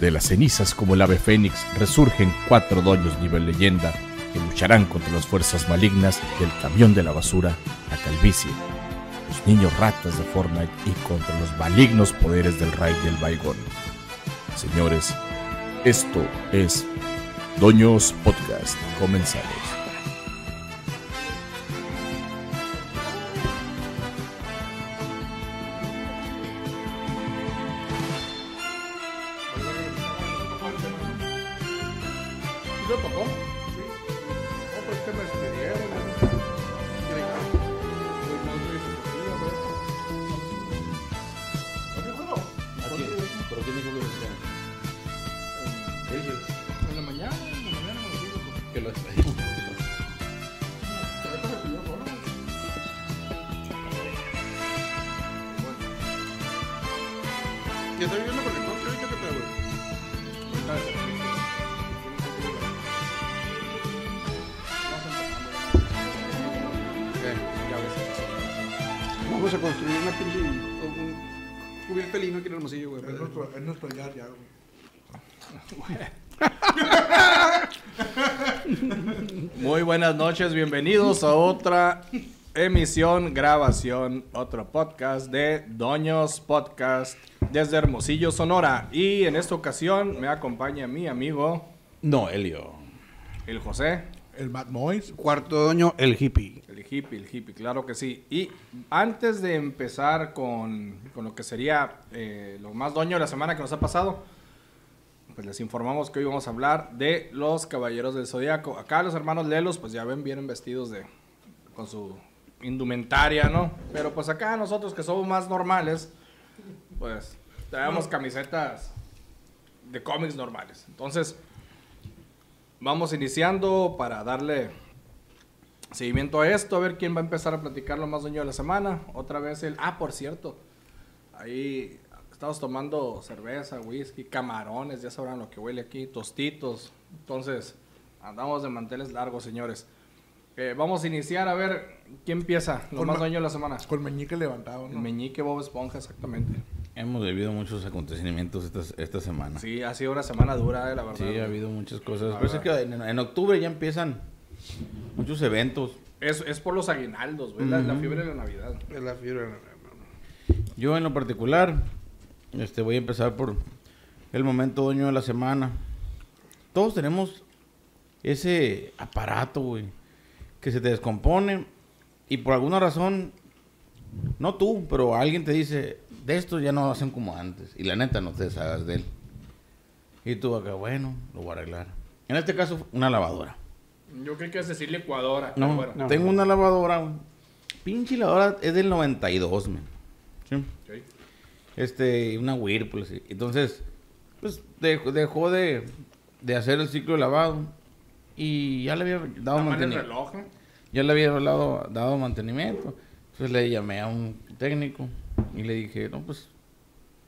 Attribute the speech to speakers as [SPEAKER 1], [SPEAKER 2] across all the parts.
[SPEAKER 1] De las cenizas como el ave fénix resurgen cuatro doños nivel leyenda que lucharán contra las fuerzas malignas del camión de la basura, la calvicie, los niños ratas de Fortnite y contra los malignos poderes del raid del Baigón. Señores, esto es Doños Podcast. Comenzamos.
[SPEAKER 2] Bienvenidos a otra emisión, grabación, otro podcast de Doños Podcast desde Hermosillo, Sonora. Y en esta ocasión me acompaña mi amigo,
[SPEAKER 3] No, Elio.
[SPEAKER 2] el José,
[SPEAKER 4] El Matt Moyes.
[SPEAKER 5] Cuarto doño, el hippie.
[SPEAKER 2] el hippie, el hippie, claro que sí. Y antes de empezar con, con lo que sería eh, lo más doño de la semana que nos ha pasado, pues les informamos que hoy vamos a hablar de los Caballeros del Zodiaco. Acá los hermanos Lelos, pues ya ven, vienen vestidos de con su indumentaria, ¿no? Pero pues acá nosotros que somos más normales, pues traemos camisetas de cómics normales. Entonces, vamos iniciando para darle seguimiento a esto, a ver quién va a empezar a platicar lo más doño de la semana. Otra vez el... Ah, por cierto, ahí estamos tomando cerveza, whisky, camarones, ya sabrán lo que huele aquí, tostitos. Entonces, andamos de manteles largos, señores. Eh, vamos a iniciar a ver quién empieza, lo
[SPEAKER 4] Con
[SPEAKER 2] más doño de la semana.
[SPEAKER 4] Con meñique levantado,
[SPEAKER 2] El
[SPEAKER 4] ¿no?
[SPEAKER 2] meñique Bob Esponja, exactamente.
[SPEAKER 3] Hemos vivido muchos acontecimientos esta, esta semana. Sí,
[SPEAKER 2] Sí, ha sido una semana dura, eh, la verdad.
[SPEAKER 3] ha habido muchas cosas.
[SPEAKER 2] La
[SPEAKER 3] Pues es que en, en octubre ya empiezan muchos eventos.
[SPEAKER 2] Es, es por los aguinaldos, güey, la, la
[SPEAKER 3] Ujú.
[SPEAKER 2] fiebre de la Navidad.
[SPEAKER 5] Es la fiebre.
[SPEAKER 3] Yo en lo particular, este, voy a empezar por el momento dueño de la semana. Todos tenemos ese aparato, güey, que se te descompone y por alguna razón, no tú, pero alguien te dice, de esto ya no hacen como antes. Y la neta no te deshagas de él. Y tú acá, bueno, lo voy a arreglar. En este caso, una lavadora.
[SPEAKER 2] Yo creo que es decir licuadora.
[SPEAKER 3] No, tengo una lavadora, güey. Pinche lavadora es del 92, man. ¿Sí?
[SPEAKER 2] Ok.
[SPEAKER 3] Este, una Whirlpool, sí. Entonces, pues dejó, dejó de, de hacer el ciclo de lavado. Y ya le había dado mantenimiento.
[SPEAKER 2] reloj, ¿eh?
[SPEAKER 3] Ya le había dado, dado mantenimiento. Entonces le llamé a un técnico y le dije, no, pues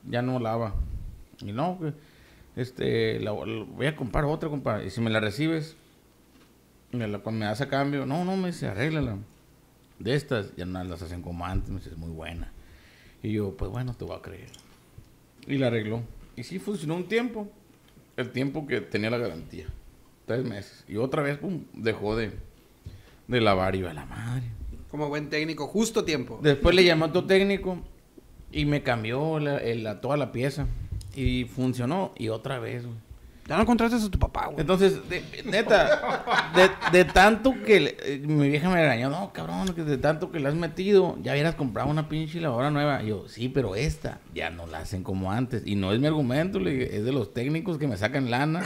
[SPEAKER 3] ya no lava. Y no, que, este, la, la- voy a comprar otra, compadre. Y si me la recibes, me, la, me das a cambio. No, no, me dice, arréglala. De estas, ya no las hacen como antes, me dice, es muy buena. Y yo, pues bueno, te voy a creer. Y la arregló. Y sí funcionó un tiempo, el tiempo que tenía la garantía. Tres meses. Y otra vez, pum, dejó de, de lavar y yo a la madre.
[SPEAKER 5] Como buen técnico, justo tiempo.
[SPEAKER 3] Después le llamó a otro técnico y me cambió la, el- la- toda la pieza. Y funcionó. Y otra vez, güey.
[SPEAKER 5] Ya no encontraste a tu papá, güey.
[SPEAKER 3] Entonces, de- neta, de, de tanto que le- eh, mi vieja me regañó, no, cabrón, que de tanto que le has metido, ya hubieras comprado una pinche lavadora nueva. Y yo, sí, pero esta ya no la hacen como antes. Y no es mi argumento, le dije, es de los técnicos que me sacan lana.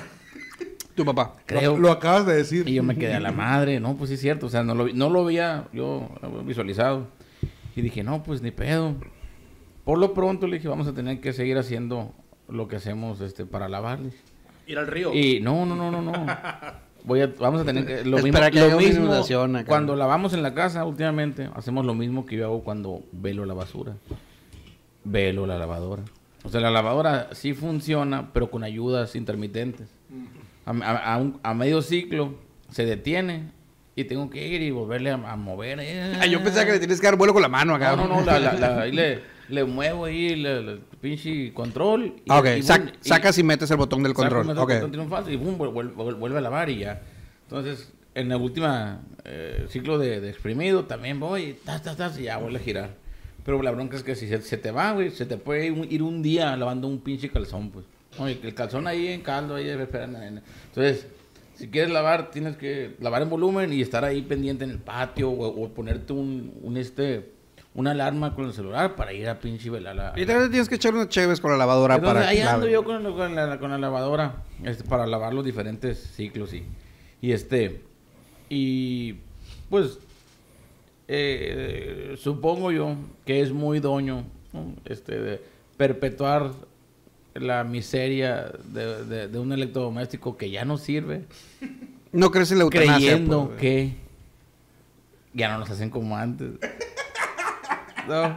[SPEAKER 5] Tu papá.
[SPEAKER 3] Creo.
[SPEAKER 4] Lo, lo acabas de decir.
[SPEAKER 3] Y yo me quedé a la madre, no, pues sí es cierto, o sea, no lo, vi- no lo había yo visualizado. Y dije, no, pues ni pedo. Por lo pronto le dije, vamos a tener que seguir haciendo lo que hacemos este para lavarles.
[SPEAKER 2] Ir al río.
[SPEAKER 3] Y no, no, no, no, no. Voy a, vamos a tener que lo mismo,
[SPEAKER 5] que
[SPEAKER 3] lo
[SPEAKER 5] haya una
[SPEAKER 3] mismo
[SPEAKER 5] inundación acá.
[SPEAKER 3] cuando lavamos en la casa últimamente, hacemos lo mismo que yo hago cuando velo la basura. Velo la lavadora. O sea, la lavadora sí funciona, pero con ayudas intermitentes. A, a- a un- a medio ciclo se detiene y tengo que ir y volverle a, a mover. eh.
[SPEAKER 5] Ah, yo pensaba que le tienes que dar vuelo con la mano acá.
[SPEAKER 3] No, no, no, la, la- la- ahí le, le muevo ahí el, el- el pinche control. y-
[SPEAKER 6] Ah, ok,
[SPEAKER 3] y
[SPEAKER 6] sac-
[SPEAKER 3] boom, y-
[SPEAKER 6] sacas y metes el botón del
[SPEAKER 3] saco,
[SPEAKER 6] control.
[SPEAKER 3] meto el
[SPEAKER 6] Ok.
[SPEAKER 3] botón triunfal y boom, vuel- vuel- vuelve, a lavar y ya. Entonces, en el último ciclo de, de exprimido también voy y tas, tas, tas, y ya vuelve a girar. Pero la bronca es que si se, se te va, güey, se te puede ir un- ir un día lavando un pinche calzón, pues. Oye, el calzón ahí en caldo, ahí esperando. Entonces, si quieres lavar, tienes que lavar en volumen y estar ahí pendiente en el patio o, o ponerte un, un este una alarma con el celular para ir a pinche velar la,
[SPEAKER 6] Y también tienes que echar unas cheves con la lavadora
[SPEAKER 3] entonces,
[SPEAKER 6] para
[SPEAKER 3] ahí ando yo con, con la, con la lavadora este, para lavar los diferentes ciclos y, y este y pues eh, supongo yo que es muy doño ¿no? este de perpetuar la miseria de, de- de un electrodoméstico que ya no sirve
[SPEAKER 6] No crees en la eutanasia.
[SPEAKER 3] creyendo
[SPEAKER 6] pues.
[SPEAKER 3] que ya no nos hacen como antes no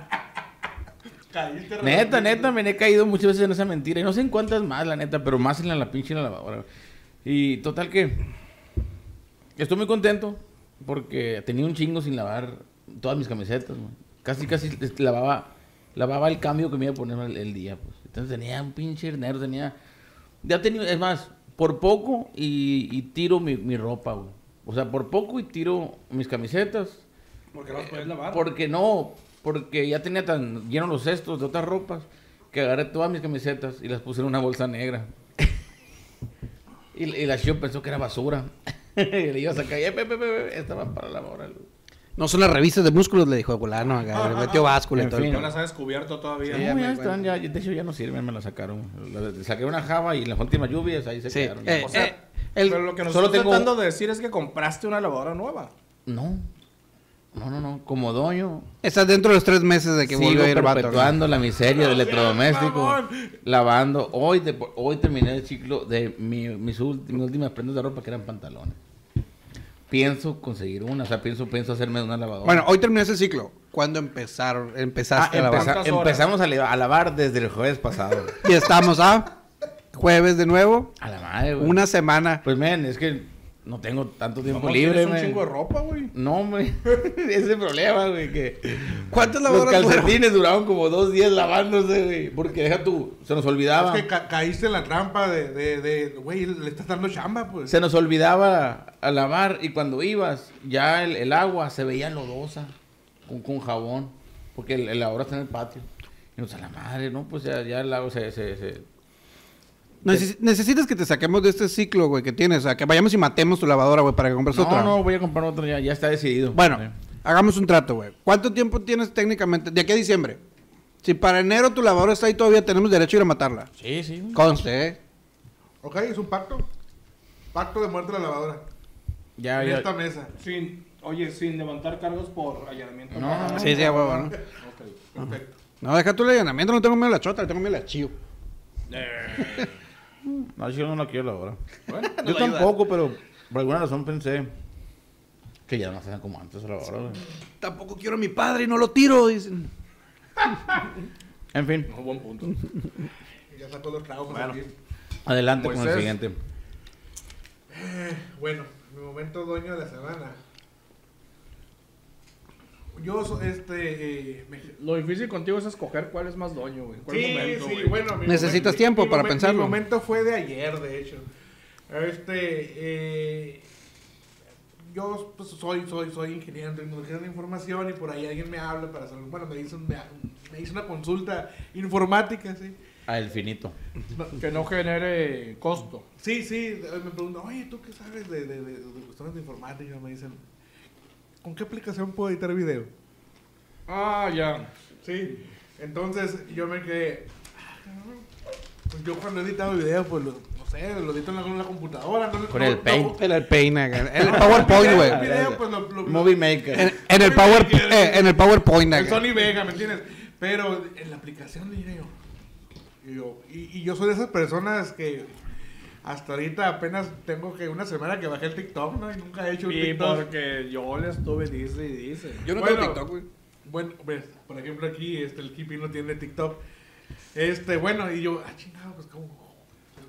[SPEAKER 5] Caíste
[SPEAKER 3] Neta, neta, me he caído muchas veces en esa mentira. Y no sé en cuántas más, la neta, pero más en la, la pinche en la lavadora. Y total que estoy muy contento porque tenía un chingo sin lavar todas mis camisetas. güey. Casi, casi lavaba, lavaba el cambio que me iba a poner el, el día. Pues. Entonces tenía un pinche dinero, tenía... Ya tenía, es más, por poco y, y tiro mi, mi ropa, güey. O sea, por poco y tiro mis camisetas.
[SPEAKER 2] Porque no las puedes lavar.
[SPEAKER 3] Porque no, porque ya tenía tan llenos los cestos de otras ropas que agarré todas mis camisetas y las puse en una bolsa negra. y, y la Shio pensó que era basura. y le iba a sacar, "Eh, pe, pe, pe, pe", estaban para la hora.
[SPEAKER 6] No son las revistas de músculos, le dijo a fulano, acá, le metió báscula y todo el
[SPEAKER 3] fin.
[SPEAKER 2] No las ha descubierto todavía.
[SPEAKER 3] No,
[SPEAKER 6] ya
[SPEAKER 3] ya están, ya, de hecho ya no sirven, me la sacaron. La- saqué una java y en las últimas lluvias ahí se
[SPEAKER 6] Sí,
[SPEAKER 3] quedaron.
[SPEAKER 6] eh,
[SPEAKER 2] O sea,
[SPEAKER 6] eh, el-
[SPEAKER 2] pero lo que nos tratando de decir es que compraste una lavadora nueva.
[SPEAKER 3] No, no, no, no, como doño.
[SPEAKER 6] Estás dentro de los tres meses de que
[SPEAKER 3] Sigo
[SPEAKER 6] a ir
[SPEAKER 3] perpetuando la miseria del electrodoméstico, lavando. Hoy, de- hoy terminé el ciclo de mi- mis, últimas prendas de ropa que eran pantalones. Pienso conseguir una, o sea, pienso, pienso hacerme una lavadora.
[SPEAKER 6] Bueno, hoy terminó ese ciclo. ¿Cuándo empezaron?
[SPEAKER 3] Ah,
[SPEAKER 6] Empezaste a lavar.
[SPEAKER 3] empezamos a, la- a lavar desde el jueves pasado.
[SPEAKER 6] Y estamos a jueves de nuevo.
[SPEAKER 3] A la madre, güey.
[SPEAKER 6] Una semana.
[SPEAKER 3] Pues, men, es que no tengo tanto tiempo libre,
[SPEAKER 2] tienes un chingo de ropa, güey.
[SPEAKER 3] No, güey. Ese es el problema, güey, que...
[SPEAKER 6] ¿Cuántas
[SPEAKER 3] Los
[SPEAKER 6] lavadoras fueron?
[SPEAKER 3] calcetines duraron como dos días lavándose, güey. Porque deja tú, se nos olvidaba.
[SPEAKER 5] Es que ca- caíste en la trampa de, de, de, güey, le estás dando chamba, pues.
[SPEAKER 3] Se nos olvidaba a lavar y cuando ibas, ya el, el agua se veía lodosa con, con jabón. Porque el, el está en el patio. Y nos a la madre, ¿no? Pues ya, ya el agua se... se, se-
[SPEAKER 6] Neces- necesitas que te saquemos de este ciclo, güey, que tienes. O sea, que vayamos y matemos tu lavadora, güey, para que compres otra.
[SPEAKER 3] No, no, voy a comprar otra ya, ya está decidido.
[SPEAKER 6] Bueno,
[SPEAKER 3] Sí.
[SPEAKER 6] hagamos un trato, güey. ¿Cuánto tiempo tienes técnicamente? De aquí a diciembre. Si para enero tu lavadora está ahí, todavía tenemos derecho a ir a matarla.
[SPEAKER 3] Sí, sí. güey.
[SPEAKER 6] Conste, ¿eh?
[SPEAKER 5] Ok, es un pacto. Pacto de muerte de la lavadora.
[SPEAKER 3] Ya,
[SPEAKER 5] en
[SPEAKER 3] ya.
[SPEAKER 5] esta mesa.
[SPEAKER 2] Sin, oye, sin levantar cargos por allanamiento.
[SPEAKER 3] No, no,
[SPEAKER 6] Sí, sí, a huevo, ¿no?
[SPEAKER 2] Ok.
[SPEAKER 5] Perfecto.
[SPEAKER 6] No, deja tu allanamiento, no tengo miedo a la chota, le tengo miedo a la chío.
[SPEAKER 3] No, yo no la quiero ahora.
[SPEAKER 2] Bueno,
[SPEAKER 3] Yo tampoco, pero por alguna razón pensé que ya no hacen como antes a la hora. güey.
[SPEAKER 6] Tampoco quiero a mi padre y no lo tiro, dicen.
[SPEAKER 3] En fin,
[SPEAKER 2] no, buen punto.
[SPEAKER 5] Ya sacó los tragos
[SPEAKER 2] Bueno.
[SPEAKER 5] aquí.
[SPEAKER 3] adelante con el siguiente.
[SPEAKER 5] Bueno, mi momento dueño de la semana. Yo, so- este. eh, me-
[SPEAKER 2] Lo difícil contigo es escoger cuál es más doño, güey. ¿Cuál
[SPEAKER 5] Sí,
[SPEAKER 2] momento,
[SPEAKER 5] sí,
[SPEAKER 2] güey?
[SPEAKER 5] bueno. mi
[SPEAKER 6] Necesitas
[SPEAKER 5] momento-
[SPEAKER 6] tiempo
[SPEAKER 5] mi
[SPEAKER 6] para pensarlo.
[SPEAKER 5] Mi momento fue de ayer, de hecho. Este. eh, yo pues, soy, soy, soy ingeniero en tecnología de la información y por ahí alguien me habla para hacer. Bueno, me hizo, me, me hizo una consulta informática, sí.
[SPEAKER 3] Ah, el finito.
[SPEAKER 2] Que no genere costo.
[SPEAKER 5] Sí, sí, me preguntan, oye, ¿tú qué sabes de, de, de, de cuestiones de informática? Me dicen, ¿con qué aplicación puedo editar video?
[SPEAKER 2] Ah, ya.
[SPEAKER 5] Sí, entonces yo me quedé. Pues yo cuando he editado video, pues lo, no sé, lo edito en la, en la computadora. No,
[SPEAKER 3] Con
[SPEAKER 5] no-
[SPEAKER 3] el Paint.
[SPEAKER 6] En el Paint, acá. en el PowerPoint, güey.
[SPEAKER 5] pues
[SPEAKER 3] Movie Maker.
[SPEAKER 6] En, en el Power, eh, en el PowerPoint,
[SPEAKER 5] el
[SPEAKER 6] acá.
[SPEAKER 5] Sony Vega, ¿me entiendes? Pero en la aplicación dije yo. Y yo, y, y yo soy de esas personas que hasta ahorita apenas tengo que una semana que bajé el TikTok, ¿no? Y nunca he hecho un
[SPEAKER 2] Y
[SPEAKER 5] TikTok.
[SPEAKER 2] porque yo le estuve, dice y dice.
[SPEAKER 6] Yo no
[SPEAKER 5] Bueno.
[SPEAKER 6] tengo TikTok, güey.
[SPEAKER 5] Bueno, ves, por ejemplo aquí este, el Kipi no tiene TikTok. Este, bueno, y yo, ah, chingado, pues cómo.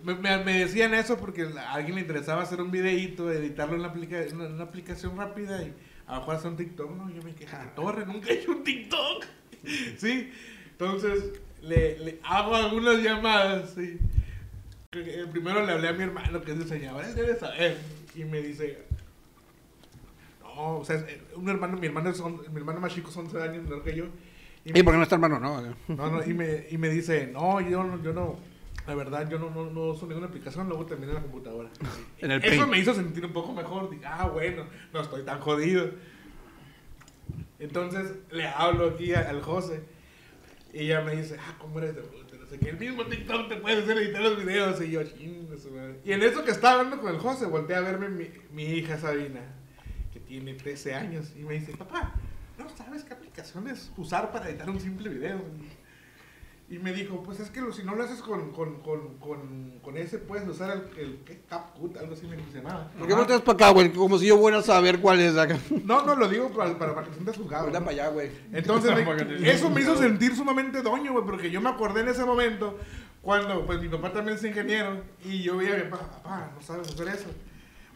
[SPEAKER 5] Me, me- me decían eso porque a alguien le interesaba hacer un videíto, editarlo en, la aplica- en una, en una aplicación rápida y a lo mejor hacer un TikTok, ¿no? Yo me quedé, "Ah, torre, nunca he hecho un TikTok. sí, Entonces, le, le hago algunas llamadas, sí. Eh, Primero le hablé a mi hermano, que es diseñador, él debe saber. Y me dice, no, o sea, eh, un hermano, mi hermano, es on- mi hermano más chico es 11 años menor que yo. Y me
[SPEAKER 6] ¿Y por qué no está hermano? No.
[SPEAKER 5] no, no, y me, y me dice, no, yo no, yo no, la verdad, yo no, no, no uso ninguna aplicación, luego terminé en la computadora.
[SPEAKER 6] En el
[SPEAKER 5] Eso me hizo sentir un poco mejor, dije, ah, bueno, no estoy tan jodido. Entonces le hablo aquí a- al José, y ella me dice, ah, ¿cómo eres de sé qué, el mismo TikTok te puede hacer editar los videos, y yo. Y en eso que estaba hablando con el José, volteé a verme mi, mi hija Sabina, que tiene 13 años, y me dice, papá, ¿no sabes qué aplicaciones usar para editar un simple video? Y me dijo, pues es que lo- si no lo haces con, con, con, con, con ese, puedes usar el, el ¿qué? CapCut, algo así me llamaba.
[SPEAKER 6] ¿Por qué volteas para acá, güey? Como si yo fuera a saber cuál es acá.
[SPEAKER 5] No, no, lo digo para, para, para que te sientas juzgado.
[SPEAKER 6] Voltea
[SPEAKER 5] ¿no?
[SPEAKER 6] para allá, güey.
[SPEAKER 5] Entonces, me-
[SPEAKER 2] te
[SPEAKER 5] eso me hizo sentir sumamente doño, güey, porque yo me acordé en ese momento cuando, pues mi papá también es ingeniero y yo veía a mi papá, papá, no sabes hacer eso.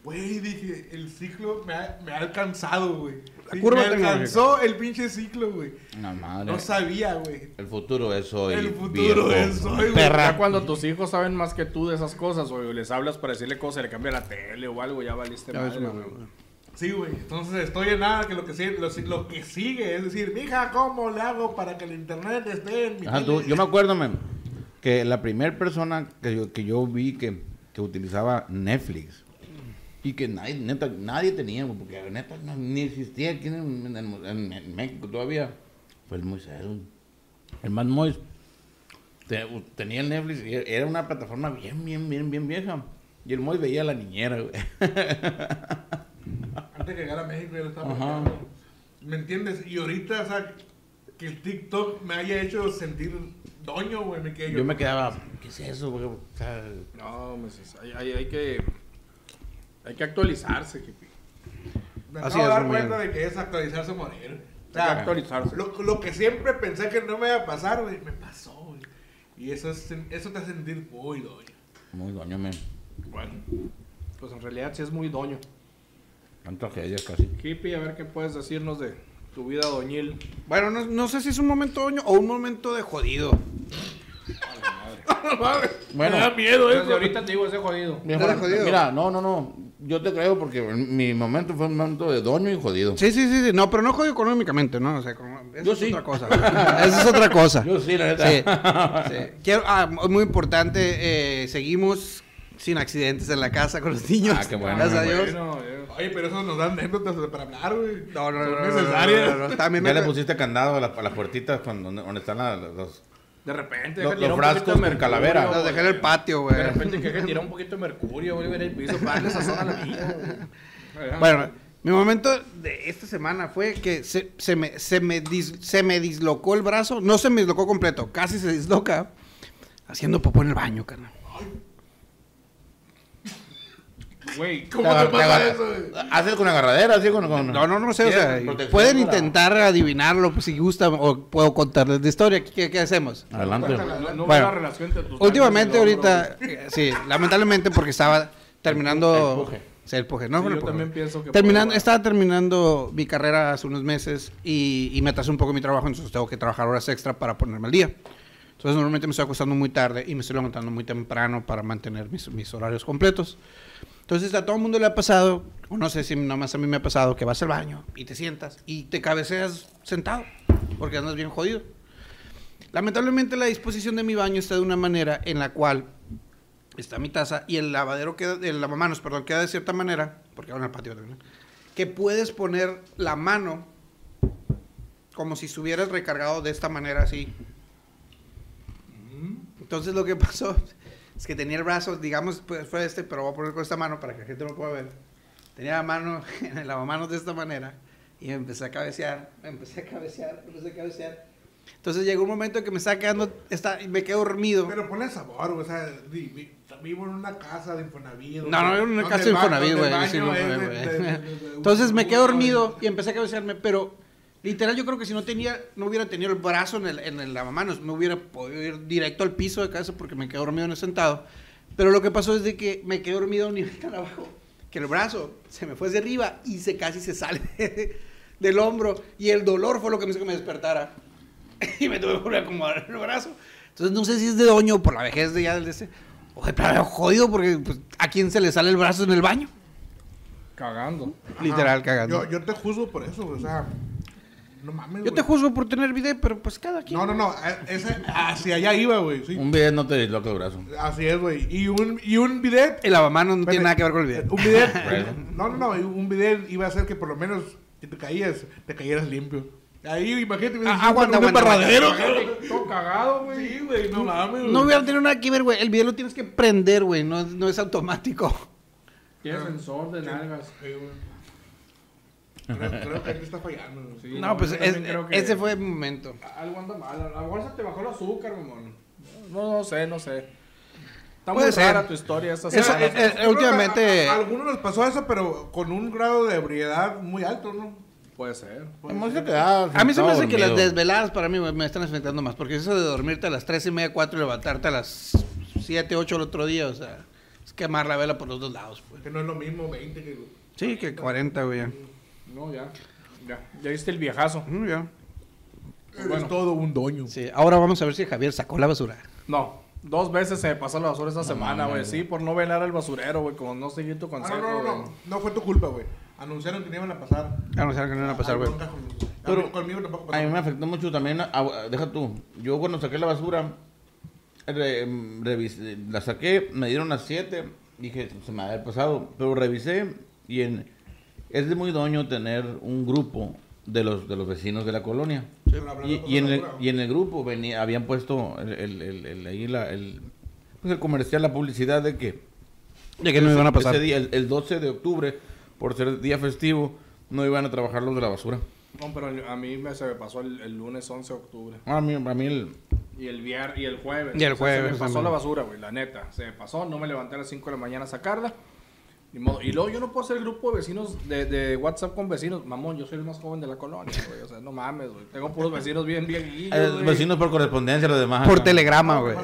[SPEAKER 5] Güey, dije, el ciclo me ha, me ha alcanzado, güey. Sí,
[SPEAKER 6] curva
[SPEAKER 5] me alcanzó el pinche ciclo, güey.
[SPEAKER 3] No, madre.
[SPEAKER 5] No sabía, güey.
[SPEAKER 3] El futuro es hoy.
[SPEAKER 5] El futuro
[SPEAKER 3] viejo.
[SPEAKER 5] es hoy, güey.
[SPEAKER 2] Ya cuando tus hijos saben más que tú de esas cosas, o les hablas para decirle cosas, le cambia la tele o algo, ya valiste madre,
[SPEAKER 6] güey.
[SPEAKER 2] güey.
[SPEAKER 5] Sí, güey. Entonces estoy en nada que lo que, sigue, lo, lo que sigue es decir, mija, ¿cómo le hago para que el internet esté en mi
[SPEAKER 3] Ajá, tú-
[SPEAKER 5] tele?"
[SPEAKER 3] yo me acuerdo, men, que la primera persona que yo, que yo vi que, que utilizaba Netflix y que nadie, neta, nadie tenía, porque neta no- ni existía aquí en, en- en- en México todavía, fue el Moisés. El más Mois te- tenía el Netflix y era una plataforma bien, bien, bien, bien vieja. Y el Mois veía a la niñera, güey.
[SPEAKER 5] Antes de llegar a México ya lo estaba. ¿Me entiendes? Y ahorita, o sea, que el TikTok me haya hecho sentir doño, güey, me quedé
[SPEAKER 3] Yo me quedaba, ¿qué es eso, güey? O sea,
[SPEAKER 2] No, pues, es- hay, hay, hay que hay que actualizarse, hippie.
[SPEAKER 5] Me
[SPEAKER 6] Así
[SPEAKER 5] acabo de dar cuenta
[SPEAKER 6] bien.
[SPEAKER 5] de que es actualizarse o morir. O
[SPEAKER 2] Hay que
[SPEAKER 5] sea,
[SPEAKER 2] actualizarse.
[SPEAKER 5] lo, lo que siempre pensé que no me iba a pasar, güey, me pasó, güey. Y eso, es, eso te hace sentir muy doño.
[SPEAKER 3] muy doño, men.
[SPEAKER 2] Bueno, pues en realidad sí es muy doño.
[SPEAKER 3] Tan tragedias casi.
[SPEAKER 2] Hippie, a ver qué puedes decirnos de tu vida doñil.
[SPEAKER 6] Bueno, no, no sé si es un momento doño o un momento de jodido.
[SPEAKER 3] Bueno.
[SPEAKER 5] me da miedo
[SPEAKER 2] Desde
[SPEAKER 5] eso.
[SPEAKER 2] ahorita te digo, ese jodido.
[SPEAKER 6] ¿Estás jodido?
[SPEAKER 3] Mira, no, no, no. Yo te creo porque mi momento fue un momento de doño y jodido.
[SPEAKER 6] Sí, sí, sí, sí. No, pero no jodido económicamente, ¿no? O sea, como, eso
[SPEAKER 3] Yo
[SPEAKER 6] es
[SPEAKER 3] sí.
[SPEAKER 6] otra cosa. Eso es otra cosa.
[SPEAKER 3] Yo sí, la neta.
[SPEAKER 6] Sí, sí. Quiero, ah, muy importante, eh, seguimos sin accidentes en la casa con los niños.
[SPEAKER 3] Ah, qué bueno,
[SPEAKER 6] Gracias a Dios.
[SPEAKER 2] Bueno,
[SPEAKER 5] Oye, pero eso nos da anécdotas para hablar, güey.
[SPEAKER 6] No, no, no,
[SPEAKER 5] Son
[SPEAKER 6] no, no,
[SPEAKER 5] necesarias.
[SPEAKER 6] no, no, no, También
[SPEAKER 3] Ya
[SPEAKER 6] me-
[SPEAKER 3] le pusiste candado a, la- a las puertitas cuando, donde, donde están la- los...
[SPEAKER 2] de repente,
[SPEAKER 3] Los-
[SPEAKER 2] deja tirar
[SPEAKER 3] los
[SPEAKER 2] un poquito de mercurio,
[SPEAKER 3] calavera.
[SPEAKER 6] Los dejé en el patio, güey.
[SPEAKER 2] De repente que que tirar un poquito de mercurio, güey, en el piso para darle sazón a la güey.
[SPEAKER 6] Bueno, mi momento de esta semana fue que se, se me, se, me dis- se me dislocó el brazo. No se me dislocó completo, casi se disloca. Haciendo popó en el baño, carnal.
[SPEAKER 2] Güey,
[SPEAKER 5] ¿Cómo
[SPEAKER 3] Te
[SPEAKER 5] pasa eso,
[SPEAKER 3] con agarradera, así con... con-
[SPEAKER 6] No, no, no sé, o sea,
[SPEAKER 3] ¿Tienes protección
[SPEAKER 6] pueden
[SPEAKER 3] para-
[SPEAKER 6] intentar adivinarlo pues, si gustan o puedo contarles de historia. ¿Qué, qué hacemos?
[SPEAKER 3] Adelante.
[SPEAKER 2] no, no
[SPEAKER 6] Bueno,
[SPEAKER 2] la relación entre tus
[SPEAKER 6] Últimamente, ahorita, eh, sí, lamentablemente porque estaba terminando...
[SPEAKER 3] El.
[SPEAKER 6] Sí, el puje, ¿no?
[SPEAKER 2] Sí, yo
[SPEAKER 6] pues,
[SPEAKER 2] también pienso que
[SPEAKER 6] Terminando, estaba terminando mi carrera hace unos meses y, y me atrasé un poco mi trabajo, entonces tengo que trabajar horas extra para ponerme al día. Entonces normalmente me estoy acostando muy tarde y me estoy levantando muy temprano para mantener mis, mis horarios completos. Entonces a todo el mundo le ha pasado, o no sé si nomás a mí me ha pasado, que vas al baño y te sientas y te cabeceas sentado porque andas bien jodido. Lamentablemente la disposición de mi baño está de una manera en la cual está mi taza y el lavadero queda, el lavamanos, perdón, queda de cierta manera, porque van al patio también, que puedes poner la mano como si estuvieras recargado de esta manera así. Entonces lo que pasó es que tenía el brazo, digamos, pues fue este, pero voy a poner con esta mano para que la gente lo pueda ver. Tenía la mano en el lavamanos de esta manera y me empecé a cabecear, me empecé a cabecear, me empecé a cabecear. Entonces llegó un momento en que me estaba quedando, está, me quedé dormido.
[SPEAKER 5] Pero ponle sabor. O sea, vi- vi- vivo en una casa de Infonavit.
[SPEAKER 6] No, no, en una casa de Infonavit, güey, Entonces me quedé dormido y empecé a cabecearme, pero literal yo creo que si no tenía, no hubiera tenido el brazo en el, en el lavamanos, no hubiera podido ir directo al piso de casa porque me quedé dormido en el sentado. Pero lo que pasó es de que me quedé dormido a un nivel tan abajo que el brazo se me fue hacia arriba y se casi se sale del hombro y el dolor fue lo que me hizo que me despertara. y me tuve que volver a acomodar el brazo. Entonces no sé si es de doño o por la vejez de ya del ese. Oye, pero jodido porque pues, a quién se le sale el brazo en el baño.
[SPEAKER 2] Cagando.
[SPEAKER 6] Literal cagando.
[SPEAKER 5] Yo, yo te juzgo por eso, o sea, no mames,
[SPEAKER 6] Yo te
[SPEAKER 5] güey.
[SPEAKER 6] juzgo por tener video, pero pues cada quien.
[SPEAKER 5] No, no, no, eh, ese, hacia allá iba, güey, sí.
[SPEAKER 3] Un video no te disloca el brazo.
[SPEAKER 5] Así es, güey. Y un, y un bidet.
[SPEAKER 6] El lavamanos no tiene nada que ver con el video.
[SPEAKER 5] Un bidet. no, no, no. Un bidet iba a hacer que por lo menos que te caías, te cayeras limpio. Ahí, imagínate,
[SPEAKER 6] Ah,
[SPEAKER 5] un-
[SPEAKER 6] aguanta,
[SPEAKER 5] un
[SPEAKER 6] aguanta,
[SPEAKER 5] embarradero.
[SPEAKER 2] Todo cagado, güey.
[SPEAKER 5] Sí, güey, no mames.
[SPEAKER 6] No hubiera tenido nada que ver, güey. El video lo tienes que prender, güey. No, es- no es automático.
[SPEAKER 2] Tiene sensor de nalgas.
[SPEAKER 5] Sí, güey. Creo, creo que aquí está fallando.
[SPEAKER 2] Sí,
[SPEAKER 6] no, pues es-
[SPEAKER 2] creo que
[SPEAKER 6] ese fue el momento.
[SPEAKER 2] Algo anda mal. A lo mejor se te bajó el azúcar, mamón. No, no sé, no sé. Está
[SPEAKER 6] Puede
[SPEAKER 2] muy
[SPEAKER 6] ser.
[SPEAKER 2] rara tu historia esta
[SPEAKER 6] Eso,
[SPEAKER 2] semana.
[SPEAKER 5] creo que
[SPEAKER 6] últimamente.
[SPEAKER 5] A, a algunos nos pasó eso, pero con un grado de ebriedad muy alto, ¿no?
[SPEAKER 2] Puede ser.
[SPEAKER 3] Hemos se quedaba
[SPEAKER 6] A mí se me hace que las desveladas para mí me están afectando más. Porque eso de dormirte a las 3 y media, 4 y levantarte a las 7, 8 el otro día, o sea, es quemar la vela por los dos lados, pues.
[SPEAKER 5] Que no es lo mismo 20 que...
[SPEAKER 6] Sí, que 40, güey. Ya.
[SPEAKER 2] No, ya. Ya. Ya viste el viejazo.
[SPEAKER 6] Mm, ya.
[SPEAKER 5] Eres
[SPEAKER 2] Bueno.
[SPEAKER 5] todo un doño.
[SPEAKER 6] Sí, ahora vamos a ver si Javier sacó la basura.
[SPEAKER 2] No. Dos veces se me pasó la basura esta semana, güey. Sí, por no velar al basurero, güey. Como no seguir tu
[SPEAKER 5] Ah,
[SPEAKER 2] consejo,
[SPEAKER 5] no, no, no, no. No fue tu culpa, güey. Anunciaron que no iban a pasar.
[SPEAKER 6] Sé qué no iba a pasar,
[SPEAKER 5] Ah,
[SPEAKER 6] güey.
[SPEAKER 3] Pero-
[SPEAKER 5] a mí- conmigo tampoco pasó.
[SPEAKER 3] A mí me afectó mucho también. deja tú. Yo cuando saqué la basura, re- revisé- la saqué, me dieron las 7. Dije, se me había pasado. Pero revisé y en, es de muy doño tener un grupo de los, de los vecinos de la colonia.
[SPEAKER 5] Hablando
[SPEAKER 3] Y,
[SPEAKER 5] de
[SPEAKER 3] y en el, y en el grupo venía, habían puesto el, el, el- el- ahí la- el, pues el comercial, la publicidad de que
[SPEAKER 6] De que no iban a pasar.
[SPEAKER 3] ese día, el, el 12 de octubre, por ser día festivo, no iban a trabajar los de la basura.
[SPEAKER 2] No, pero a mí me, se me pasó el, el lunes 11 de octubre.
[SPEAKER 3] Ah, A mí, a mí el,
[SPEAKER 2] Y el viernes y el jueves.
[SPEAKER 6] Y el
[SPEAKER 2] O sea, Se
[SPEAKER 6] jueves
[SPEAKER 2] me pasó
[SPEAKER 6] también.
[SPEAKER 2] la basura, güey, la neta. Se me pasó, no me levanté a las 5 de la mañana a sacarla. Ni modo. Y luego yo no puedo hacer grupo de vecinos, de, de WhatsApp con vecinos. Mamón, yo soy el más joven de la colonia, güey. O sea, no mames, güey. Tengo puros vecinos bien, bien guillos,
[SPEAKER 3] eh, vecinos por correspondencia, los demás.
[SPEAKER 6] Por
[SPEAKER 3] acá.
[SPEAKER 6] telegrama, güey.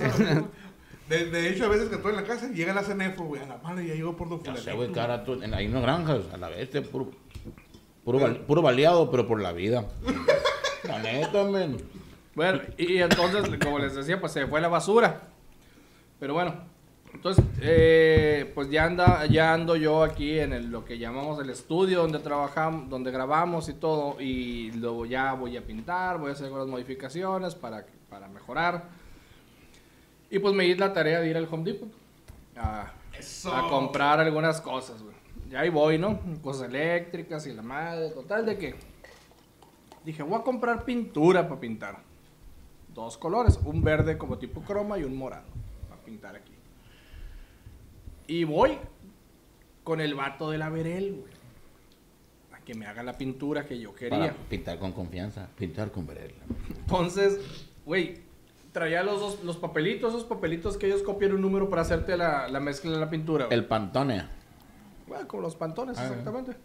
[SPEAKER 5] De, de hecho, a veces que estoy en la casa llega la CENEFO, güey, a la madre ya llegó por dos
[SPEAKER 3] Ya sé, güey, cara, tú- en, hay unas granjas, a la vez, puro, puro, puro baleado, pero por la vida. La neta, men.
[SPEAKER 2] Bueno, y entonces, como les decía, pues se fue la basura. Pero bueno, entonces, eh, pues ya anda, ya ando yo aquí en el- lo que llamamos el estudio donde trabajamos, donde grabamos y todo, y luego ya voy a pintar, voy a hacer algunas modificaciones para, para mejorar. Y pues me di la tarea de ir al Home Depot a, a comprar algunas cosas, güey. Ya ahí voy, ¿no? Cosas eléctricas y la madre, total de que dije, voy a comprar pintura para pintar. Dos colores, un verde como tipo croma y un morado para pintar aquí. Y voy con el vato de la Verel, güey. A que me haga la pintura que yo quería.
[SPEAKER 3] Para pintar con confianza, pintar con verela.
[SPEAKER 2] Entonces, güey, traía los dos, los papelitos, esos papelitos que ellos copian un número para hacerte la, la mezcla de la pintura. güey.
[SPEAKER 3] El Pantone.
[SPEAKER 2] Bueno, como los pantones,
[SPEAKER 3] Ah,
[SPEAKER 2] exactamente.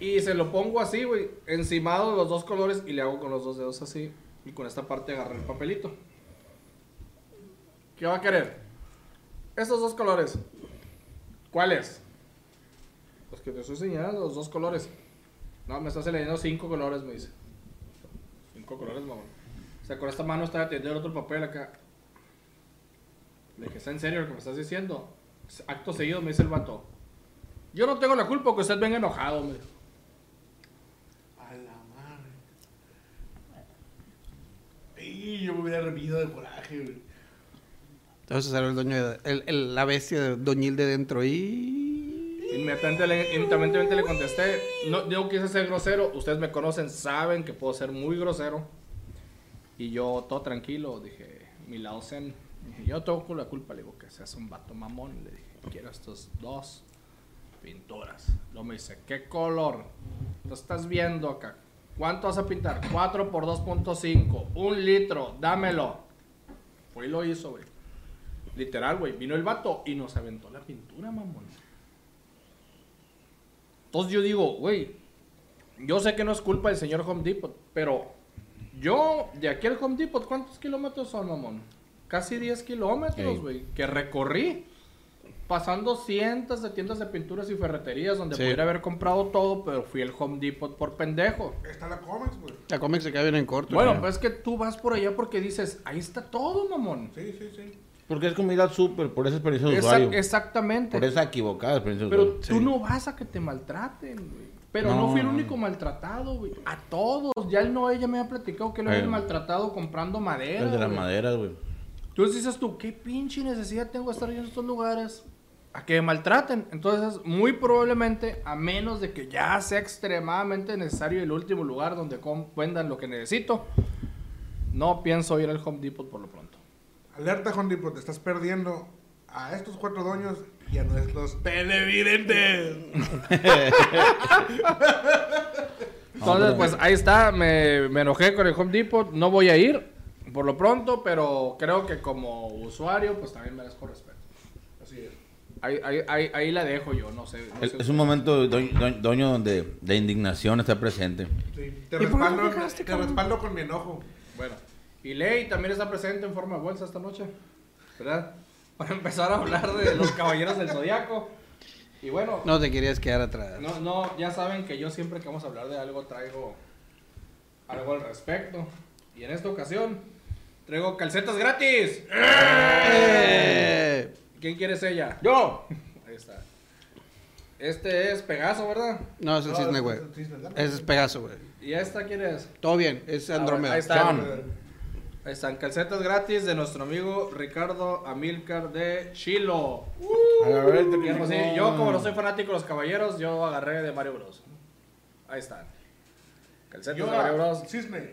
[SPEAKER 2] Y se lo pongo así, güey, encimado de los dos colores y le hago con los dos dedos así. Y con esta parte agarré el papelito. ¿Qué va a querer? Estos dos colores. ¿Cuáles? Los que te estoy señalando, los dos colores. No, me estás leyendo cinco colores, me dice. Cinco colores, mamá. O sea, con esta mano está atendiendo el otro papel acá. Le dije, ¿está en serio lo que me estás diciendo? Acto seguido me dice el vato. Yo no tengo la culpa que usted venga enojado, me dijo.
[SPEAKER 5] A la madre. Y yo me hubiera revido de coraje, güey.
[SPEAKER 6] Entonces salió el dueño de, la bestia de Doñil de dentro y...
[SPEAKER 2] Inmediatamente le, inmediatamente le contesté. No, yo quise ser grosero. Ustedes me conocen, saben que puedo ser muy grosero. Y yo, todo tranquilo, dije, mi lado zen. Dije, yo tengo la culpa. Le digo, que seas un vato mamón. Le dije, quiero estos dos pinturas. Luego me dice, ¿qué color? Lo estás viendo acá. ¿Cuánto vas a pintar? 4 por 2.5. Un litro, dámelo. Fue y lo hizo, güey. Literal, güey. Vino el vato y nos aventó la pintura, mamón. Entonces yo digo, güey, yo sé que no es culpa del señor Home Depot, pero yo, de aquí al Home Depot, ¿cuántos kilómetros son, mamón? Casi 10 kilómetros,
[SPEAKER 3] Ey.
[SPEAKER 2] güey, que recorrí. pasando cientos de tiendas de pinturas y ferreterías donde
[SPEAKER 6] Sí.
[SPEAKER 2] pudiera haber comprado todo, pero fui al Home Depot por pendejo.
[SPEAKER 5] Está la Comex, güey.
[SPEAKER 6] La cómic se queda bien en corto.
[SPEAKER 2] Bueno,
[SPEAKER 6] güey.
[SPEAKER 2] pues es que tú vas por allá porque dices, ahí está todo, mamón.
[SPEAKER 5] Sí, sí, sí.
[SPEAKER 3] Porque es comida súper, por esa experiencia de
[SPEAKER 2] Exact-
[SPEAKER 3] usuario.
[SPEAKER 2] exactamente.
[SPEAKER 3] Por esa equivocada experiencia de
[SPEAKER 2] Pero
[SPEAKER 3] usuario.
[SPEAKER 2] tú no vas a que te maltraten, güey. Pero no,
[SPEAKER 3] No,
[SPEAKER 2] fui el único maltratado, güey. A todos. Ya él no, ella me ha platicado que lo
[SPEAKER 3] Eh.
[SPEAKER 2] habían maltratado comprando madera.
[SPEAKER 3] El de las maderas, güey.
[SPEAKER 2] Entonces dices tú, ¿qué pinche necesidad tengo de estar yo en estos lugares? A que me maltraten. Entonces, muy probablemente, a menos de que ya sea extremadamente necesario el último lugar donde vendan lo que necesito, no pienso ir al Home Depot por lo pronto.
[SPEAKER 5] Alerta, Home Depot, te estás perdiendo a estos cuatro dueños y a nuestros televidentes.
[SPEAKER 2] Entonces, pues ahí está, me, me enojé con el Home Depot, no voy a ir por lo pronto, pero creo que como usuario, pues también merezco respeto.
[SPEAKER 5] Así es.
[SPEAKER 2] Ahí, ahí, ahí, ahí la dejo yo, no sé. no
[SPEAKER 3] Es,
[SPEAKER 2] sé
[SPEAKER 3] es un momento, doño, doño- doño, donde de indignación está presente.
[SPEAKER 5] Sí. Te,
[SPEAKER 2] ¿Y por qué
[SPEAKER 5] respaldo,
[SPEAKER 2] te
[SPEAKER 5] respaldo con mi enojo.
[SPEAKER 2] Bueno, y Ley también está presente en forma de bolsa esta noche, ¿verdad? Para empezar a hablar de los caballeros del zodiaco. Y bueno,
[SPEAKER 6] No te querías quedar atrás.
[SPEAKER 2] no, no, ya saben que yo siempre que vamos a hablar de algo traigo algo al respecto. Y en esta ocasión traigo calcetas gratis.
[SPEAKER 6] Eh,
[SPEAKER 2] ¿Quién quiere ser ella?
[SPEAKER 3] ¡Yo!
[SPEAKER 2] Ahí está. Este es Pegaso, ¿verdad?
[SPEAKER 6] No, es el
[SPEAKER 5] No,
[SPEAKER 6] cisne, güey.
[SPEAKER 5] es el cisne, dame.
[SPEAKER 6] Ese es Pegaso, güey.
[SPEAKER 2] ¿Y esta quién es?
[SPEAKER 6] Todo bien, es Andrómeda.
[SPEAKER 2] Ahí está.
[SPEAKER 3] John.
[SPEAKER 2] Ahí están calcetas gratis de nuestro amigo Ricardo Amilcar de Chilo.
[SPEAKER 3] A ver, te
[SPEAKER 2] Y pues sí, yo como no soy fanático de los caballeros, yo agarré de Mario Bros. Ahí están. Calcetas de Mario Bros.
[SPEAKER 5] cisne.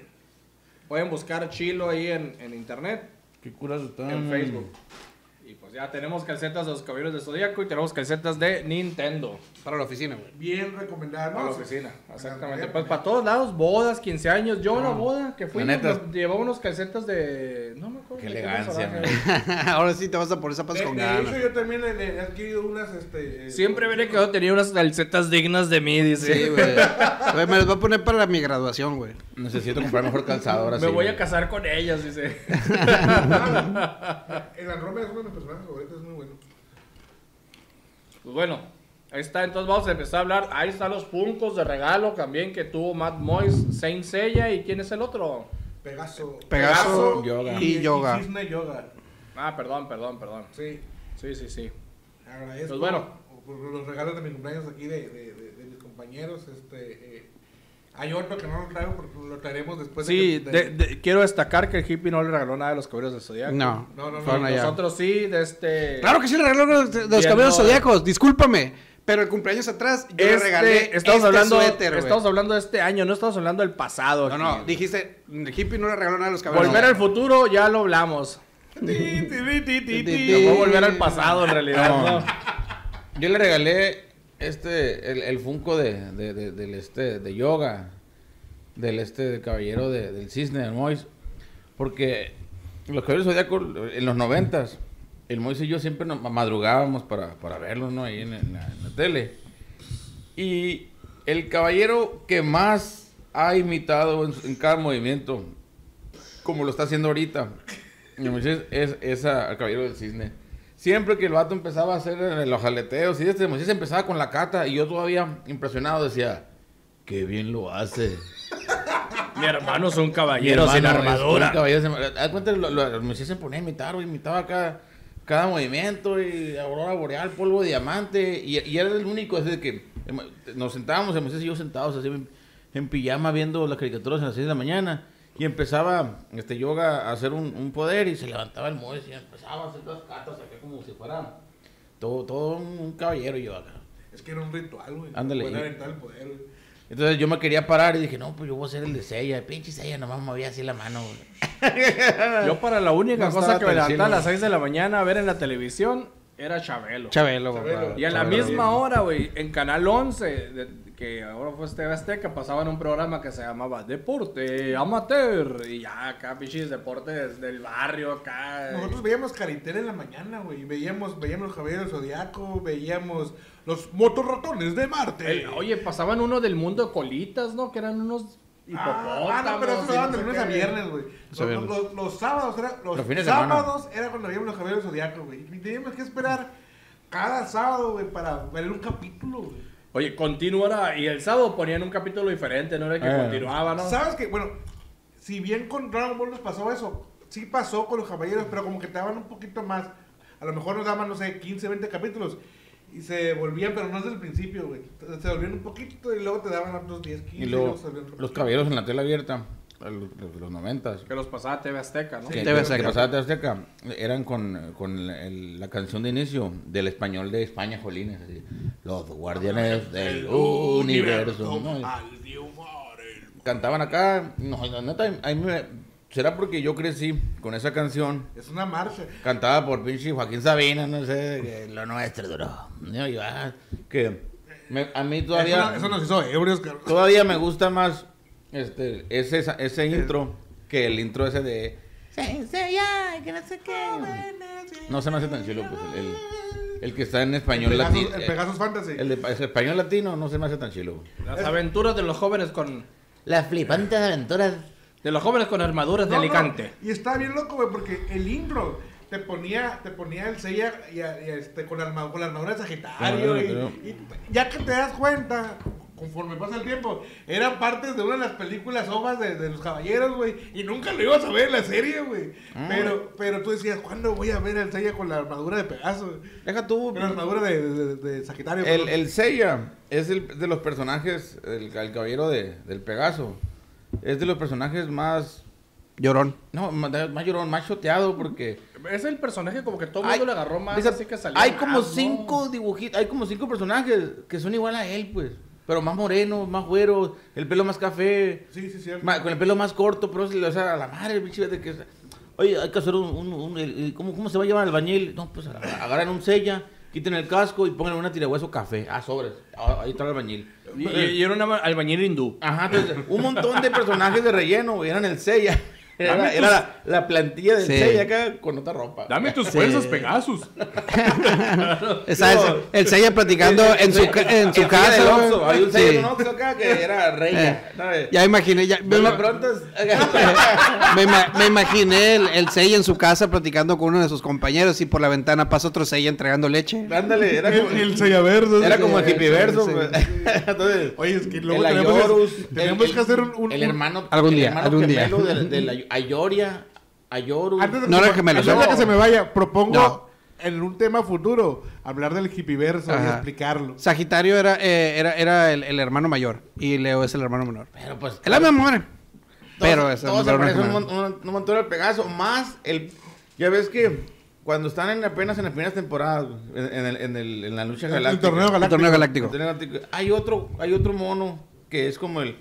[SPEAKER 2] Pueden buscar Chilo ahí en, en internet,
[SPEAKER 3] Qué curas están.
[SPEAKER 2] en Facebook. Ya tenemos calcetas de los caballeros de Zodíaco y tenemos calcetas de Nintendo.
[SPEAKER 6] Para la oficina, güey.
[SPEAKER 5] Bien recomendado.
[SPEAKER 2] Para la oficina, exactamente. Pues para todos lados, bodas, 15 años. Yo en la boda que fui, llevaba unos calcetas de. No me acuerdo.
[SPEAKER 3] Qué
[SPEAKER 2] de
[SPEAKER 3] elegancia.
[SPEAKER 6] Ahora sí te vas a poner zapatos
[SPEAKER 5] De,
[SPEAKER 6] con
[SPEAKER 5] de
[SPEAKER 6] ganas.
[SPEAKER 5] hecho, yo también he adquirido unas. Este, eh,
[SPEAKER 2] Siempre hubiera quedado tenía unas calcetas dignas de mí, dice.
[SPEAKER 6] Sí. Güey, me las voy a poner para mi graduación, güey.
[SPEAKER 3] Necesito comprar mejor calzado ahora
[SPEAKER 2] Me
[SPEAKER 3] sí.
[SPEAKER 2] voy a casar con ellas, dice.
[SPEAKER 5] El Andrómeda es uno de mis personajes favoritos, es muy bueno.
[SPEAKER 2] Pues bueno, ahí está. Entonces vamos a empezar a hablar. Ahí están los puncos de regalo también que tuvo Matt Moyes, Saint Seiya y quién es el otro.
[SPEAKER 5] Pegaso.
[SPEAKER 6] Pegaso,
[SPEAKER 3] yoga.
[SPEAKER 6] y yoga.
[SPEAKER 5] Cisne yoga.
[SPEAKER 2] Ah, perdón, perdón, perdón.
[SPEAKER 5] Sí.
[SPEAKER 2] Sí, sí, sí.
[SPEAKER 5] Agradezco
[SPEAKER 2] Pues bueno.
[SPEAKER 5] por los regalos de mi cumpleaños aquí de, de, de, de mis compañeros. Este, eh, hay otro que no lo traigo porque lo traeremos después.
[SPEAKER 2] Sí,
[SPEAKER 5] que-
[SPEAKER 2] de- de- quiero destacar que el hippie no le regaló nada de los caballeros del Zodiaco.
[SPEAKER 6] No,
[SPEAKER 5] No, no, no.
[SPEAKER 2] Nosotros sí, de este.
[SPEAKER 6] Claro que sí le regaló los, de los
[SPEAKER 2] no.
[SPEAKER 6] zodiacos, discúlpame. Pero el cumpleaños atrás, yo le
[SPEAKER 2] Este-
[SPEAKER 6] regalé
[SPEAKER 2] estamos
[SPEAKER 6] este
[SPEAKER 2] hablando,
[SPEAKER 6] suéter,
[SPEAKER 2] estamos hablando de este año, no estamos hablando del pasado.
[SPEAKER 6] No, no,
[SPEAKER 2] aquí.
[SPEAKER 6] dijiste, el hippie no le regaló nada a los cabellos.
[SPEAKER 2] Volver al futuro ya lo hablamos. No voy a volver al pasado en realidad.
[SPEAKER 3] No.
[SPEAKER 2] ¿no?
[SPEAKER 3] Yo le regalé este, el, el Funko de, de, de- del este, de yoga, del este, del caballero de- del cisne, del Mois, porque los caballeros zodiacos en los noventas, el Mois y yo siempre nos madrugábamos para, para verlos, ¿no? Ahí en, la, tele. Y el caballero que más ha imitado en, cada movimiento, como lo está haciendo ahorita, Moisés, es, es a- al caballero del cisne. Siempre que el vato empezaba a hacer eh, los jaleteos y este Moisés empezaba con la cata y yo todavía impresionado decía, qué bien lo hace.
[SPEAKER 2] Mi hermano es un caballero sin armadura.
[SPEAKER 3] Haz cuenta, lo- lo- Moisés se ponía a imitar, imitaba cada, cada movimiento y aurora boreal, polvo de diamante y, y era el único, así de que em, nos sentábamos, el Moisés y yo sentados así en, en pijama viendo las caricaturas a las 6 de la mañana y empezaba este yoga a hacer un, un poder y se levantaba el Moisés y empezaba a hacer las catas acá como si fuera todo, todo un, caballero yo acá.
[SPEAKER 5] Es que era un ritual, güey.
[SPEAKER 3] Ándale.
[SPEAKER 5] El poder, güey.
[SPEAKER 3] Entonces yo me quería parar y dije, no, pues yo voy a hacer el de Sella. Pinche Sella, nomás movía así la mano, güey.
[SPEAKER 2] Yo para la única
[SPEAKER 3] No
[SPEAKER 2] cosa que me levantaba a las 6 de la mañana a ver en la televisión era Chabelo.
[SPEAKER 6] Chabelo,
[SPEAKER 5] Chabelo.
[SPEAKER 6] papá.
[SPEAKER 2] Y a la
[SPEAKER 6] Chabelo.
[SPEAKER 2] misma hora, güey, en Canal 11, de- que ahora fue TV Azteca, pasaban un programa que se llamaba Deporte Amateur. Y ya acá, pichis, deportes del barrio, acá.
[SPEAKER 5] Nosotros veíamos Caritel en la mañana, güey. Veíamos, veíamos los caballeros del zodiaco, veíamos los motorratones de Marte.
[SPEAKER 2] Oye, pasaban uno del mundo de colitas, ¿no? Que eran unos hipopótamos.
[SPEAKER 5] Ah, no, pero eso lo daban de lunes a viernes, güey.
[SPEAKER 6] Los
[SPEAKER 5] Los, los- los sábados, era, los,
[SPEAKER 3] Los fines de
[SPEAKER 5] sábados era cuando veíamos los caballeros del zodiaco, güey. Y teníamos que esperar cada sábado, güey, para ver un capítulo, güey.
[SPEAKER 2] Oye, continuará. Y el sábado ponían un capítulo diferente, no era que
[SPEAKER 3] Ah.
[SPEAKER 2] continuaba, ¿no?
[SPEAKER 5] ¿Sabes qué? Bueno, si bien con Dragon Ball nos pasó eso, sí pasó con los caballeros, pero como que te daban un poquito más. A lo mejor nos daban, no sé, 15, 20 capítulos. Y se volvían, pero no desde el principio, güey. Se volvían un poquito y luego te daban otros 10, 15.
[SPEAKER 3] Y luego,
[SPEAKER 5] se volvían otros-
[SPEAKER 3] los caballeros en la tela abierta, los, los, de los noventas.
[SPEAKER 2] Que los pasaba TV Azteca, ¿no?
[SPEAKER 3] Que,
[SPEAKER 6] TV
[SPEAKER 3] que
[SPEAKER 6] Azteca.
[SPEAKER 3] pasaba TV Azteca, eran con, con el- la canción de inicio del español de España, Jolines. así, los guardianes del universo. ¿no?
[SPEAKER 5] Al
[SPEAKER 3] Cantaban acá. No, la neta, a mí me- será porque yo crecí con esa canción.
[SPEAKER 5] Es una marcha.
[SPEAKER 3] Cantada por pinche Joaquín Sabina, no sé, que lo nuestro duró. ¿no? Y, ah, que me- a mí todavía.
[SPEAKER 5] Eso, eso nos hizo ebrios.
[SPEAKER 3] Todavía me gusta más este, ese, ese intro que el intro ese de. "Se- se- ya, que no sé qué". No se me hace tan chulo, pues el, el- el que está en español
[SPEAKER 5] El
[SPEAKER 3] latino.
[SPEAKER 5] Pegasus, el Pegasus Fantasy.
[SPEAKER 3] El de el español latino no se me hace tan chilo.
[SPEAKER 2] Las aventuras de los jóvenes con...
[SPEAKER 3] Las flipantes aventuras.
[SPEAKER 2] De los jóvenes con armaduras de
[SPEAKER 5] No, no,
[SPEAKER 2] Alicante.
[SPEAKER 5] Y está bien loco, güey, porque el intro te ponía, te ponía el sella y, y, este, con, la arma- con la armadura de Sagitario. Y,
[SPEAKER 3] claro.
[SPEAKER 5] y ya que te das cuenta, conforme pasa el tiempo, eran partes de una de las películas ovas de, de los caballeros, güey. Y nunca lo ibas a ver en la serie, güey.
[SPEAKER 3] Ah.
[SPEAKER 5] Pero, pero tú decías, ¿cuándo voy a ver el sella con la armadura de Pegaso?
[SPEAKER 3] Deja tú.
[SPEAKER 5] Con la armadura de, de, de Sagitario.
[SPEAKER 3] El, el Seiya es el, de los personajes, el, el caballero de, del Pegaso. Es de los personajes más.
[SPEAKER 6] Llorón.
[SPEAKER 3] No, más, más llorón, más choteado porque.
[SPEAKER 2] Es el personaje como que todo el mundo le agarró más,
[SPEAKER 3] Dice,
[SPEAKER 2] así que salió
[SPEAKER 3] Hay
[SPEAKER 2] más,
[SPEAKER 3] como
[SPEAKER 2] ¿no?
[SPEAKER 3] cinco dibujitos, hay como cinco personajes que son igual a él, pues. Pero más morenos, más güeros, el pelo más café,
[SPEAKER 5] Sí, sí, cierto.
[SPEAKER 3] ma- con el pelo más corto, pero o sea, a la madre, pinche, de que... Oye, hay que hacer un... un- un- el- ¿cómo, ¿Cómo se va a llevar el albañil? No, pues agarran un sella, quiten el casco y pongan una tirahueso café. Ah, sobres. Ah, ahí está el albañil.
[SPEAKER 2] Y, era un albañil hindú.
[SPEAKER 3] Ajá, entonces, un montón de personajes de relleno, güey, eran el sella. Era,
[SPEAKER 2] Dame
[SPEAKER 3] era la, la plantilla del
[SPEAKER 6] Sí.
[SPEAKER 3] sella acá con otra ropa.
[SPEAKER 2] Dame tus
[SPEAKER 6] Sí.
[SPEAKER 2] fuerzas, Pegasus.
[SPEAKER 6] Esa es- el Seiya platicando en su, ca- en su
[SPEAKER 3] El
[SPEAKER 6] casa.
[SPEAKER 3] Seiya Hay un
[SPEAKER 6] Sí.
[SPEAKER 3] sello en un Oxxo acá que era reya. ¿sabes?
[SPEAKER 6] Ya imaginé, ya, me,
[SPEAKER 3] Me
[SPEAKER 6] ma- me ima- me imaginé el, el Seiya en su casa platicando con uno de sus compañeros y por la ventana pasa otro Seiya entregando leche.
[SPEAKER 3] Ándale, era como,
[SPEAKER 5] El, el Sella verde.
[SPEAKER 3] era como el
[SPEAKER 6] Sí,
[SPEAKER 3] hippie verso.
[SPEAKER 6] sí.
[SPEAKER 3] Entonces,
[SPEAKER 5] Oye, es que luego
[SPEAKER 3] el
[SPEAKER 5] tenemos,
[SPEAKER 3] Ayorus,
[SPEAKER 5] tenemos
[SPEAKER 3] el-
[SPEAKER 5] que hacer un... un-
[SPEAKER 3] el hermano,
[SPEAKER 6] Algún
[SPEAKER 3] el
[SPEAKER 6] día,
[SPEAKER 3] hermano
[SPEAKER 6] algún día.
[SPEAKER 3] Ay- Ayoria, Ayorus.
[SPEAKER 5] Antes de,
[SPEAKER 6] No
[SPEAKER 5] que,
[SPEAKER 6] gemelo,
[SPEAKER 5] antes de que se me vaya, propongo
[SPEAKER 6] No.
[SPEAKER 5] en un tema futuro hablar del hippieverso y
[SPEAKER 6] Ajá.
[SPEAKER 5] explicarlo.
[SPEAKER 6] Sagitario era, eh, era, era el, el hermano mayor y Leo es el hermano menor.
[SPEAKER 3] Pero pues.
[SPEAKER 6] Es la misma madre.
[SPEAKER 3] todos-
[SPEAKER 6] Pero es el
[SPEAKER 3] todos se
[SPEAKER 6] hermano
[SPEAKER 3] parecen un, un- un montón al Pegaso. Más el. Ya ves que cuando están en, apenas en las primeras temporadas, en, en el, en, el- en la lucha
[SPEAKER 5] El
[SPEAKER 3] galáctica.
[SPEAKER 6] El torneo galáctico.
[SPEAKER 3] El torneo galáctico, Hay otro, hay otro mono que es como el.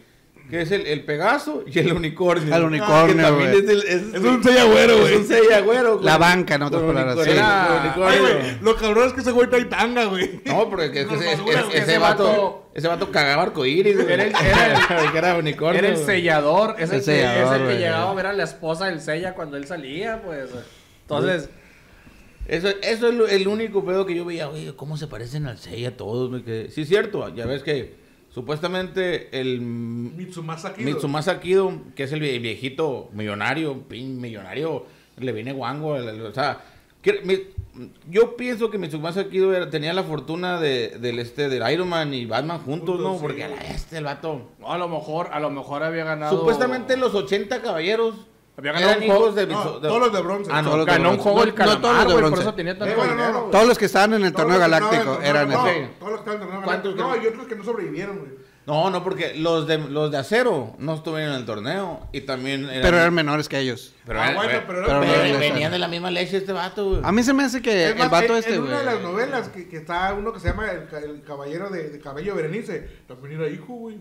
[SPEAKER 3] Que es el, el Pegaso y el unicornio.
[SPEAKER 6] El unicornio,
[SPEAKER 3] Que también
[SPEAKER 6] güey.
[SPEAKER 3] es, el- es-
[SPEAKER 5] Es un Sella güero,
[SPEAKER 3] Es
[SPEAKER 5] güey.
[SPEAKER 3] un sella güero, güey.
[SPEAKER 6] La banca, en otras palabras,
[SPEAKER 3] unicornio,
[SPEAKER 6] sí.
[SPEAKER 3] con
[SPEAKER 5] Ay, güey, lo cabrón es que ese güey trae tanga, güey.
[SPEAKER 3] No, porque que- que
[SPEAKER 5] Con
[SPEAKER 3] ese, ese-
[SPEAKER 5] güey.
[SPEAKER 3] ese vato,
[SPEAKER 2] vato-
[SPEAKER 3] ese vato cagaba arcoíris, güey.
[SPEAKER 2] Era el- era
[SPEAKER 3] que era unicornio.
[SPEAKER 2] Era el
[SPEAKER 3] güey.
[SPEAKER 2] sellador, es el,
[SPEAKER 6] El
[SPEAKER 2] que,
[SPEAKER 6] sellador,
[SPEAKER 2] es el que
[SPEAKER 6] güey.
[SPEAKER 2] llegaba a ver a la esposa del sella cuando él salía, pues. Entonces,
[SPEAKER 3] Eso, eso es lo- el único pedo que yo veía, oye, ¿cómo se parecen al Seiya todos? güey? Que, sí, es cierto, ya ves que supuestamente el
[SPEAKER 5] Mitsumasa Kido.
[SPEAKER 3] Mitsumasa Kido, que es el vie- viejito millonario, pin millonario, le viene guango, el- el- o sea, que- mi- yo pienso que Mitsumasa Kido era- tenía la fortuna de, del este, del Iron Man y Batman juntos,
[SPEAKER 5] Juntos,
[SPEAKER 3] ¿no?
[SPEAKER 5] sí.
[SPEAKER 3] Porque a la este, el vato...
[SPEAKER 2] a lo mejor, a lo mejor había ganado.
[SPEAKER 3] Supuestamente los 80 caballeros
[SPEAKER 2] Había ganado
[SPEAKER 3] eran
[SPEAKER 2] un juego-
[SPEAKER 3] de...
[SPEAKER 5] No,
[SPEAKER 3] de-
[SPEAKER 5] todos los de bronce.
[SPEAKER 3] Ah, no,
[SPEAKER 6] Todos los de
[SPEAKER 2] ganó un juego
[SPEAKER 6] No-
[SPEAKER 2] el
[SPEAKER 6] no todos los
[SPEAKER 2] calamar,
[SPEAKER 6] de
[SPEAKER 2] por eso tenía tanto
[SPEAKER 5] Eh, bueno,
[SPEAKER 2] dinero.
[SPEAKER 6] Todos los que estaban en el torneo galáctico
[SPEAKER 5] el
[SPEAKER 6] eran.
[SPEAKER 5] No, todos los que estaban en el torneo
[SPEAKER 3] ¿Cuántos
[SPEAKER 5] galáctico. No, y otros que no sobrevivieron, güey.
[SPEAKER 3] No, no, porque los de, los de acero no estuvieron en el torneo y también eran...
[SPEAKER 6] Pero eran menores que ellos.
[SPEAKER 3] Pero,
[SPEAKER 5] Ah, bueno,
[SPEAKER 3] pero-
[SPEAKER 5] eran
[SPEAKER 3] venían de la misma leche este vato, güey.
[SPEAKER 6] A mí se me hace que
[SPEAKER 5] Es
[SPEAKER 6] el
[SPEAKER 5] más,
[SPEAKER 6] vato
[SPEAKER 5] en,
[SPEAKER 6] este,
[SPEAKER 5] en
[SPEAKER 6] güey.
[SPEAKER 5] una de las novelas que, que está uno que se llama El, ca- el Caballero de, de Cabello Berenice, también era hijo, güey.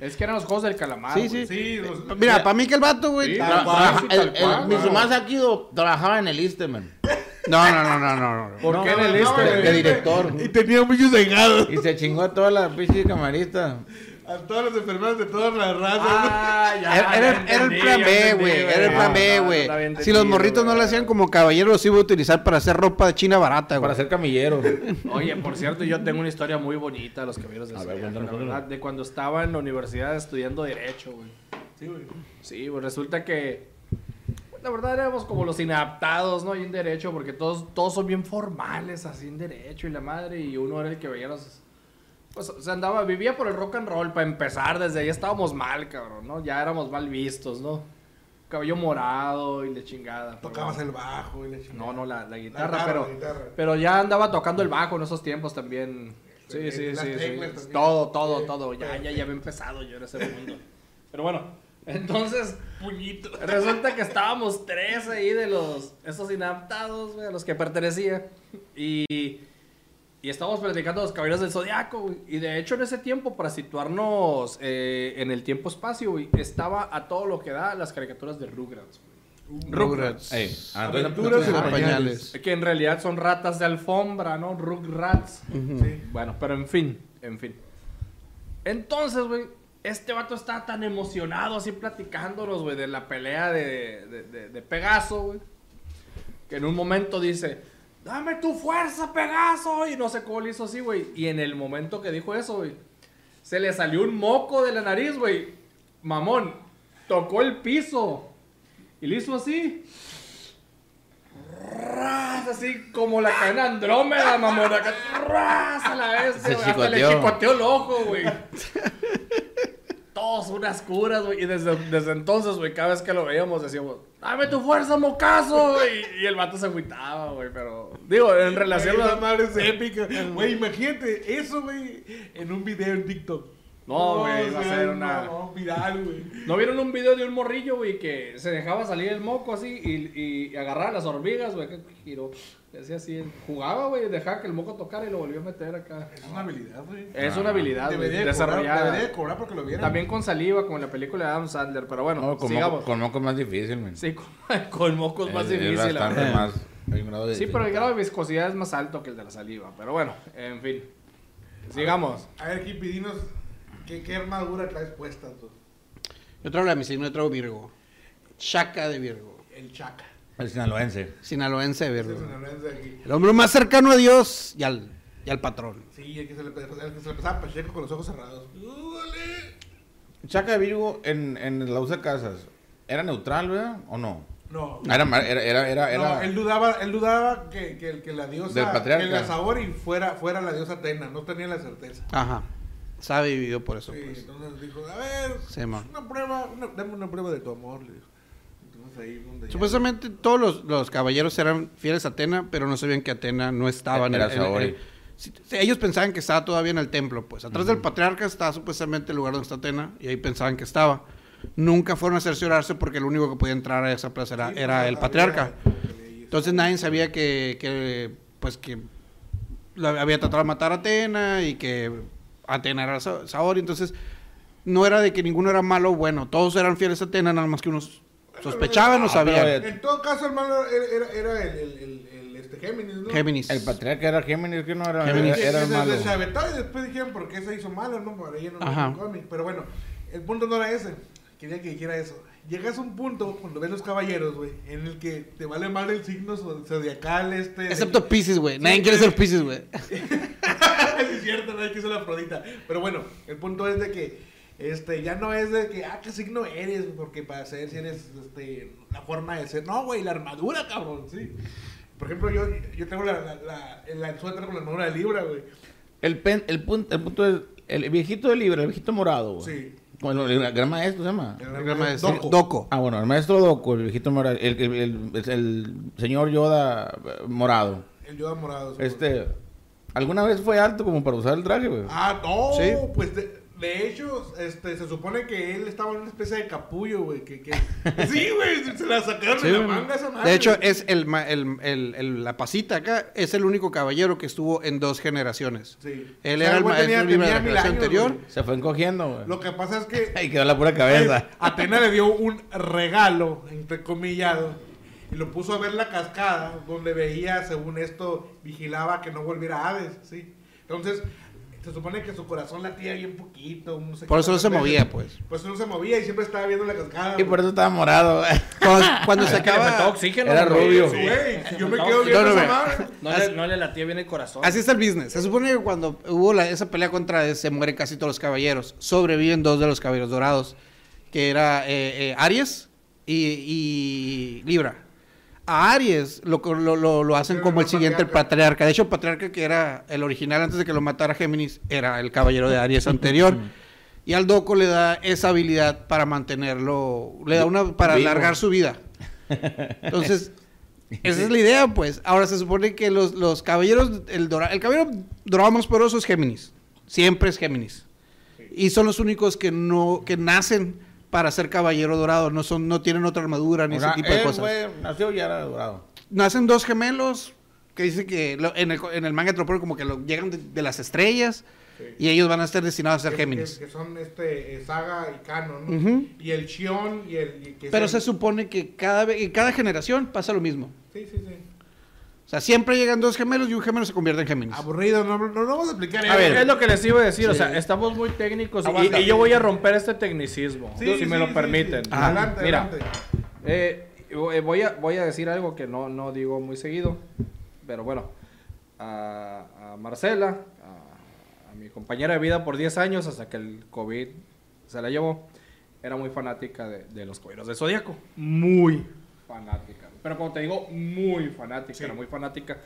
[SPEAKER 2] Es que eran los juegos del calamar.
[SPEAKER 6] Sí, sí.
[SPEAKER 5] Sí, los-
[SPEAKER 6] Mira, para mí que el vato, güey.
[SPEAKER 2] Sí. Cual,
[SPEAKER 3] Mitsumasa Kido trabajaba en el Eastman
[SPEAKER 6] no, no, no, no. no.
[SPEAKER 2] ¿Por
[SPEAKER 3] No,
[SPEAKER 2] qué en el
[SPEAKER 3] no, de-
[SPEAKER 2] güey?
[SPEAKER 3] de director.
[SPEAKER 5] Y tenía muchos cegados.
[SPEAKER 3] y se chingó a toda la pinche camarista.
[SPEAKER 5] A todas las enfermedades de todas las razas.
[SPEAKER 2] Ah, ya,
[SPEAKER 6] Era,
[SPEAKER 2] ya
[SPEAKER 6] era-
[SPEAKER 2] entendí,
[SPEAKER 6] era el plan B, güey. Era el plan B,
[SPEAKER 2] Ah,
[SPEAKER 6] güey.
[SPEAKER 2] no
[SPEAKER 6] Si los morritos no lo hacían como caballeros, los iba a utilizar para hacer ropa de china barata,
[SPEAKER 3] Para
[SPEAKER 6] güey.
[SPEAKER 3] ser camillero.
[SPEAKER 2] Oye, por cierto, yo tengo una historia muy bonita de los caballeros de
[SPEAKER 3] A ver,
[SPEAKER 2] Zodiaco, la verdad, de cuando estaba en la universidad estudiando Derecho, güey.
[SPEAKER 5] Sí, güey.
[SPEAKER 2] Sí, pues resulta que la verdad éramos como los inadaptados, ¿no? Y en derecho, porque todos, todos son bien formales, así en derecho y la madre, y uno era el que veía los... Pues se andaba, vivía por el rock and roll para empezar, desde ahí estábamos mal, cabrón, ¿no? Ya éramos mal vistos, ¿no? Cabello morado y la chingada.
[SPEAKER 5] Tocabas
[SPEAKER 2] bueno.
[SPEAKER 5] el bajo y la chingada.
[SPEAKER 2] No, no, la, la guitarra,
[SPEAKER 5] guitarra,
[SPEAKER 2] pero,
[SPEAKER 5] la guitarra.
[SPEAKER 2] pero ya andaba tocando el bajo en esos tiempos también. Sí,
[SPEAKER 5] Sí,
[SPEAKER 2] sí, sí. Todo, todo, todo. Ya, ya, ya había empezado yo en ese mundo. Pero bueno, entonces,
[SPEAKER 5] Puñito.
[SPEAKER 2] resulta que estábamos tres ahí de los, esos inadaptados, güey, a los que pertenecía. Y, y estábamos platicando los caballeros del Zodiaco, güey. Y de hecho, en ese tiempo, para situarnos eh, en el tiempo-espacio, güey, estaba a todo lo que da las caricaturas de Rugrats, güey.
[SPEAKER 6] Rugrats.
[SPEAKER 3] Ey, entonces-
[SPEAKER 5] Aventuras en pañales.
[SPEAKER 2] Que en realidad son ratas de alfombra, ¿no? Rugrats.
[SPEAKER 5] Sí.
[SPEAKER 2] Bueno, pero en fin, en fin. Entonces, güey, este vato estaba tan emocionado así platicándonos, güey, de la pelea de, de, de- de Pegaso, güey. Que en un momento dice, dame tu fuerza, Pegaso. Y no sé cómo le hizo así, güey. Y en el momento que dijo eso, güey, se le salió un moco de la nariz, güey. Mamón, tocó el piso. Y le hizo así. Ras, Así como la cadena Andrómeda, mamón. Ras, a la vez, güey. Hasta le
[SPEAKER 3] chicoteó
[SPEAKER 2] el ojo, güey. Todos unas curas, güey. Y desde, desde entonces, güey, cada vez que lo veíamos decíamos, dame tu fuerza, mocazo. Y el vato se agüitaba, güey. Pero, digo, en relación a.
[SPEAKER 5] esa madre es épica. Güey, imagínate eso, güey, en un video en TikTok.
[SPEAKER 2] No, güey, iba a ser una-
[SPEAKER 5] No, viral, güey.
[SPEAKER 2] ¿No vieron un video de un morrillo, güey, que se dejaba salir el moco así y, y agarraba las hormigas, güey, que giró? Decía así, jugaba, güey, dejaba que el moco tocara y lo volvió a meter acá.
[SPEAKER 5] Es una habilidad, güey.
[SPEAKER 2] Es una habilidad, güey,
[SPEAKER 5] Debería de cobrar,
[SPEAKER 2] desarrollada.
[SPEAKER 5] debería de cobrar porque lo vieron.
[SPEAKER 2] También con saliva, como en la película de Adam Sandler, pero bueno,
[SPEAKER 3] No, con,
[SPEAKER 2] sigamos.
[SPEAKER 3] moco, con moco es más difícil, man.
[SPEAKER 2] Sí, con, con moco es más difícil.
[SPEAKER 3] Es
[SPEAKER 2] la
[SPEAKER 3] bastante
[SPEAKER 2] verdad.
[SPEAKER 3] más. hay un grado de
[SPEAKER 2] Sí, pero el grado de viscosidad es más alto que el de la saliva, pero bueno, en fin. Sigamos.
[SPEAKER 5] A ver, Kipi, dinos, ¿qué, qué armadura traes puesta tú?
[SPEAKER 6] Yo traigo la misión, yo traigo Virgo. Chaca de Virgo.
[SPEAKER 5] El Chaca.
[SPEAKER 3] El sinaloense.
[SPEAKER 6] Sinaloense de Virgo.
[SPEAKER 5] aquí.
[SPEAKER 6] El hombre más cercano a Dios y al, y al patrón.
[SPEAKER 5] Sí, el que se le, el que se le pasaba Pacheco con los ojos cerrados. ¡Údale!
[SPEAKER 3] Chaca de Virgo en, en la usa casas. ¿Era neutral, verdad? ¿O no?
[SPEAKER 5] No.
[SPEAKER 3] Era, era, era, era,
[SPEAKER 5] No,
[SPEAKER 3] era-
[SPEAKER 5] él dudaba, él dudaba que, que, que la diosa,
[SPEAKER 3] Del patriarca.
[SPEAKER 5] que la Saori fuera, fuera la diosa Atena, no tenía la certeza.
[SPEAKER 6] Ajá. Sabe y vivió por eso,
[SPEAKER 5] Sí,
[SPEAKER 6] pues.
[SPEAKER 5] entonces dijo, a ver,
[SPEAKER 6] Sí, ma.
[SPEAKER 5] una prueba, una, dame una prueba de tu amor, le dijo. Entonces ahí donde ya-
[SPEAKER 6] Supuestamente todos los, los caballeros eran fieles a Atena, pero no sabían que Atena no estaba en el...
[SPEAKER 3] Era
[SPEAKER 6] en el- ellos pensaban que estaba todavía en el templo, pues. Atrás del patriarca estaba supuestamente el lugar donde está Atena, y ahí pensaban que estaba. Nunca fueron a cerciorarse porque el único que podía entrar a esa plaza era,
[SPEAKER 5] Sí,
[SPEAKER 6] era el patriarca. Entonces nadie sabía que, que, pues que lo había tratado de matar a Atena y que Atena era Sa- Saori. Entonces no era de que ninguno era malo o bueno. Todos eran fieles a Atena, nada más que unos sospechaban o
[SPEAKER 3] Ah,
[SPEAKER 6] sabían.
[SPEAKER 5] En todo caso, el malo era, era, era el, el, el, el, este Géminis, ¿no?
[SPEAKER 6] Géminis.
[SPEAKER 3] El patriarca era Géminis, que no era,
[SPEAKER 6] Géminis.
[SPEAKER 3] Era,
[SPEAKER 5] que
[SPEAKER 3] el malo.
[SPEAKER 5] se y después dijeron por qué se hizo malo, ¿no? Por ahí en un
[SPEAKER 6] Ajá.
[SPEAKER 5] cómic. Pero bueno, el punto no era ese. Quería que dijera eso. Llegas a un punto, cuando ves los caballeros, güey, en el que te vale mal el signo zo- zodiacal este...
[SPEAKER 6] Excepto Pisces, güey. Nadie
[SPEAKER 5] Sí,
[SPEAKER 6] quiere ser Pisces, güey.
[SPEAKER 5] es cierto, no hay que ser la Afrodita. Pero bueno, el punto es de que este ya no es de que, ah, qué signo eres, porque para saber si eres este, la forma de ser. No, güey, la armadura, cabrón, sí. Por ejemplo, yo, yo tengo la, la, la, el, el suéter con la armadura de Libra, güey.
[SPEAKER 3] El, pen- el, punto, el punto es, el viejito de Libra, el viejito morado, güey.
[SPEAKER 5] Sí.
[SPEAKER 3] Bueno, el gran maestro se llama.
[SPEAKER 5] El
[SPEAKER 6] Programa de
[SPEAKER 5] Doco.
[SPEAKER 6] Doco.
[SPEAKER 3] Ah, bueno, el maestro Doco, el viejito morado, el, el, el- el- señor Yoda morado.
[SPEAKER 5] El Yoda morado. sí,
[SPEAKER 3] Este, ¿alguna vez fue alto como para usar el traje, güey?
[SPEAKER 5] Ah, no,
[SPEAKER 6] Sí.
[SPEAKER 5] pues de, de hecho, este, se supone que él estaba en una especie de capullo, güey. Que, que... sí, güey, se la sacaron
[SPEAKER 6] Sí,
[SPEAKER 5] de la manga esa madre.
[SPEAKER 6] De hecho, es el, el, el- el- la pasita acá, es el único caballero que estuvo en dos generaciones.
[SPEAKER 5] Sí.
[SPEAKER 6] Él
[SPEAKER 5] O sea,
[SPEAKER 6] era el maestro
[SPEAKER 5] tenía-
[SPEAKER 6] de la generación
[SPEAKER 5] años,
[SPEAKER 6] anterior.
[SPEAKER 5] güey.
[SPEAKER 3] Se fue encogiendo, güey.
[SPEAKER 5] Lo que pasa es que
[SPEAKER 3] quedó la pura cabeza.
[SPEAKER 5] Atena le dio un regalo, entrecomillado, y lo puso a ver la cascada, donde veía, según esto, vigilaba que no volviera Hades, ¿sí? Entonces, se supone que su corazón latía bien poquito, no sé
[SPEAKER 6] Por eso no se movía, pues.
[SPEAKER 5] Por eso no se movía y siempre estaba viendo la cascada.
[SPEAKER 3] Y por eso estaba morado.
[SPEAKER 6] Cuando, cuando se acaba...
[SPEAKER 2] oxígeno.
[SPEAKER 3] Era rubio.
[SPEAKER 5] Sí, yo me
[SPEAKER 2] No,
[SPEAKER 5] quedo viendo
[SPEAKER 6] no,
[SPEAKER 5] esa
[SPEAKER 6] no.
[SPEAKER 5] madre.
[SPEAKER 2] No le, no le latía bien el corazón.
[SPEAKER 6] Así está el business. Se supone que cuando hubo la- esa pelea contra se mueren casi todos los caballeros. Sobreviven dos de los caballeros dorados, que era eh, eh, Aries y, y Libra. A Aries lo, lo, lo, lo hacen como el siguiente, el
[SPEAKER 5] patriarca.
[SPEAKER 6] patriarca. De hecho, el patriarca que era el original antes de que lo matara Géminis, era el caballero de Aries anterior. Y al Doco le da esa habilidad para mantenerlo, le da una para
[SPEAKER 3] Vivo.
[SPEAKER 6] alargar su vida. Entonces, esa es la idea, pues. Ahora se supone que los, los caballeros, el, dora- el caballero dorado más poderoso es Géminis. Siempre es Géminis. Y son los únicos que no, que nacen para ser caballero dorado. No son, no tienen otra armadura ni
[SPEAKER 3] O sea,
[SPEAKER 6] ese tipo de
[SPEAKER 3] él
[SPEAKER 6] cosas.
[SPEAKER 3] fue- nació y ya era dorado.
[SPEAKER 6] Nacen dos gemelos que dice que lo- en, el, en el manga te lo ponen como que lo, llegan de, de las estrellas y ellos van a estar destinados a ser
[SPEAKER 5] Que-
[SPEAKER 6] Géminis.
[SPEAKER 5] Que, que son este, eh, Saga y Canon. ¿no? Y el Shion y el. y que
[SPEAKER 6] Pero
[SPEAKER 5] son-
[SPEAKER 6] se supone que cada, cada generación pasa lo mismo.
[SPEAKER 5] Sí, sí, sí.
[SPEAKER 6] O sea, siempre llegan dos gemelos y un gemelo se convierte en Géminis.
[SPEAKER 5] Aburrido, no, no, no vamos a explicar
[SPEAKER 2] A ver, es lo que les iba a decir, o sea, estamos muy técnicos y- yo voy a romper este tecnicismo,
[SPEAKER 5] Sí,
[SPEAKER 2] si
[SPEAKER 5] sí,
[SPEAKER 2] me
[SPEAKER 5] sí,
[SPEAKER 2] lo permiten.
[SPEAKER 5] Adelante,
[SPEAKER 2] Mira,
[SPEAKER 5] adelante.
[SPEAKER 2] Eh, eh, voy, a, voy a decir algo que no, no digo muy seguido, pero bueno, a, a Marcela, a, a mi compañera de vida por 10 años, hasta que el COVID se la llevó, era muy fanática de, de los Caballeros del Zodíaco. Muy fanática. Pero como te digo, muy fanática, era muy fanática.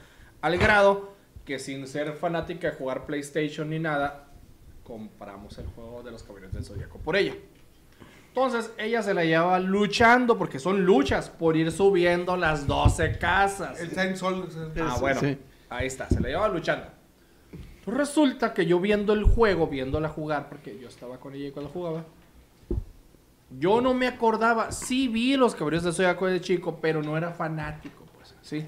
[SPEAKER 2] Al grado que sin ser fanática de jugar PlayStation ni nada, compramos el juego de los Caballeros del Zodíaco por ella. Entonces ella se la llevaba luchando, porque son luchas, por ir subiendo las 12 casas.
[SPEAKER 5] El Saint Sol.
[SPEAKER 2] Ah, bueno,
[SPEAKER 6] Sí.
[SPEAKER 2] ahí está, se la llevaba luchando. Pues resulta que yo viendo el juego, viéndola jugar, porque yo estaba con ella cuando jugaba, yo no me acordaba, sí vi los caballeros de Zodiaco de chico, pero no era fanático, pues, sí.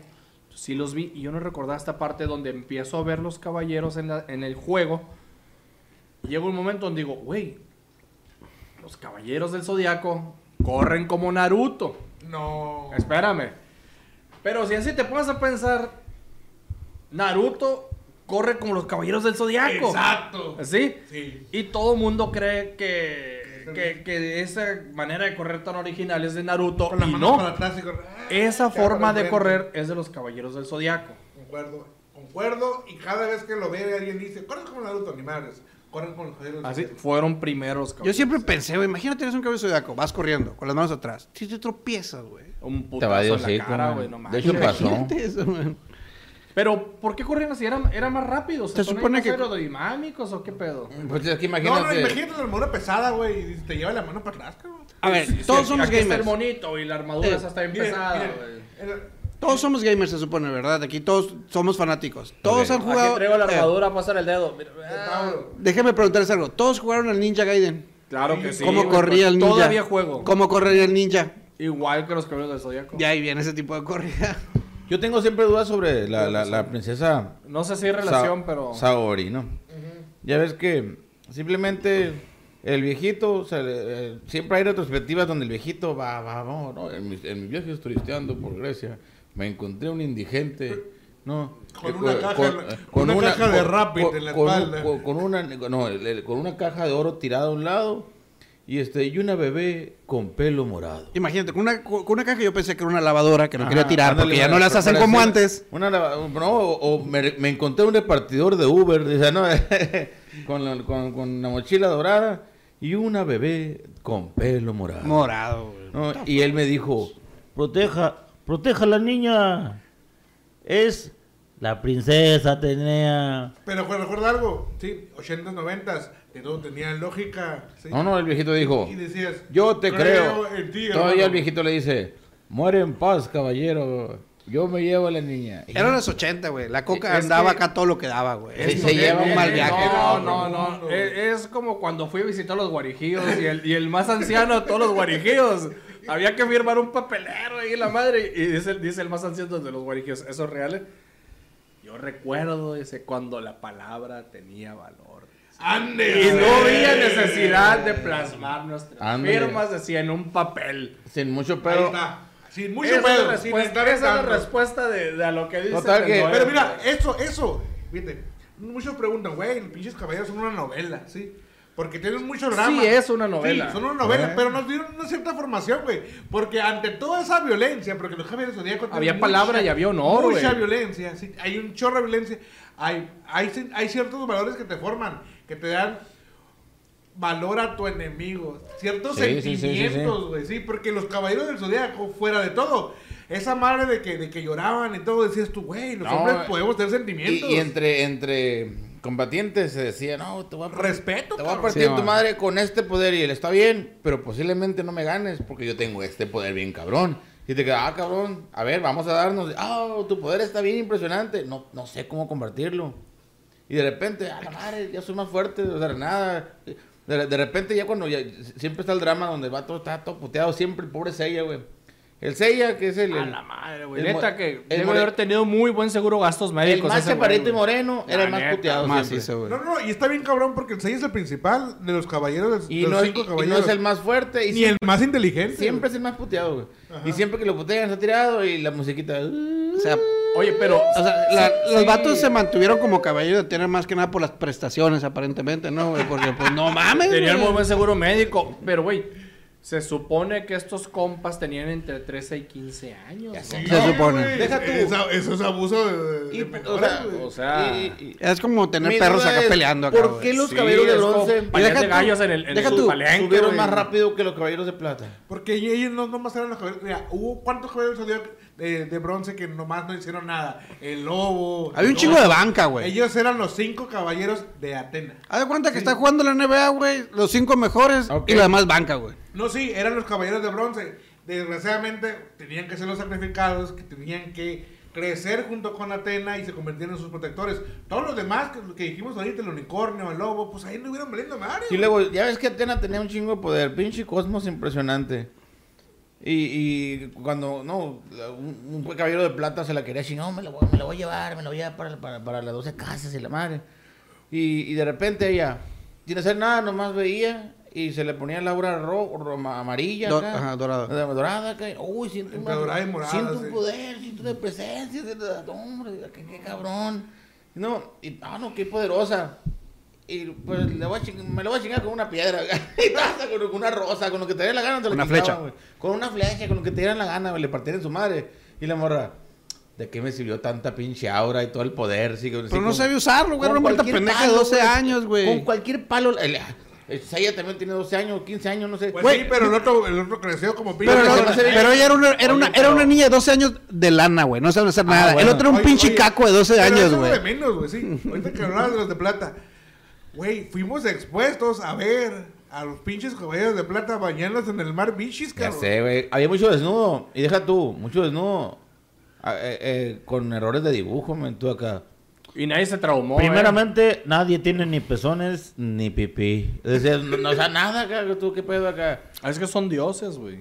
[SPEAKER 2] Sí los vi y yo no recordaba esta parte donde empiezo a ver los caballeros en, la- en el juego. Y llega un momento donde digo, güey, los caballeros del Zodiaco corren como Naruto.
[SPEAKER 5] No.
[SPEAKER 2] Espérame. Pero si así te pones a pensar, Naruto corre como los caballeros del zodiaco.
[SPEAKER 5] Exacto.
[SPEAKER 2] ¿Sí?
[SPEAKER 5] Sí.
[SPEAKER 2] Y todo mundo cree que, que, que esa manera de correr tan original es de Naruto.
[SPEAKER 5] Con las
[SPEAKER 2] Y
[SPEAKER 5] manos
[SPEAKER 2] no.
[SPEAKER 5] para atrás y con-
[SPEAKER 2] Esa
[SPEAKER 5] Ya
[SPEAKER 2] forma de correr es de los caballeros del zodiaco.
[SPEAKER 5] Concuerdo. Concuerdo. Y cada vez que lo ve alguien dice, corren como Naruto, ni madres. Corren con los caballeros.
[SPEAKER 2] Así fueron primeros
[SPEAKER 6] Yo
[SPEAKER 2] caballeros.
[SPEAKER 6] siempre pensé, güey, imagínate eres un cabello zodiaco, vas corriendo con las manos atrás. Si te tropiezas, güey.
[SPEAKER 2] Un
[SPEAKER 3] Te va a
[SPEAKER 2] putazo en
[SPEAKER 3] decir,
[SPEAKER 2] la cara,
[SPEAKER 3] como-
[SPEAKER 2] güey, no
[SPEAKER 3] De hecho pasó.
[SPEAKER 6] Eso.
[SPEAKER 2] Pero, ¿por qué corrían así? ¿Eran, eran más rápidos?
[SPEAKER 6] Se
[SPEAKER 2] ¿Son
[SPEAKER 6] supone que-
[SPEAKER 2] aerodinámicos o qué pedo?
[SPEAKER 3] Pues es que
[SPEAKER 5] No, no,
[SPEAKER 3] imagínate.
[SPEAKER 5] la armadura pesada, güey, y te lleva la mano para atrás, cabrón.
[SPEAKER 6] A ver,
[SPEAKER 2] Sí,
[SPEAKER 6] todos
[SPEAKER 2] sí,
[SPEAKER 6] somos
[SPEAKER 2] aquí está el
[SPEAKER 6] gamers.
[SPEAKER 2] monito y la armadura
[SPEAKER 6] Eh,
[SPEAKER 2] esa está bien
[SPEAKER 5] Miren,
[SPEAKER 2] pesada,
[SPEAKER 5] miren,
[SPEAKER 2] güey.
[SPEAKER 5] el-
[SPEAKER 6] Todos somos gamers, se supone, ¿verdad? Aquí todos somos fanáticos. Todos han jugado.
[SPEAKER 2] Aquí traigo la
[SPEAKER 6] eh,
[SPEAKER 2] armadura a pasar el dedo. Mira, ah,
[SPEAKER 6] preguntarles algo. Todos jugaron al Ninja Gaiden.
[SPEAKER 2] Claro que sí.
[SPEAKER 6] ¿Cómo corría el
[SPEAKER 2] pues,
[SPEAKER 6] ninja?
[SPEAKER 2] Todavía juego.
[SPEAKER 6] ¿Cómo correría el ninja?
[SPEAKER 2] Igual que los caballeros del zodiaco.
[SPEAKER 6] Ya ahí viene ese tipo de corrida.
[SPEAKER 3] Yo tengo siempre dudas sobre la, la, la princesa
[SPEAKER 2] No sé si hay relación,
[SPEAKER 3] Sa-
[SPEAKER 2] pero.
[SPEAKER 3] Saori, ¿no? Ya ves que simplemente el viejito, se le- eh, siempre hay retrospectivas donde el viejito va, va, va, ¿no? En mis, en mis viajes turisteando por Grecia, me encontré un indigente, ¿no?
[SPEAKER 5] Con
[SPEAKER 3] Eh,
[SPEAKER 5] una caja- una caja de Rapid en la espalda.
[SPEAKER 3] con- con una, no, con una caja de oro tirada a un lado y este y una bebé con pelo morado.
[SPEAKER 6] Imagínate, con una, con una caja yo pensé que era una lavadora que no
[SPEAKER 3] Ajá,
[SPEAKER 6] quería tirar
[SPEAKER 3] ándale,
[SPEAKER 6] porque ya no las hacen como antes.
[SPEAKER 3] Una, lava- no, o, o me, me encontré un repartidor de Uber, dice, ¿no? con, la- con, con una mochila dorada y una bebé con pelo morado.
[SPEAKER 6] Morado.
[SPEAKER 3] Y él me dijo, proteja, proteja a la niña. Es la princesa Atenea.
[SPEAKER 5] Pero recuerda algo, sí, 80s, 90s, que todo tenía lógica. ¿sí?
[SPEAKER 3] No, no, el viejito dijo,
[SPEAKER 5] Y decías,
[SPEAKER 3] yo te creo.
[SPEAKER 5] en ti,
[SPEAKER 3] Todavía
[SPEAKER 5] hermano.
[SPEAKER 3] el viejito le dice, muere en paz, caballero. Yo me llevo a la niña. Y-
[SPEAKER 6] Eran los 80, güey. La coca
[SPEAKER 2] Es
[SPEAKER 6] andaba
[SPEAKER 2] que-
[SPEAKER 6] acá todo lo que daba, güey.
[SPEAKER 3] Sí, se lleva un mal viaje.
[SPEAKER 2] No,
[SPEAKER 5] no,
[SPEAKER 2] no, no.
[SPEAKER 5] no.
[SPEAKER 2] Es, es como cuando fui a visitar los guarijíos y el, y el más anciano de todos los guarijíos. Había que firmar un papelero ahí la madre. Y dice, dice el más anciano de los guarijíos, ¿eso es real? Yo recuerdo, dice, cuando la palabra tenía valor.
[SPEAKER 5] Ande.
[SPEAKER 2] Y no había necesidad de plasmar nuestras firmas, decía, en un papel.
[SPEAKER 3] Sin mucho
[SPEAKER 5] Ahí
[SPEAKER 3] pedo.
[SPEAKER 5] está. Sin mucho
[SPEAKER 2] esa es
[SPEAKER 5] pedo, sin
[SPEAKER 2] esa es la
[SPEAKER 5] tanto.
[SPEAKER 2] respuesta de, de a lo que dice.
[SPEAKER 3] Total que-.
[SPEAKER 5] Pero mira, eso, eso, fíjate, muchos preguntan, güey, los pinches caballeros son una novela, ¿sí? Porque tienen mucho drama.
[SPEAKER 2] Sí, es una novela.
[SPEAKER 5] Sí, son una novela,
[SPEAKER 3] Eh.
[SPEAKER 5] pero nos dieron una cierta formación, güey. Porque ante toda esa violencia, porque los caballeros zodíacos tienen
[SPEAKER 2] Había palabra y había honor,
[SPEAKER 5] Mucha violencia, sí, hay un chorro de violencia. Hay, hay, hay ciertos valores que te forman, que te dan valora a tu enemigo. Ciertos
[SPEAKER 3] Sí, sí, sí, sí,
[SPEAKER 5] sentimientos, güey, sí, porque los caballeros del zodiaco, fuera de todo, esa madre de que, de que lloraban y todo, decías tú, güey, los
[SPEAKER 3] No,
[SPEAKER 5] hombres
[SPEAKER 3] eh,
[SPEAKER 5] podemos tener sentimientos.
[SPEAKER 3] y entre, entre combatientes se decía, no, te voy a partir,
[SPEAKER 5] Respeto,
[SPEAKER 3] te voy a partir
[SPEAKER 6] Sí,
[SPEAKER 3] tu madre con este poder y él está bien, pero posiblemente no me ganes porque yo tengo este poder bien cabrón. Y te queda, ah, cabrón, a ver, vamos a darnos, ah, tu poder está bien impresionante, no, no sé cómo convertirlo. Y de repente, a la madre, ya soy más fuerte, o sea, nada. De, de repente ya cuando ya, siempre está el drama donde el vato está todo puteado, siempre el pobre Seiya, güey. El Seiya, que es el...
[SPEAKER 2] A
[SPEAKER 3] el-
[SPEAKER 2] la madre, güey.
[SPEAKER 3] el
[SPEAKER 2] Neta que
[SPEAKER 3] el
[SPEAKER 2] debe
[SPEAKER 3] more-
[SPEAKER 2] haber tenido muy buen seguro gastos
[SPEAKER 3] el
[SPEAKER 2] médicos.
[SPEAKER 3] más
[SPEAKER 2] ese güey,
[SPEAKER 3] chaparrito y moreno era
[SPEAKER 2] La
[SPEAKER 3] el más
[SPEAKER 2] neta,
[SPEAKER 3] puteado
[SPEAKER 6] Más
[SPEAKER 3] siempre.
[SPEAKER 6] hizo, güey.
[SPEAKER 5] No, no, y está bien cabrón porque el 6 es el principal de los caballeros, de
[SPEAKER 3] Y
[SPEAKER 5] los
[SPEAKER 3] no,
[SPEAKER 5] cinco
[SPEAKER 3] y- y no
[SPEAKER 5] caballeros.
[SPEAKER 3] es el más fuerte. Y
[SPEAKER 5] ni
[SPEAKER 3] siempre,
[SPEAKER 5] el más inteligente.
[SPEAKER 3] siempre es el más puteado, güey. Y siempre que lo putean está tirado y la musiquita...
[SPEAKER 6] O sea,
[SPEAKER 2] Oye, pero.
[SPEAKER 6] o sea, la-
[SPEAKER 2] sí,
[SPEAKER 6] los
[SPEAKER 2] sí.
[SPEAKER 6] vatos se mantuvieron como caballo de tener más que nada por las prestaciones, aparentemente, ¿no, güey? Porque, pues, no mames,
[SPEAKER 2] Tenían muy buen seguro médico. Pero, güey, se supone que estos compas tenían entre 13 y 15 años.
[SPEAKER 6] Se supone.
[SPEAKER 3] Deja tú.
[SPEAKER 5] Eso, eso es abuso de, de
[SPEAKER 3] Y, o sea,
[SPEAKER 5] güey.
[SPEAKER 2] O sea,
[SPEAKER 3] y- y-
[SPEAKER 6] Es como tener perros acá
[SPEAKER 3] es,
[SPEAKER 6] peleando acá,
[SPEAKER 3] ¿Por qué los
[SPEAKER 2] Sí,
[SPEAKER 3] caballeros de bronce
[SPEAKER 6] deja
[SPEAKER 2] de
[SPEAKER 6] tú-
[SPEAKER 2] gallos en el, en
[SPEAKER 6] deja
[SPEAKER 2] el
[SPEAKER 6] tú,
[SPEAKER 2] palenque,
[SPEAKER 3] subieron más rápido que los caballeros de plata?
[SPEAKER 5] Porque ellos no nomás eran los caballeros. Mira, hubo cuántos caballeros salió de, de bronce que nomás no hicieron nada. El lobo.
[SPEAKER 6] Había un chingo de banca, güey.
[SPEAKER 5] Ellos eran los cinco caballeros de Atena.
[SPEAKER 6] Haz de cuenta que está jugando la NBA, güey, los cinco mejores y la demás banca, güey.
[SPEAKER 5] No, sí, eran los caballeros de bronce. Desgraciadamente tenían que ser los sacrificados, que tenían que crecer junto con Atena y se convirtieron en sus protectores. Todos los demás que, que dijimos ahorita, el unicornio, el lobo, pues ahí no hubieran valiendo madre.
[SPEAKER 3] Y luego, ya ves que Atena tenía un chingo de poder, pinche cosmos impresionante. Y, y cuando, no, un, un caballero de plata se la quería decir, no, me la voy, me voy a llevar, me la voy a llevar para, para, para las 12 casas y la madre. Y, y de repente ella, sin hacer nada, nomás veía y se le ponía la aura ro, ro- ma- amarilla.
[SPEAKER 6] Do-
[SPEAKER 3] acá,
[SPEAKER 6] ajá, dorada.
[SPEAKER 3] Dorada acá. Uy, siento,
[SPEAKER 5] Entre dorada y morada,
[SPEAKER 3] siento
[SPEAKER 5] sí.
[SPEAKER 3] un poder, siento una presencia. siento- Hombre, qué, qué cabrón. No, y, ah, no, qué poderosa. Y pues le voy a ching- me lo voy a chingar con una piedra, y taza, con una rosa, con lo que te diera la gana. Te lo
[SPEAKER 6] Una flecha.
[SPEAKER 3] güey. Con una flecha, con lo que te dieran la gana, le partieran su madre. Y la morra, ¿de qué me sirvió tanta pinche aura y todo el poder? Sí,
[SPEAKER 6] Pero no sabía usarlo, güey. Era
[SPEAKER 3] con
[SPEAKER 6] una pendeja de
[SPEAKER 3] palo,
[SPEAKER 6] 12
[SPEAKER 3] güey.
[SPEAKER 6] años, güey.
[SPEAKER 3] Con cualquier palo. El, el Seiya también tiene 12 años, 15 años, no sé.
[SPEAKER 5] Pues
[SPEAKER 3] Güey,
[SPEAKER 5] sí, pero el otro, el otro creció como pinche.
[SPEAKER 6] Pero, no- pero ella era una, era, una,
[SPEAKER 2] Oye,
[SPEAKER 6] era una niña de 12 años de lana, güey. No sabe hacer nada.
[SPEAKER 3] bueno.
[SPEAKER 6] El otro era un
[SPEAKER 5] Oye,
[SPEAKER 6] pinche
[SPEAKER 5] oye,
[SPEAKER 6] caco de 12
[SPEAKER 5] pero
[SPEAKER 6] años,
[SPEAKER 5] eso
[SPEAKER 6] güey.
[SPEAKER 5] de menos, güey, sí. Ahorita que hablabas de los de plata. Güey, fuimos expuestos a ver a los pinches caballeros de plata bañándose en el mar bichis,
[SPEAKER 3] Ya
[SPEAKER 5] cabrón.
[SPEAKER 3] sé, güey. Había mucho desnudo. Y deja tú, mucho desnudo. Ah, eh, eh, con errores de dibujo, men, tú acá.
[SPEAKER 2] Y nadie se traumó. ¿eh?
[SPEAKER 3] Primeramente, nadie tiene ni pezones ni pipí. Es decir, no, no, o sea, nada acá, tú qué pedo acá.
[SPEAKER 2] Ah, Es que son dioses, güey.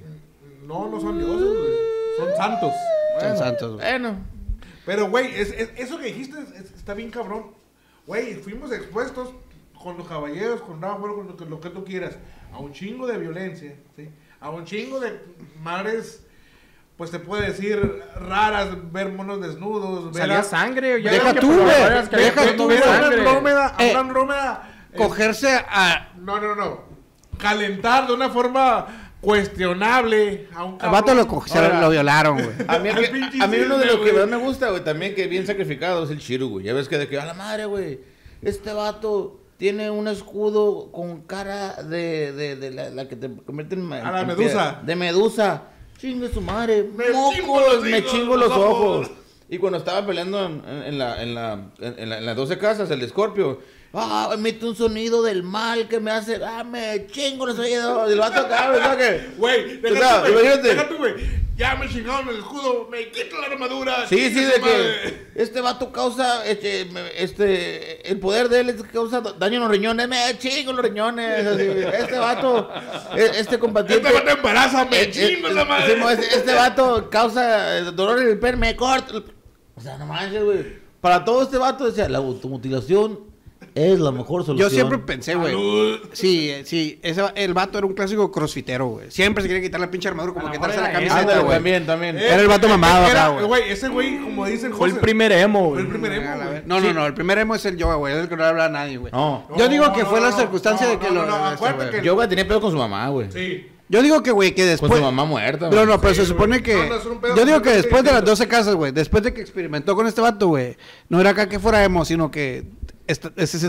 [SPEAKER 5] No, no son dioses, güey. Son santos.
[SPEAKER 6] Son santos, güey.
[SPEAKER 3] Bueno,
[SPEAKER 5] Pero, güey, es, es- eso que dijiste es- es- está bien cabrón. Güey, fuimos expuestos con los caballeros, con Ball, con lo que, lo que tú quieras, a un chingo de violencia, ¿sí? A un chingo de madres, pues te puede decir, raras, ver monos desnudos, ver
[SPEAKER 2] Salía
[SPEAKER 5] a-
[SPEAKER 2] sangre. Ya
[SPEAKER 6] Deja tú, güey.
[SPEAKER 2] que
[SPEAKER 6] Deja tú,
[SPEAKER 5] ver a. Andrómeda, a
[SPEAKER 6] Eh,
[SPEAKER 5] Andrómeda, eh,
[SPEAKER 6] Cogerse a...
[SPEAKER 5] no, no, no, calentar de una forma cuestionable a un
[SPEAKER 6] Al vato lo,
[SPEAKER 5] cabrón.
[SPEAKER 6] lo violaron, güey.
[SPEAKER 3] a mí,
[SPEAKER 5] pinche
[SPEAKER 3] a mí uno de los que más me gusta, güey, también que bien sacrificado es el Shiru, güey. Ya ves que de que a la madre, güey. Este vato tiene un escudo con cara de, de, de la, la que te convierte en.
[SPEAKER 5] A la
[SPEAKER 3] en
[SPEAKER 5] medusa.
[SPEAKER 3] piedra. De medusa. Chingue su madre.
[SPEAKER 5] Me
[SPEAKER 3] Mocos,
[SPEAKER 5] chingo los
[SPEAKER 3] me chingo los ojos. Y cuando estaba peleando en, la, en, la, en, la- las 12 casas, el Scorpio. Ah, emite un sonido del mal que me hace. Ah, me chingo los oídos. Y el vato acá, ¿verdad que?
[SPEAKER 5] Güey, deja tú, güey. Ya me chingaron el escudo, me quito la armadura.
[SPEAKER 3] Sí, sí, de
[SPEAKER 5] madre.
[SPEAKER 3] que este vato causa, este, este, el poder de él causa daño en los riñones, me chingo los riñones, así, este vato, e- este combatiente.
[SPEAKER 5] Este vato embaraza, me
[SPEAKER 3] eh,
[SPEAKER 5] chingo
[SPEAKER 3] eh,
[SPEAKER 5] la madre.
[SPEAKER 3] sí, mo, este, este vato causa eh, dolor en el per, me corta. O sea, no manches, güey. Para todo este vato decía, la automutilación es la mejor solución.
[SPEAKER 6] Yo siempre pensé, güey. Sí, sí. Ese, el vato era un clásico crossfitero, güey. Siempre se quería quitar la pinche armadura como quitarse la camiseta, güey.
[SPEAKER 3] también, también.
[SPEAKER 6] Era el vato mamado acá, güey.
[SPEAKER 5] Ese güey, como dicen
[SPEAKER 2] Fue el primer emo,
[SPEAKER 5] Fue
[SPEAKER 2] güey.
[SPEAKER 5] el primer emo.
[SPEAKER 6] No, no, no. El primer emo es el yoga, güey. Es el que no le habla a nadie, güey.
[SPEAKER 3] No.
[SPEAKER 6] Yo digo que
[SPEAKER 5] No,
[SPEAKER 6] fue
[SPEAKER 5] no,
[SPEAKER 6] la
[SPEAKER 5] no,
[SPEAKER 6] circunstancia
[SPEAKER 5] no,
[SPEAKER 6] de que
[SPEAKER 5] no,
[SPEAKER 6] lo.
[SPEAKER 5] no,
[SPEAKER 6] este,
[SPEAKER 5] acuérdate
[SPEAKER 6] güey.
[SPEAKER 5] que-
[SPEAKER 3] Yo, güey, tenía pedo con su mamá, güey.
[SPEAKER 5] Sí.
[SPEAKER 6] Yo digo que, güey, que
[SPEAKER 3] Con
[SPEAKER 6] después.
[SPEAKER 3] su mamá muerta, güey.
[SPEAKER 6] no, pero se supone
[SPEAKER 5] güey.
[SPEAKER 6] que.
[SPEAKER 5] No, no, pedo
[SPEAKER 6] yo digo que después de las
[SPEAKER 5] distinto.
[SPEAKER 6] 12 casas, güey, después de que experimentó con este vato, güey, no era acá que fuera emo, sino que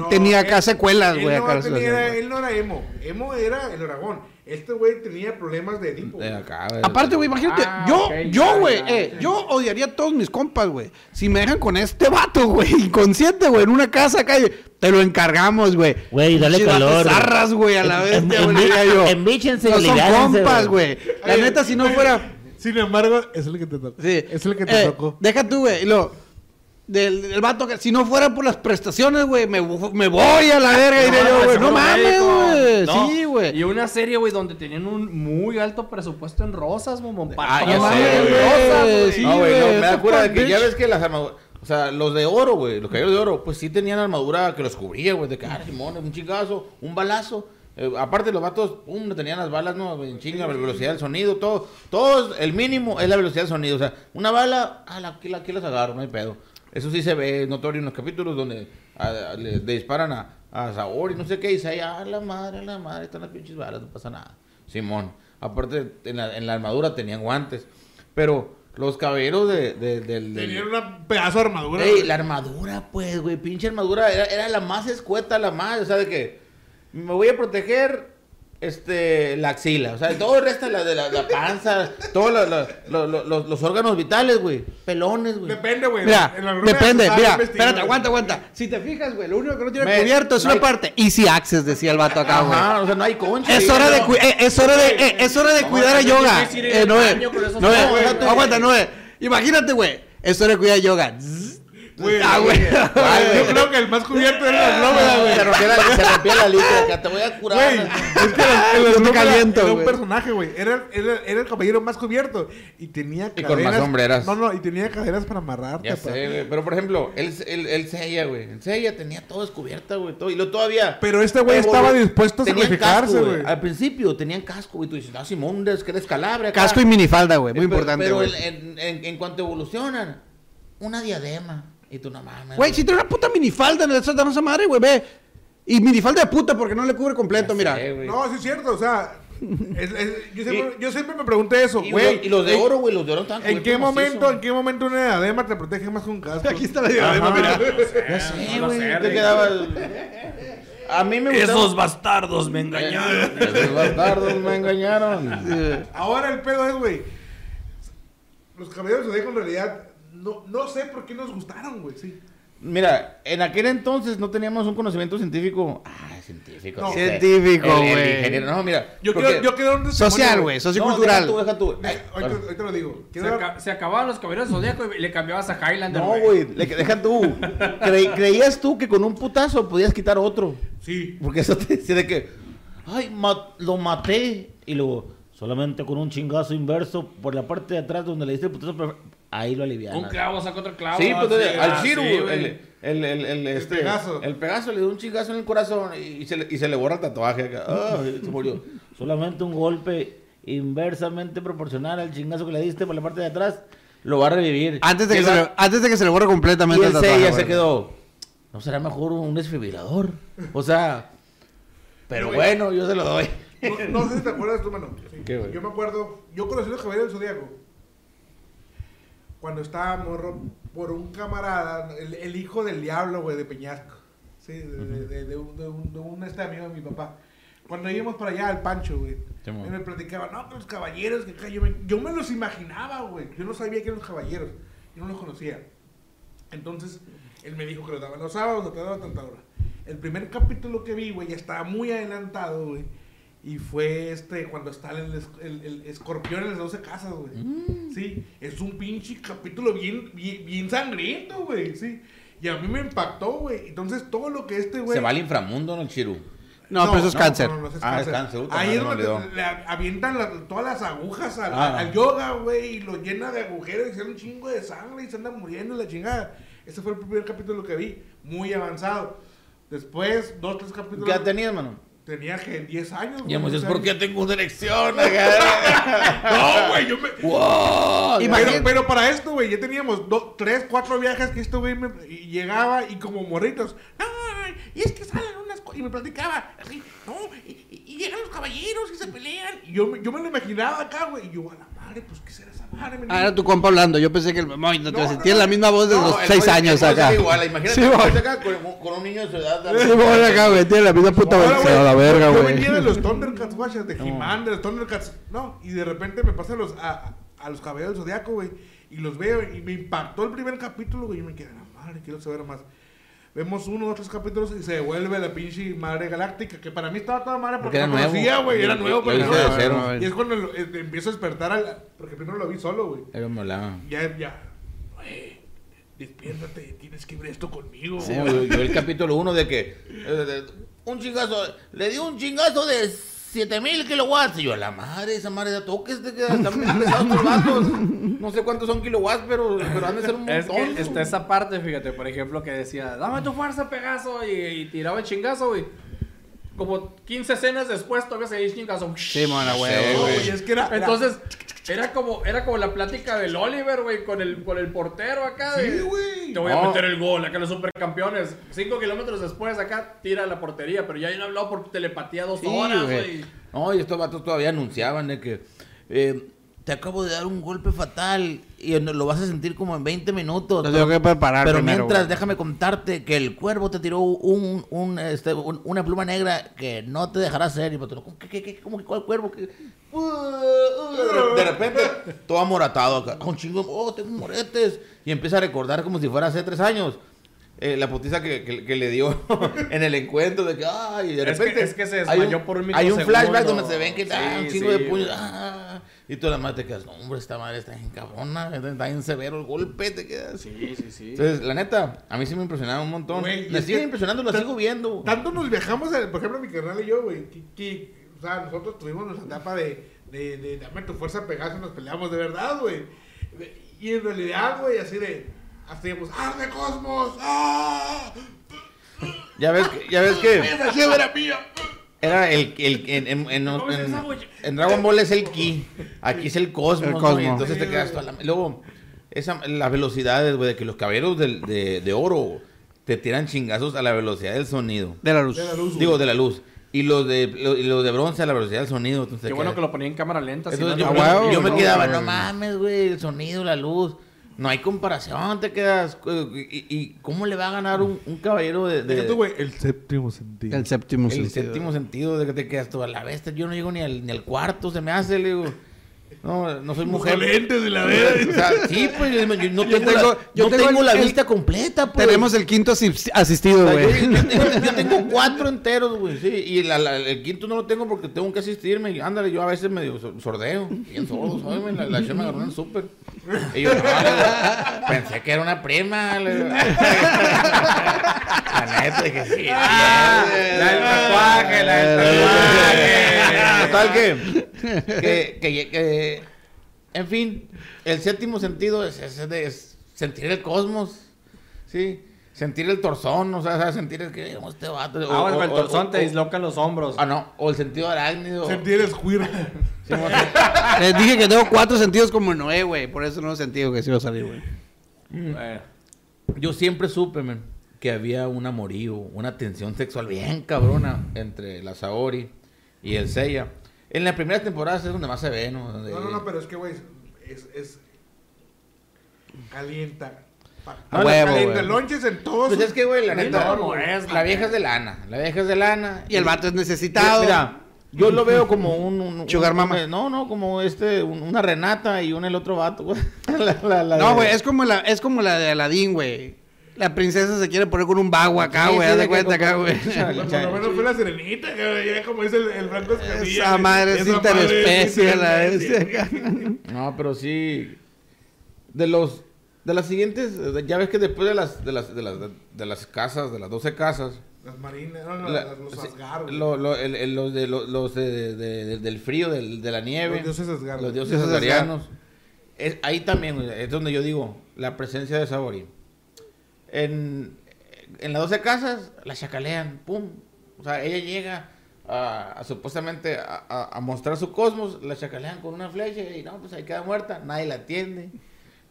[SPEAKER 5] No,
[SPEAKER 6] tenía
[SPEAKER 5] él-
[SPEAKER 6] acá secuelas,
[SPEAKER 5] él
[SPEAKER 6] güey.
[SPEAKER 5] no
[SPEAKER 6] situación, güey.
[SPEAKER 5] él no era emo. Emo era el Aragón. Este güey tenía problemas de Edipo.
[SPEAKER 3] De
[SPEAKER 5] güey.
[SPEAKER 3] acá, güey.
[SPEAKER 6] Aparte, güey, imagínate,
[SPEAKER 2] Ah,
[SPEAKER 6] yo, yo, güey, eh, yo odiaría a todos mis compas, güey. Si me dejan con este vato, güey, inconsciente, güey, en una casa acá, y te lo encargamos, güey.
[SPEAKER 7] Güey, dale
[SPEAKER 6] Pinches
[SPEAKER 7] calor.
[SPEAKER 6] Zarras, güey, a la vez, güey,
[SPEAKER 7] y
[SPEAKER 6] No son compas,
[SPEAKER 7] güey.
[SPEAKER 6] La neta, si no fuera...
[SPEAKER 5] Sin embargo, es el que te tocó.
[SPEAKER 6] Sí.
[SPEAKER 5] Es el que te
[SPEAKER 6] Eh,
[SPEAKER 5] tocó.
[SPEAKER 6] Deja tú, güey. y Lo, del, del vato que si no fuera por las prestaciones, güey, me, me voy a la verga, diré yo, güey. No mames, güey.
[SPEAKER 2] No,
[SPEAKER 6] Sí, güey.
[SPEAKER 2] Y una serie, güey, donde tenían un muy alto presupuesto en rosas, momón.
[SPEAKER 3] Ah,
[SPEAKER 2] Para
[SPEAKER 3] ya sé, güey.
[SPEAKER 2] rosas, güey.
[SPEAKER 6] Sí,
[SPEAKER 3] no, güey, no, me da cura de que ya ves que las armaduras. O sea, los de oro, güey, los caballeros de oro, pues sí tenían armadura que los cubría, güey, de que, ah, Simón, un chingazo, un balazo. Eh, aparte, los vatos, pum, le tenían las balas, ¿no? En chinga, la velocidad del sonido, todo. Todo, el mínimo es la velocidad del sonido. O sea, una bala, ah, la, aquí, la, aquí las agarro, no hay pedo. Eso sí se ve notorio en los capítulos donde ah, le, le disparan a, a Saori y no sé qué, y dice, ahí, ah, la madre, la madre, están las pinches balas, no pasa nada. Simón. Aparte, en la, en la armadura tenían guantes. Pero los caballeros de, de-
[SPEAKER 5] Tenían un pedazo de armadura.
[SPEAKER 3] Ey, la armadura, pues, güey, pinche armadura, era, era la más escueta, la más, o sea, de que me voy a proteger, este, la axila, o sea, todo el resto de la, de la, la panza, todos los, órganos vitales, güey, pelones, güey.
[SPEAKER 5] Depende, güey.
[SPEAKER 6] Mira, depende,
[SPEAKER 5] sabe
[SPEAKER 6] mira, espérate, aguanta, aguanta. Si te fijas, güey, lo único que no tiene
[SPEAKER 3] Me-
[SPEAKER 6] cubierto es
[SPEAKER 3] no
[SPEAKER 6] una
[SPEAKER 3] hay-
[SPEAKER 6] parte. Easy access, decía el vato acá, güey.
[SPEAKER 3] Ajá, o sea, no hay concha.
[SPEAKER 6] Es hora de,
[SPEAKER 3] no.
[SPEAKER 6] cu- eh, es hora de, eh, es hora de
[SPEAKER 2] No,
[SPEAKER 6] cuidar a yoga. Eh,
[SPEAKER 2] esos
[SPEAKER 6] Noé,
[SPEAKER 2] ojos,
[SPEAKER 6] aguanta, aguanta, Noé. Imagínate, güey. Es hora de cuidar yoga. Zzz.
[SPEAKER 5] Güey,
[SPEAKER 6] Ah, güey.
[SPEAKER 5] Yo creo que el más cubierto era la glómeda, güey.
[SPEAKER 3] Se rompía la, se rompía la línea, acá, te voy a curar.
[SPEAKER 5] Güey, es que el, el Glómeda
[SPEAKER 6] caliento,
[SPEAKER 5] era un
[SPEAKER 6] güey.
[SPEAKER 5] personaje, güey. Era, era, era el caballero más cubierto. Y tenía
[SPEAKER 3] Y
[SPEAKER 5] cadenas.
[SPEAKER 3] con más sombreras.
[SPEAKER 5] No, no, y tenía cadenas para amarrarte.
[SPEAKER 3] Ya sé, güey, pero por ejemplo, él, él, él Seiya, güey, el Seiya tenía todo descubierta, güey, todo, y lo todavía...
[SPEAKER 5] Pero este güey estaba dispuesto a
[SPEAKER 3] Tenían
[SPEAKER 5] sacrificarse,
[SPEAKER 3] casco,
[SPEAKER 5] güey.
[SPEAKER 3] Al principio tenían casco, güey, tú dices, ah, Simón, es que eres calabre acá".
[SPEAKER 6] Casco y minifalda, güey. Muy
[SPEAKER 3] Eh,
[SPEAKER 6] importante,
[SPEAKER 3] Pero en cuanto evolucionan, una diadema, y tú no mames.
[SPEAKER 6] Güey, si tiene una puta minifalda en esa esa madre, güey, ve. Y minifalda de puta porque no le cubre completo,
[SPEAKER 3] Ya
[SPEAKER 6] mira.
[SPEAKER 3] sé, güey.
[SPEAKER 5] No, sí es cierto, o sea. es- es- yo, siempre, yo siempre me pregunté eso, güey.
[SPEAKER 3] y los de
[SPEAKER 5] ¿en-
[SPEAKER 3] oro, güey, los de oro estaban
[SPEAKER 5] ¿En qué momento,
[SPEAKER 3] macizo.
[SPEAKER 5] en qué momento una diadema te protege más que un casco?
[SPEAKER 6] Aquí está la diadema, mira.
[SPEAKER 3] Ya sé,
[SPEAKER 2] No lo
[SPEAKER 3] güey,
[SPEAKER 2] sé,
[SPEAKER 3] te quedaba... el- A mí me gustaba...
[SPEAKER 2] bastardos me engañaron.
[SPEAKER 3] Esos bastardos me engañaron.
[SPEAKER 5] Ahora el pedo es, güey. Los caballeros de en realidad no, no sé por qué nos gustaron, güey, sí.
[SPEAKER 3] Mira, en aquel entonces no teníamos un conocimiento científico. Ah, científico.
[SPEAKER 5] No.
[SPEAKER 6] Científico,
[SPEAKER 3] El- el
[SPEAKER 6] güey.
[SPEAKER 3] ingeniero. No, mira.
[SPEAKER 5] Yo
[SPEAKER 3] porque-
[SPEAKER 5] quiero, yo quiero un
[SPEAKER 6] Social, güey,
[SPEAKER 3] No,
[SPEAKER 6] sociocultural.
[SPEAKER 3] deja tú, deja tú.
[SPEAKER 5] Ahorita, lo digo.
[SPEAKER 2] Se, aca- se acababan los caballeros del zodiaco y le cambiabas a Highlander.
[SPEAKER 3] No, güey, deja tú. Cre- creías tú que con un putazo podías quitar otro.
[SPEAKER 5] Sí.
[SPEAKER 3] Porque eso te decía de que, ay, ma- lo maté. Y luego, solamente con un chingazo inverso por la parte de atrás donde le diste el putazo, pero ahí lo alivianas.
[SPEAKER 2] Un clavo saca otro clavo.
[SPEAKER 3] Sí, pues
[SPEAKER 2] así,
[SPEAKER 3] al
[SPEAKER 2] ah,
[SPEAKER 3] Ciro, el, el, el, el, este,
[SPEAKER 5] Pegaso.
[SPEAKER 3] el Pegaso le dio un chingazo en el corazón y se le, y se le borra el tatuaje. acá. Ay, se murió. Solamente un golpe inversamente proporcional al chingazo que le diste por la parte de atrás lo va a revivir.
[SPEAKER 6] Antes de, que se le, antes de que se le borre completamente
[SPEAKER 3] el
[SPEAKER 6] el tatuaje, güey.
[SPEAKER 3] se quedó. ¿No será mejor un desfibrilador? O sea, pero bueno, yo se lo doy.
[SPEAKER 5] No, no sé si te acuerdas tú, mano. Sí.
[SPEAKER 3] ¿Qué, güey?
[SPEAKER 5] Yo me acuerdo, yo conocí a los caballeros del Zodíaco cuando estaba morro por un camarada, el, el hijo del diablo, güey, de Peñasco. Sí, de, de- de- un, de un- de un este amigo de mi papá. Cuando íbamos para allá al Pancho, güey, él me platicaba, no, que los caballeros, que acá yo me, yo me los imaginaba, güey. Yo no sabía que eran los caballeros, yo no los conocía. Entonces, él me dijo que lo daban los sábados, lo daban tanta hora. El primer capítulo que vi, güey, ya estaba muy adelantado, güey. Y fue este, cuando está el, el- el escorpión en las 12 casas, güey. Sí, es un pinche capítulo bien, bien, bien sangriento, güey, sí. Y a mí me impactó, güey. Entonces, todo lo que este, güey...
[SPEAKER 3] Se va al inframundo, ¿no? El Chiru.
[SPEAKER 6] No, pero eso es
[SPEAKER 5] no,
[SPEAKER 6] cáncer.
[SPEAKER 5] no, no, eso es
[SPEAKER 3] Ah, es
[SPEAKER 5] cáncer.
[SPEAKER 3] puta
[SPEAKER 5] Ahí es donde le avientan la- todas las agujas al,
[SPEAKER 3] Ah.
[SPEAKER 5] al yoga, güey, y lo llena de agujeros y sale un chingo de sangre y se anda muriendo la chingada. Ese fue el primer capítulo que vi, muy avanzado. Después, dos, tres capítulos.
[SPEAKER 3] ¿Qué edad tenías, mano?
[SPEAKER 5] Tenía que 10 años.
[SPEAKER 3] Y hemos
[SPEAKER 5] güey,
[SPEAKER 3] dicho,
[SPEAKER 5] 11
[SPEAKER 3] ¿por qué tengo una erección?
[SPEAKER 5] No, güey, yo me.
[SPEAKER 3] ¡Wow!
[SPEAKER 5] Pero, pero para esto, güey, ya teníamos dos, tres, cuatro viajes que este güey me- y llegaba y como morritos. Y es que salen unas cosas. Y me platicaba así, no, y, y- llegan los caballeros y se pelean. Y yo, me- yo me lo imaginaba acá, güey. Y yo, a la madre, pues, ¿qué será?
[SPEAKER 6] Ah, era tu compa hablando. Yo pensé que el Moy no te
[SPEAKER 5] No,
[SPEAKER 6] no, la misma voz de los
[SPEAKER 3] el
[SPEAKER 6] 6
[SPEAKER 3] Moy-
[SPEAKER 6] años acá.
[SPEAKER 3] igual, imagínate
[SPEAKER 6] Sí,
[SPEAKER 3] acá con, con un niño de su edad.
[SPEAKER 6] Sí, Moy acá, güey. Tiene la misma puta voz.
[SPEAKER 5] Ahora,
[SPEAKER 6] Se va a la
[SPEAKER 5] güey,
[SPEAKER 6] verga,
[SPEAKER 5] yo
[SPEAKER 6] güey.
[SPEAKER 5] venía de los Thundercats, guachas, de He-Man, de los Thundercats. No, y de repente me pasan los, a, a los caballeros del Zodiaco, güey. Y los veo y me impactó el primer capítulo, güey. Y me quedé, la madre, quiero saber más. Vemos uno o tres capítulos y se devuelve la pinche madre galáctica, que para mí estaba toda madre porque,
[SPEAKER 3] Porque era
[SPEAKER 5] no conocía, güey. Era nuevo, pero no,
[SPEAKER 3] de.
[SPEAKER 5] Y es cuando lo- eh, empiezo a despertar, al, porque primero lo vi solo, güey.
[SPEAKER 3] Pero me hablaba.
[SPEAKER 5] Ya, ya. Güey, despiértate, tienes que ver esto conmigo.
[SPEAKER 3] Sí,
[SPEAKER 5] güey.
[SPEAKER 3] yo, el capítulo 1 de que eh, de- un chingazo, le dio un chingazo de 7000 kilowatts. Y yo, a la madre, esa madre de toques, te quedas están bien pesados tus vatos. No sé cuántos son kilowatts, pero, pero han de ser un
[SPEAKER 2] Es
[SPEAKER 3] montón.
[SPEAKER 2] que está esa parte, fíjate, por ejemplo, que decía, dame tu fuerza, Pegaso, y, y tiraba el chingazo, güey. Como 15 escenas después, todavía se dice chingazo.
[SPEAKER 6] Sí, mona, güey.
[SPEAKER 5] No,
[SPEAKER 3] güey.
[SPEAKER 5] güey, es que era. era-
[SPEAKER 2] Entonces, era como, era como la plática del Oliver, güey, con el, con el portero acá.
[SPEAKER 5] Sí,
[SPEAKER 2] de,
[SPEAKER 5] güey.
[SPEAKER 2] Te voy a meter el gol, acá los supercampeones. Cinco kilómetros después, acá tira la portería, pero ya habían hablado por telepatía dos
[SPEAKER 6] Sí,
[SPEAKER 2] horas,
[SPEAKER 6] güey.
[SPEAKER 2] güey.
[SPEAKER 3] No, y estos vatos todavía anunciaban de que eh, te acabo de dar un golpe fatal y lo vas a sentir como en 20 minutos.
[SPEAKER 6] Lo tengo que preparar
[SPEAKER 3] Pero
[SPEAKER 6] primero,
[SPEAKER 3] mientras,
[SPEAKER 6] güey.
[SPEAKER 3] déjame contarte que el cuervo te tiró un, un, este, un- una pluma negra que no te dejará ser. Y pues, ¿cómo que, qué- qué- cómo que cuál cuervo? ¿Qué? Uh, uh, de repente, todo amoratado acá. Con chingo, oh, tengo moretes. Y empieza a recordar como si fuera hace tres años. eh, la putiza que, que- que le dio en el encuentro de que, ay, de
[SPEAKER 2] Es que-
[SPEAKER 3] repente.
[SPEAKER 2] es que se
[SPEAKER 3] hay un-
[SPEAKER 2] desmayó por un
[SPEAKER 3] Hay un flashback donde se ven que
[SPEAKER 2] Sí,
[SPEAKER 3] un chingo
[SPEAKER 2] sí,
[SPEAKER 3] de puños. ah, y tú la madre te quedas, no, hombre, esta madre está en cabrona, está bien severo el golpe, te quedas.
[SPEAKER 2] Sí, sí, sí.
[SPEAKER 3] Entonces, la neta, a mí sí me impresionaba un montón.
[SPEAKER 5] Güey,
[SPEAKER 3] me
[SPEAKER 5] es
[SPEAKER 3] sigue
[SPEAKER 5] que
[SPEAKER 3] impresionando, lo sigo viendo.
[SPEAKER 5] Tanto nos viajamos, por ejemplo, mi carnal y yo, güey. que- que, o sea, nosotros tuvimos nuestra etapa de, de, de dame tu fuerza, Pegaso, y nos peleamos de verdad, güey. Y en realidad, güey, así de. Hasta digamos, ¡Arde Cosmos! ¡Ah!
[SPEAKER 3] Ya ves que, ya ves que
[SPEAKER 5] ¡Esa chévere mía!
[SPEAKER 3] Era el, el en, en, Dragon Ball es el ki, aquí es el cosmos,
[SPEAKER 6] El
[SPEAKER 3] ¿no?
[SPEAKER 6] cosmos.
[SPEAKER 3] Y entonces te quedas toda la... Luego, esa, las velocidades, güey, de que los caballeros del- de, de oro te tiran chingazos a la velocidad del sonido.
[SPEAKER 6] De la luz.
[SPEAKER 5] De la luz,
[SPEAKER 3] Digo, de la luz. Y los de, lo- y los de bronce a la velocidad del sonido. Entonces
[SPEAKER 2] Qué bueno
[SPEAKER 3] quedas-
[SPEAKER 2] que lo ponía en cámara lenta. si
[SPEAKER 3] Entonces
[SPEAKER 2] no,
[SPEAKER 3] yo,
[SPEAKER 2] no,
[SPEAKER 3] yo-
[SPEAKER 6] huevo,
[SPEAKER 3] yo me quedaba, no mames, güey, el sonido, la luz. No hay comparación, te quedas. ¿Y, y cómo le va a ganar un, un caballero de, de-
[SPEAKER 5] tú, güey, el séptimo sentido.
[SPEAKER 6] El séptimo
[SPEAKER 3] el
[SPEAKER 6] sentido.
[SPEAKER 3] séptimo sentido de que te quedas tú a la bestia? Yo no llego ni al, ni al cuarto, se me hace, le digo. No, no soy mujer.
[SPEAKER 5] lentes y la
[SPEAKER 3] O
[SPEAKER 5] verga.
[SPEAKER 3] sea, sí, pues yo, yo no tengo,
[SPEAKER 6] tengo-
[SPEAKER 3] la,
[SPEAKER 6] yo
[SPEAKER 3] no
[SPEAKER 6] tengo
[SPEAKER 3] tengo
[SPEAKER 6] el-
[SPEAKER 3] la
[SPEAKER 6] el-
[SPEAKER 3] vista completa, pues.
[SPEAKER 6] Tenemos el quinto asis- asistido,
[SPEAKER 3] O sea, yo,
[SPEAKER 6] güey.
[SPEAKER 3] yo tengo, yo tengo cuatro enteros, güey, sí, y la- la- el quinto no lo tengo porque tengo que asistirme, y ándale, yo a veces medio so- sordeo, bien sordo, la, la chema me agarró en súper, y yo, no, pensé que era una prima, le la neta, que sí,
[SPEAKER 2] Ah, la del tatuaje, la del tatuaje.
[SPEAKER 3] Total que, que, que, que- en fin, el séptimo sentido es, es de es sentir el cosmos, ¿sí? Sentir el torzón, o sea, sentir el que "Oh, este vato.
[SPEAKER 2] Ah,
[SPEAKER 3] o-
[SPEAKER 2] bueno,
[SPEAKER 3] o-
[SPEAKER 2] el torzón
[SPEAKER 3] o-
[SPEAKER 2] te dislocan los hombros.
[SPEAKER 3] Ah, no, o el sentido arácnido.
[SPEAKER 5] Sentir el.
[SPEAKER 3] Sí, sí.
[SPEAKER 6] Les dije que tengo cuatro sentidos como Noé, güey. Por eso no he sentido que sí iba a salir, güey.
[SPEAKER 2] Bueno.
[SPEAKER 3] Yo siempre supe, man, que había un amorío, una tensión sexual bien cabrona entre la Saori y el Seiya. En las primeras temporadas es donde más se ve, ¿no? Donde-
[SPEAKER 5] No, no, no, pero es que, güey, es, es. Calienta. Pa-
[SPEAKER 6] A huevo,
[SPEAKER 5] calienta lonches en todos.
[SPEAKER 3] Pues es que, güey, la neta,
[SPEAKER 2] no, no es,
[SPEAKER 3] la vieja es de lana, la vieja es de lana.
[SPEAKER 6] Y el vato es necesitado.
[SPEAKER 3] Mira, yo lo veo como un... un-
[SPEAKER 6] Sugar
[SPEAKER 3] un-
[SPEAKER 6] mama.
[SPEAKER 3] No, no, como este, un- una Renata y un el otro vato, güey. La- la- la
[SPEAKER 6] No,
[SPEAKER 3] de-
[SPEAKER 6] güey, es como la, es como la de Aladín, güey. La princesa se quiere poner con un vago acá, güey. haz de cuenta acá, güey.
[SPEAKER 5] Por lo menos fue la serenita, güey, ya como dice el, el Franco Escamilla.
[SPEAKER 6] Esa madre es interespecie, la bestia.
[SPEAKER 3] No, pero sí... De los... De las siguientes, ya ves que después de las, de las, de las, de las casas, de las 12 casas,
[SPEAKER 5] Las marinas, no, no,
[SPEAKER 3] la-
[SPEAKER 5] los güey.
[SPEAKER 3] lo- lo- el- el- los, de, los, los de- de- de- del frío, del- de la nieve.
[SPEAKER 5] Los dioses Asgard.
[SPEAKER 3] Los dioses
[SPEAKER 6] Dioses
[SPEAKER 3] asgarianos. Es- ahí también güey, es donde yo digo la presencia de Saori. En, en las 12 casas la chacalean, pum. O sea, ella llega a, supuestamente a- a mostrar su cosmos, la chacalean con una flecha y no, pues ahí queda muerta, nadie la atiende.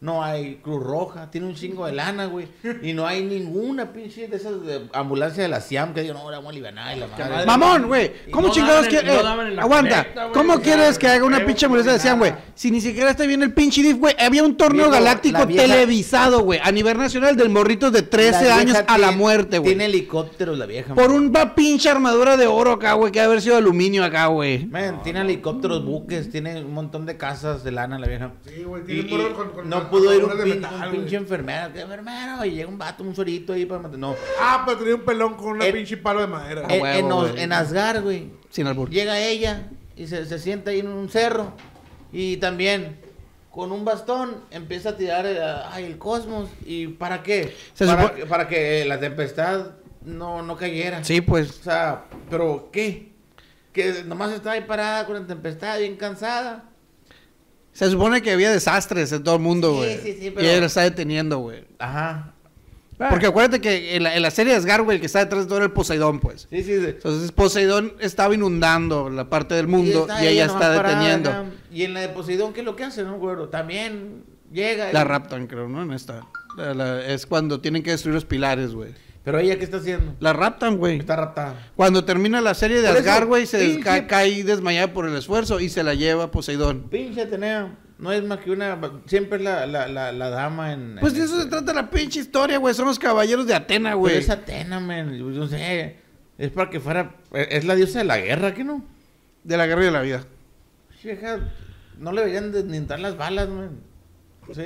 [SPEAKER 3] No hay Cruz Roja, tiene un chingo de lana, güey. Y no hay ninguna pinche de esas de ambulancia de la SIAM que digan, no, vamos a y la madre.
[SPEAKER 6] Mamón, güey. ¿Cómo
[SPEAKER 2] no
[SPEAKER 6] chingados
[SPEAKER 2] no la
[SPEAKER 6] aguanta.
[SPEAKER 2] conecta, güey.
[SPEAKER 6] ¿Cómo quieres que haga una pinche ambulancia de Siam, güey? Si ni siquiera está bien el pinche DIF, güey. Había un torneo galáctico
[SPEAKER 3] vieja-
[SPEAKER 6] televisado, güey. A nivel nacional del morrito de 13
[SPEAKER 3] La vieja
[SPEAKER 6] años a la muerte, güey.
[SPEAKER 3] Tiene helicópteros la vieja.
[SPEAKER 6] Por una pinche armadura de oro acá, güey. Que debe haber sido aluminio acá, güey.
[SPEAKER 3] Man, tiene helicópteros, buques, tiene un montón de casas de lana la vieja.
[SPEAKER 5] Sí, güey, tiene
[SPEAKER 3] y
[SPEAKER 5] morros con- con-
[SPEAKER 3] no
[SPEAKER 5] con
[SPEAKER 3] pudo ir un, pin-
[SPEAKER 5] metal,
[SPEAKER 3] un pinche enfermero. ¿Qué enfermero? Y llega un vato, un suerito ahí para matar. No.
[SPEAKER 5] Ah, pero tenía un pelón con una
[SPEAKER 3] El-
[SPEAKER 5] pinche palo de madera.
[SPEAKER 3] En,
[SPEAKER 6] huevo,
[SPEAKER 3] en Os- en Asgard, güey.
[SPEAKER 6] Sin albur.
[SPEAKER 3] Llega ella y se, se sienta ahí en un cerro. Y también con un bastón empieza a tirar eh, ay, el cosmos. ¿Y para qué?
[SPEAKER 6] Se
[SPEAKER 3] para,
[SPEAKER 6] supo-
[SPEAKER 3] que- para que la tempestad no, no cayera.
[SPEAKER 6] Sí, pues.
[SPEAKER 3] O sea, ¿pero qué? Que nomás estaba ahí parada con la tempestad, bien cansada.
[SPEAKER 6] Se supone que había desastres en todo el mundo,
[SPEAKER 3] Sí,
[SPEAKER 6] güey.
[SPEAKER 3] sí, sí,
[SPEAKER 6] Y
[SPEAKER 3] pero-
[SPEAKER 6] ella lo está deteniendo, güey.
[SPEAKER 3] Ajá.
[SPEAKER 6] Porque acuérdate que en la, en la serie de Asgard, güey, el que está detrás de todo era el Poseidón, pues.
[SPEAKER 3] Sí, sí, sí.
[SPEAKER 6] Entonces Poseidón estaba inundando la parte del mundo y ella está deteniendo.
[SPEAKER 3] Y en la de Poseidón, ¿qué es lo que hace, no, güero? También llega.
[SPEAKER 6] La
[SPEAKER 3] y-
[SPEAKER 6] raptan, creo, ¿no? En esta. La- la- es cuando tienen que destruir los pilares, güey.
[SPEAKER 3] Pero ella, ¿qué está haciendo?
[SPEAKER 6] La raptan, güey.
[SPEAKER 3] Está raptada.
[SPEAKER 6] Cuando termina la serie de Asgard, güey, se desca- cae desmayada por el esfuerzo y se la lleva Poseidón.
[SPEAKER 3] Pinche Atenea. No es más que una. Siempre es la, la, la, la dama en.
[SPEAKER 6] Pues
[SPEAKER 3] en
[SPEAKER 6] de eso se
[SPEAKER 3] este-
[SPEAKER 6] trata la pinche historia, güey. Son los caballeros de Atena,
[SPEAKER 3] Pero
[SPEAKER 6] güey.
[SPEAKER 3] es Atena, man. Yo no sé. Es para que fuera. Es la diosa de la guerra, ¿qué no?
[SPEAKER 6] De la guerra y de la vida.
[SPEAKER 3] Vieja, no le deberían de ni entrar las balas, man. Sí.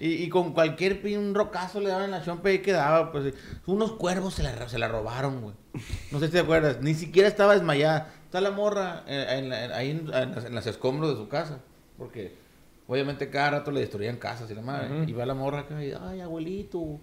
[SPEAKER 3] Y, y con cualquier pin, un rocazo le daban en la chompa y quedaba, pues. Unos cuervos se la, se la robaron, güey. No sé si te acuerdas. Ni siquiera estaba desmayada. Está la morra eh, en la- en- ahí en, en las, en escombros de su casa. Porque obviamente cada rato le destruían casas y la madre. Y va la morra acá y, ay, abuelito,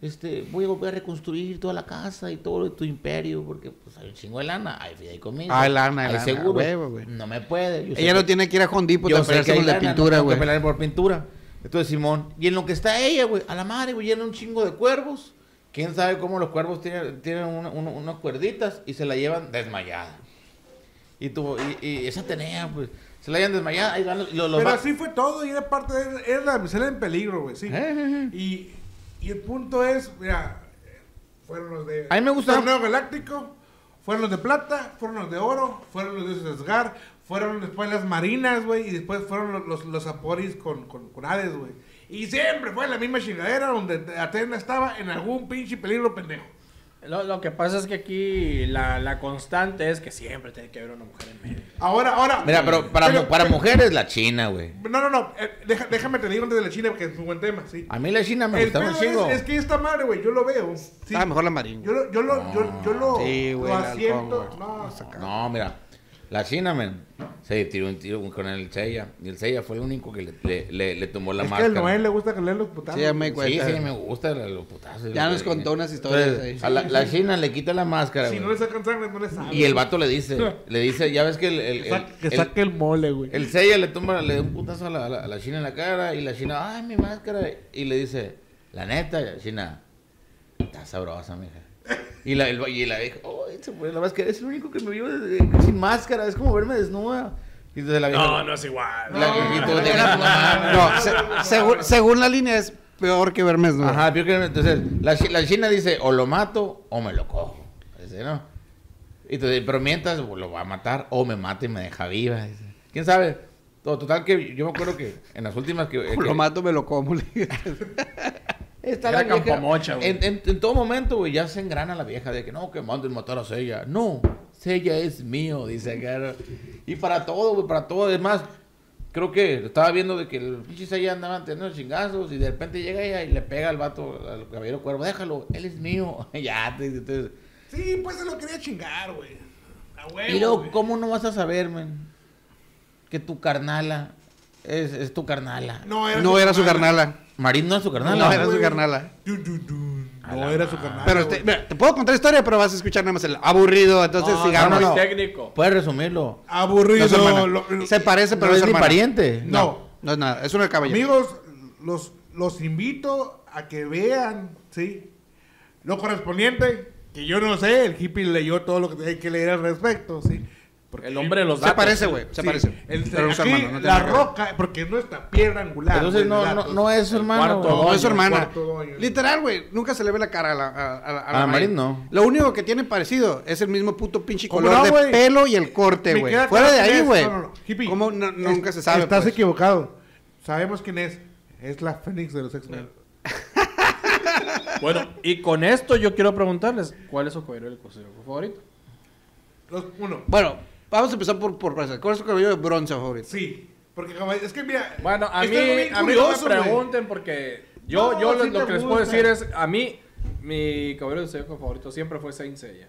[SPEAKER 3] este, voy a volver a reconstruir toda la casa y todo tu imperio. Porque pues hay un chingo de lana, hay fideicomisos.
[SPEAKER 6] Hay lana, hay lana,
[SPEAKER 3] seguro.
[SPEAKER 6] huevo,
[SPEAKER 3] no me puede. yo
[SPEAKER 6] Ella
[SPEAKER 3] que-
[SPEAKER 6] no tiene que ir a
[SPEAKER 3] yo
[SPEAKER 6] a con la
[SPEAKER 3] lana,
[SPEAKER 6] pintura, güey.
[SPEAKER 3] pelear por pintura. Entonces, Simón, y en lo que está ella, güey, a la madre, güey, llena un chingo de cuervos. Quién sabe cómo los cuervos tienen, tienen una- una- unas cuerditas y se la llevan desmayada. Y tú, y, y esa tenía, pues, se la llevan desmayada. Ahí van los, los-
[SPEAKER 5] Pero así fue todo y era parte de... Era la damisela en peligro, güey, sí.
[SPEAKER 3] Eh, eh, eh.
[SPEAKER 5] Y, y el punto es, mira, fueron los de...
[SPEAKER 3] A mí me gusta-
[SPEAKER 5] Torneo Galáctico, fueron los de plata, fueron los de oro, fueron los de Asgard, fueron después las marinas, güey, y después fueron los, los, los Aporis con, con, con Hades, güey. Y siempre fue la misma chingadera donde Atena estaba en algún pinche peligro pendejo.
[SPEAKER 2] Lo, lo que pasa es que aquí la, la constante es que siempre tiene que haber una mujer en medio.
[SPEAKER 5] Ahora, ahora...
[SPEAKER 3] Mira, pero para,
[SPEAKER 5] pero-
[SPEAKER 3] para
[SPEAKER 5] pero-
[SPEAKER 3] mujeres, la China, güey.
[SPEAKER 5] No, no, no, eh, deja- déjame te digo antes de la China porque es un buen tema, sí.
[SPEAKER 3] A mí la China me
[SPEAKER 5] El
[SPEAKER 3] gustaba un chingo.
[SPEAKER 5] es, es que esta madre, güey, yo lo veo. sí.
[SPEAKER 6] Ah, mejor la marina.
[SPEAKER 5] Yo lo, yo lo, yo, yo lo,
[SPEAKER 6] Sí, güey,
[SPEAKER 5] lo asiento. no,
[SPEAKER 3] No, mira, la China, men, se tiró un tiro con el Seiya. Y el Seiya fue el único que le, le, le, le tomó la
[SPEAKER 5] es que al
[SPEAKER 3] máscara.
[SPEAKER 5] Noel le gusta que le los putazos.
[SPEAKER 6] Sí, me
[SPEAKER 3] Sí,
[SPEAKER 6] cuenta.
[SPEAKER 3] sí, me gusta los putazos.
[SPEAKER 6] Ya nos contó unas historias
[SPEAKER 3] entonces,
[SPEAKER 6] ahí.
[SPEAKER 3] a la, la China le quita la máscara,
[SPEAKER 5] Si
[SPEAKER 3] güey.
[SPEAKER 5] no le sacan sangre, no le sabe.
[SPEAKER 3] Y el vato le dice, le dice, ya ves que el, el,
[SPEAKER 5] Que
[SPEAKER 3] el,
[SPEAKER 5] saque, que
[SPEAKER 3] el-
[SPEAKER 5] saque el mole, güey.
[SPEAKER 3] el Seiya le toma, le da un putazo la- a la China en la cara y la China, ay, mi máscara. Y le dice, la neta, China, está sabrosa, mija. Y la, el, y la vieja, oh, se pone la máscara, es el único que me vio de- sin máscara, es como verme desnuda. Y entonces la vieja,
[SPEAKER 2] No, no es igual.
[SPEAKER 3] la, y tú, "Deja tu mamá".
[SPEAKER 6] No, se- según, según la línea es peor que verme desnudo.
[SPEAKER 3] Ajá, peor que- entonces la, la China dice, o lo mato o me lo cojo. Dice, ¿no? Y entonces, pero mientras pues, lo va a matar o me mata y me deja viva. dice. ¿Quién sabe? To- Total que yo me acuerdo que en las últimas que... que-
[SPEAKER 6] Lo mato, me lo como.
[SPEAKER 3] Está
[SPEAKER 2] Era
[SPEAKER 3] la vieja.
[SPEAKER 2] Campomocha, güey.
[SPEAKER 3] En, en- en todo momento, güey, ya se engrana la vieja de que no, que manden matar a Sella. No, Sella es mío, dice acá. Y para todo, güey, para todo. Además, creo que estaba viendo de que el pinche Sella andaba teniendo chingazos y de repente llega ella y le pega al vato, al caballero cuervo, déjalo, él es mío. ya, te- entonces.
[SPEAKER 5] Sí, pues se lo quería chingar, güey. A huevo.
[SPEAKER 3] Y luego,
[SPEAKER 5] güey.
[SPEAKER 3] ¿cómo no vas a saber, man? Que tu carnala es, es tu carnala.
[SPEAKER 5] No era
[SPEAKER 6] No era su carnala.
[SPEAKER 3] Marín no es su carnala.
[SPEAKER 6] No era su carnala.
[SPEAKER 5] No
[SPEAKER 3] la
[SPEAKER 5] era su
[SPEAKER 3] madre.
[SPEAKER 5] carnal.
[SPEAKER 6] Pero te, mira, te puedo contar historia, pero vas a escuchar nada más el aburrido. Entonces
[SPEAKER 2] No,
[SPEAKER 6] sigamos.
[SPEAKER 3] no, no.
[SPEAKER 2] técnico.
[SPEAKER 3] Puedes resumirlo.
[SPEAKER 5] Aburrido.
[SPEAKER 6] No es hermana.
[SPEAKER 5] lo- lo-
[SPEAKER 6] Se parece, pero
[SPEAKER 3] no es
[SPEAKER 6] es
[SPEAKER 3] mi pariente.
[SPEAKER 5] No.
[SPEAKER 6] No es nada. Es una caballero.
[SPEAKER 5] Amigos, los, los invito a que vean, ¿sí? Lo correspondiente, que yo no sé, el hippie leyó todo lo que hay que leer al respecto, ¿sí? Porque
[SPEAKER 2] El hombre de los
[SPEAKER 6] Se
[SPEAKER 2] datos.
[SPEAKER 6] parece, güey. Se
[SPEAKER 5] Sí,
[SPEAKER 6] parece.
[SPEAKER 5] el-
[SPEAKER 6] Pero no
[SPEAKER 5] aquí,
[SPEAKER 6] hermano, no
[SPEAKER 5] la roca, porque es nuestra piedra angular.
[SPEAKER 3] Entonces no, no, no es su hermano.
[SPEAKER 2] cuarto.
[SPEAKER 6] No, es su hermana. Literal, güey. Nunca se le ve la cara a la, a, a la- a
[SPEAKER 3] A la
[SPEAKER 6] Marín.
[SPEAKER 3] No.
[SPEAKER 6] Lo único que tiene parecido es el mismo puto pinche
[SPEAKER 5] ¿Cómo
[SPEAKER 6] color
[SPEAKER 5] no,
[SPEAKER 6] de
[SPEAKER 5] güey?
[SPEAKER 6] pelo y el corte, güey. Fuera de ahí, güey.
[SPEAKER 5] No, no, no. Hippie,
[SPEAKER 6] ¿Cómo? No-
[SPEAKER 5] es-
[SPEAKER 6] nunca se sabe.
[SPEAKER 5] Estás
[SPEAKER 6] pues.
[SPEAKER 5] equivocado. Sabemos quién es. Es la Fénix de los X-Men.
[SPEAKER 2] Bueno, y con esto yo quiero preguntarles, ¿cuál es su Zodíaco favorito?
[SPEAKER 5] Los- Uno.
[SPEAKER 6] Bueno, vamos a empezar por, por. ¿Cuál es tu cabello de bronce favorito?
[SPEAKER 5] Sí. Porque como- es que mira.
[SPEAKER 2] Bueno, a
[SPEAKER 5] es
[SPEAKER 2] mí, a mí no me pregunten porque yo,
[SPEAKER 5] No,
[SPEAKER 2] yo
[SPEAKER 5] sí
[SPEAKER 2] lo, que les puedo decir es, a mí, mi caballero del Zodíaco favorito siempre fue Saint Seiya.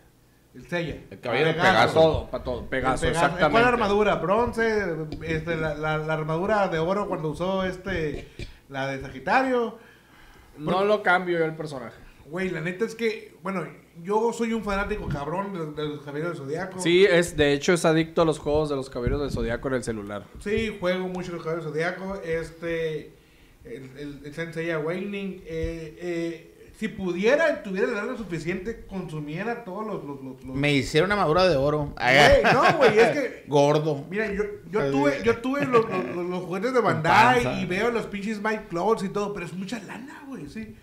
[SPEAKER 5] El Seiya.
[SPEAKER 3] El caballero de
[SPEAKER 5] Pegaso.
[SPEAKER 2] Todo, para todo, Pegaso, exactamente.
[SPEAKER 5] ¿Cuál armadura? Bronce. Este, la, la, la armadura de oro cuando usó este. La de Sagitario.
[SPEAKER 2] No lo cambio yo el personaje.
[SPEAKER 5] Güey, la neta es que. Bueno, yo soy un fanático cabrón de, de los Caballeros del Zodiaco.
[SPEAKER 2] Sí, es, de hecho es adicto a los juegos de los caballeros del Zodíaco en el celular.
[SPEAKER 5] Sí, juego mucho los Caballeros del Zodiaco. Este. El, el, el Sensei Awakening. Eh, eh, si pudiera, tuviera el lana suficiente, consumiera todos los. los, los- los-
[SPEAKER 3] Me hicieron una madura de oro.
[SPEAKER 5] Güey, no, güey, es que.
[SPEAKER 3] Gordo.
[SPEAKER 5] Mira, yo, yo tuve, yo tuve los, los, juguetes de Bandai
[SPEAKER 3] panza.
[SPEAKER 5] y veo los pinches Mike Clouds y todo, pero es mucha lana, güey, sí.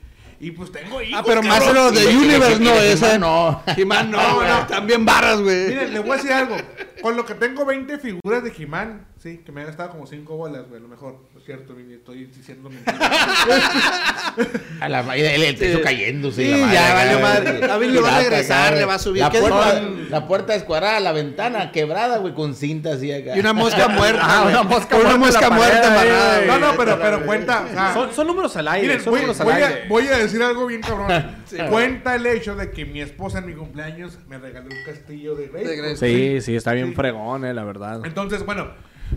[SPEAKER 5] Y pues tengo hijos.
[SPEAKER 6] Ah, pero más
[SPEAKER 5] cabrón.
[SPEAKER 6] lo de Universe, no, esa.
[SPEAKER 3] No.
[SPEAKER 6] He-Man no,
[SPEAKER 5] No,
[SPEAKER 6] güey.
[SPEAKER 5] no.
[SPEAKER 6] También barras, güey.
[SPEAKER 5] Miren, les voy a decir algo. Con lo que tengo 20 figuras de He-Man, sí, que me han gastado como 5 bolas, güey, a lo mejor. No es cierto, Mini, estoy diciendo mentiras.
[SPEAKER 3] A la madre, el, el techo cayéndose.
[SPEAKER 6] Sí,
[SPEAKER 3] la madre,
[SPEAKER 6] ya valió madre. David le va a regresar, le va a subir.
[SPEAKER 3] La
[SPEAKER 6] ¿Qué
[SPEAKER 3] puerta,
[SPEAKER 6] es?
[SPEAKER 3] la puerta descuadrada, la ventana quebrada, güey, con cinta así acá.
[SPEAKER 6] Y una mosca muerta.
[SPEAKER 2] Ah, una mosca
[SPEAKER 6] Una
[SPEAKER 2] muerta en
[SPEAKER 6] mosca muerta.
[SPEAKER 5] No, no, pero, pero cuenta.
[SPEAKER 2] Son, números al aire,
[SPEAKER 5] Miren,
[SPEAKER 2] son
[SPEAKER 5] voy,
[SPEAKER 2] números al aire.
[SPEAKER 5] voy a decir algo bien cabrón. Cuenta el hecho de que mi esposa en mi cumpleaños me regaló un castillo
[SPEAKER 6] de Grayskull.
[SPEAKER 2] Sí, sí, está bien
[SPEAKER 5] Sí.
[SPEAKER 2] fregón, eh, la verdad.
[SPEAKER 5] Entonces, bueno,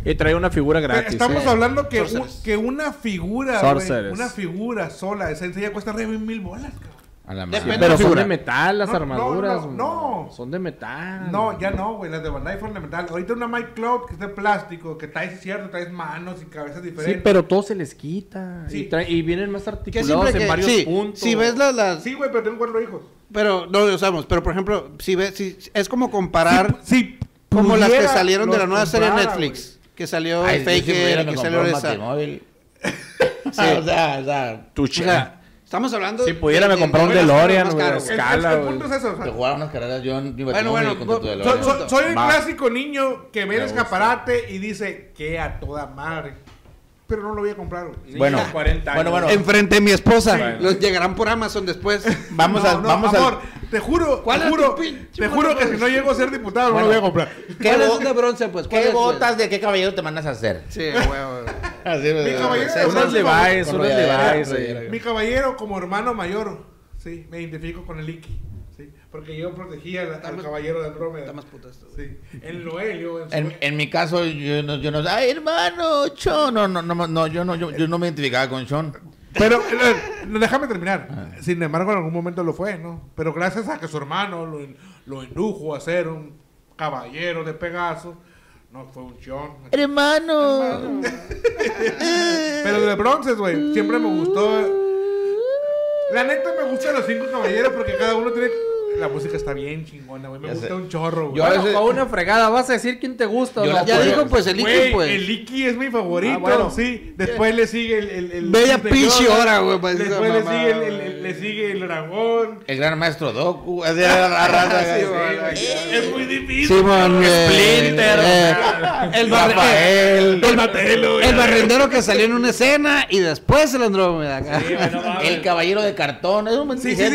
[SPEAKER 2] Y trae una figura gratis.
[SPEAKER 5] estamos
[SPEAKER 2] eh.
[SPEAKER 5] hablando que, un- que una figura, güey, una figura sola de Sensei ya cuesta de mil bolas, cabrón.
[SPEAKER 3] A la
[SPEAKER 6] Depende
[SPEAKER 3] madre.
[SPEAKER 2] Pero
[SPEAKER 6] la
[SPEAKER 2] son de metal las
[SPEAKER 5] No,
[SPEAKER 2] armaduras.
[SPEAKER 5] no, no, no.
[SPEAKER 2] Son de metal.
[SPEAKER 5] No, ya no, güey, las de Bandai fueron de metal. Ahorita una Mike Cloud que es de plástico, que traes, cierto, traes manos y cabezas
[SPEAKER 2] Sí,
[SPEAKER 5] diferentes.
[SPEAKER 2] pero todo se les quita.
[SPEAKER 5] Sí.
[SPEAKER 2] Y, trae- y vienen más articulados en
[SPEAKER 6] que.
[SPEAKER 2] varios
[SPEAKER 6] Sí,
[SPEAKER 2] puntos.
[SPEAKER 6] si ves las. las
[SPEAKER 5] Sí, güey, pero tengo cuatro hijos.
[SPEAKER 6] pero no lo sabemos. Pero por ejemplo, si ves. Si, es como comparar.
[SPEAKER 5] Sí,
[SPEAKER 6] como las que salieron de la
[SPEAKER 5] los
[SPEAKER 6] nueva serie Netflix. Que salió
[SPEAKER 3] Ay,
[SPEAKER 6] Faker, que salió esa.
[SPEAKER 3] batimóvil. o sea, o sea,
[SPEAKER 2] Tu
[SPEAKER 6] O sea, estamos hablando.
[SPEAKER 2] Si pudiera, me
[SPEAKER 6] de-
[SPEAKER 2] comprara un
[SPEAKER 6] de- de-
[SPEAKER 2] DeLorean, es
[SPEAKER 5] güey.
[SPEAKER 2] escala,
[SPEAKER 5] el, el
[SPEAKER 2] güey.
[SPEAKER 5] punto es eso, o sea,
[SPEAKER 3] de jugar unas carreras yo en mi
[SPEAKER 6] Bueno, bueno,
[SPEAKER 3] contra tu
[SPEAKER 6] so-
[SPEAKER 3] DeLorean.
[SPEAKER 5] Soy, el clásico niño que ve el
[SPEAKER 3] Me
[SPEAKER 5] escaparate y dice que a toda madre. Pero no lo voy a comprar, güey.
[SPEAKER 3] Bueno,
[SPEAKER 2] Niño de 40 años.
[SPEAKER 3] bueno, bueno.
[SPEAKER 6] Enfrente de mi esposa.
[SPEAKER 2] Bueno.
[SPEAKER 6] Los llegarán por Amazon después.
[SPEAKER 3] Vamos
[SPEAKER 5] No,
[SPEAKER 3] a,
[SPEAKER 5] no,
[SPEAKER 3] vamos
[SPEAKER 5] amor,
[SPEAKER 3] a.
[SPEAKER 5] te juro,
[SPEAKER 6] ¿Cuál
[SPEAKER 5] te
[SPEAKER 6] es
[SPEAKER 5] juro, te juro que si no llego a ser diputado no lo voy a comprar.
[SPEAKER 3] ¿Qué,
[SPEAKER 6] ¿Cuál
[SPEAKER 3] bo-
[SPEAKER 6] es de bronce, pues? ¿Cuál
[SPEAKER 3] ¿Qué
[SPEAKER 6] güey?
[SPEAKER 3] botas de qué caballero te mandas a hacer?
[SPEAKER 6] Sí, huevo.
[SPEAKER 3] Así,
[SPEAKER 5] Mi caballero,
[SPEAKER 3] sí,
[SPEAKER 2] Levi's,
[SPEAKER 3] rodillera,
[SPEAKER 2] Levi's.
[SPEAKER 5] Mi caballero como hermano mayor, sí, me identifico con el Iki, sí, porque yo protegía al, caballero de Andrómeda.
[SPEAKER 6] Está más puto esto.
[SPEAKER 5] Sí, en Noelio, en su-
[SPEAKER 3] En, en mi caso, yo no, yo no, ay, hermano, Sean, no, no, no, no, yo no, yo, yo no me identificaba con Sean.
[SPEAKER 5] Pero eh, no, déjame terminar. Sin embargo, en algún momento lo fue, ¿no? Pero gracias a que su hermano lo, lo indujo a ser un caballero de Pegaso, no fue un chon.
[SPEAKER 3] Hermano.
[SPEAKER 5] Pero de bronces, güey, siempre me gustó. La neta me gustan los cinco caballeros porque cada uno tiene. La música está bien chingona, güey. Me
[SPEAKER 3] Ya
[SPEAKER 5] gusta
[SPEAKER 3] sé.
[SPEAKER 5] un chorro, güey.
[SPEAKER 3] Yo a
[SPEAKER 2] Bueno,
[SPEAKER 3] veces-
[SPEAKER 2] con una fregada, vas a decir quién te gusta. o
[SPEAKER 3] Yo
[SPEAKER 2] no?
[SPEAKER 3] la-
[SPEAKER 6] Ya
[SPEAKER 3] Pues,
[SPEAKER 6] dijo, pues, el Iki, pues.
[SPEAKER 5] el Iki es mi favorito,
[SPEAKER 2] Ah, bueno.
[SPEAKER 5] sí. Después le sigue el. el, el
[SPEAKER 6] Bella pinche hora, güey, esa
[SPEAKER 5] Después le sigue el, el- el- le sigue el dragón.
[SPEAKER 3] El gran maestro Doku. A la raza.
[SPEAKER 6] Sí.
[SPEAKER 5] Es muy difícil.
[SPEAKER 6] Simón, güey.
[SPEAKER 2] Splinter,
[SPEAKER 6] Eh, el,
[SPEAKER 3] Rafael.
[SPEAKER 5] Donatello, güey.
[SPEAKER 6] el barrendero que salió en una escena y después el Andrómeda.
[SPEAKER 3] El caballero de cartón. Es un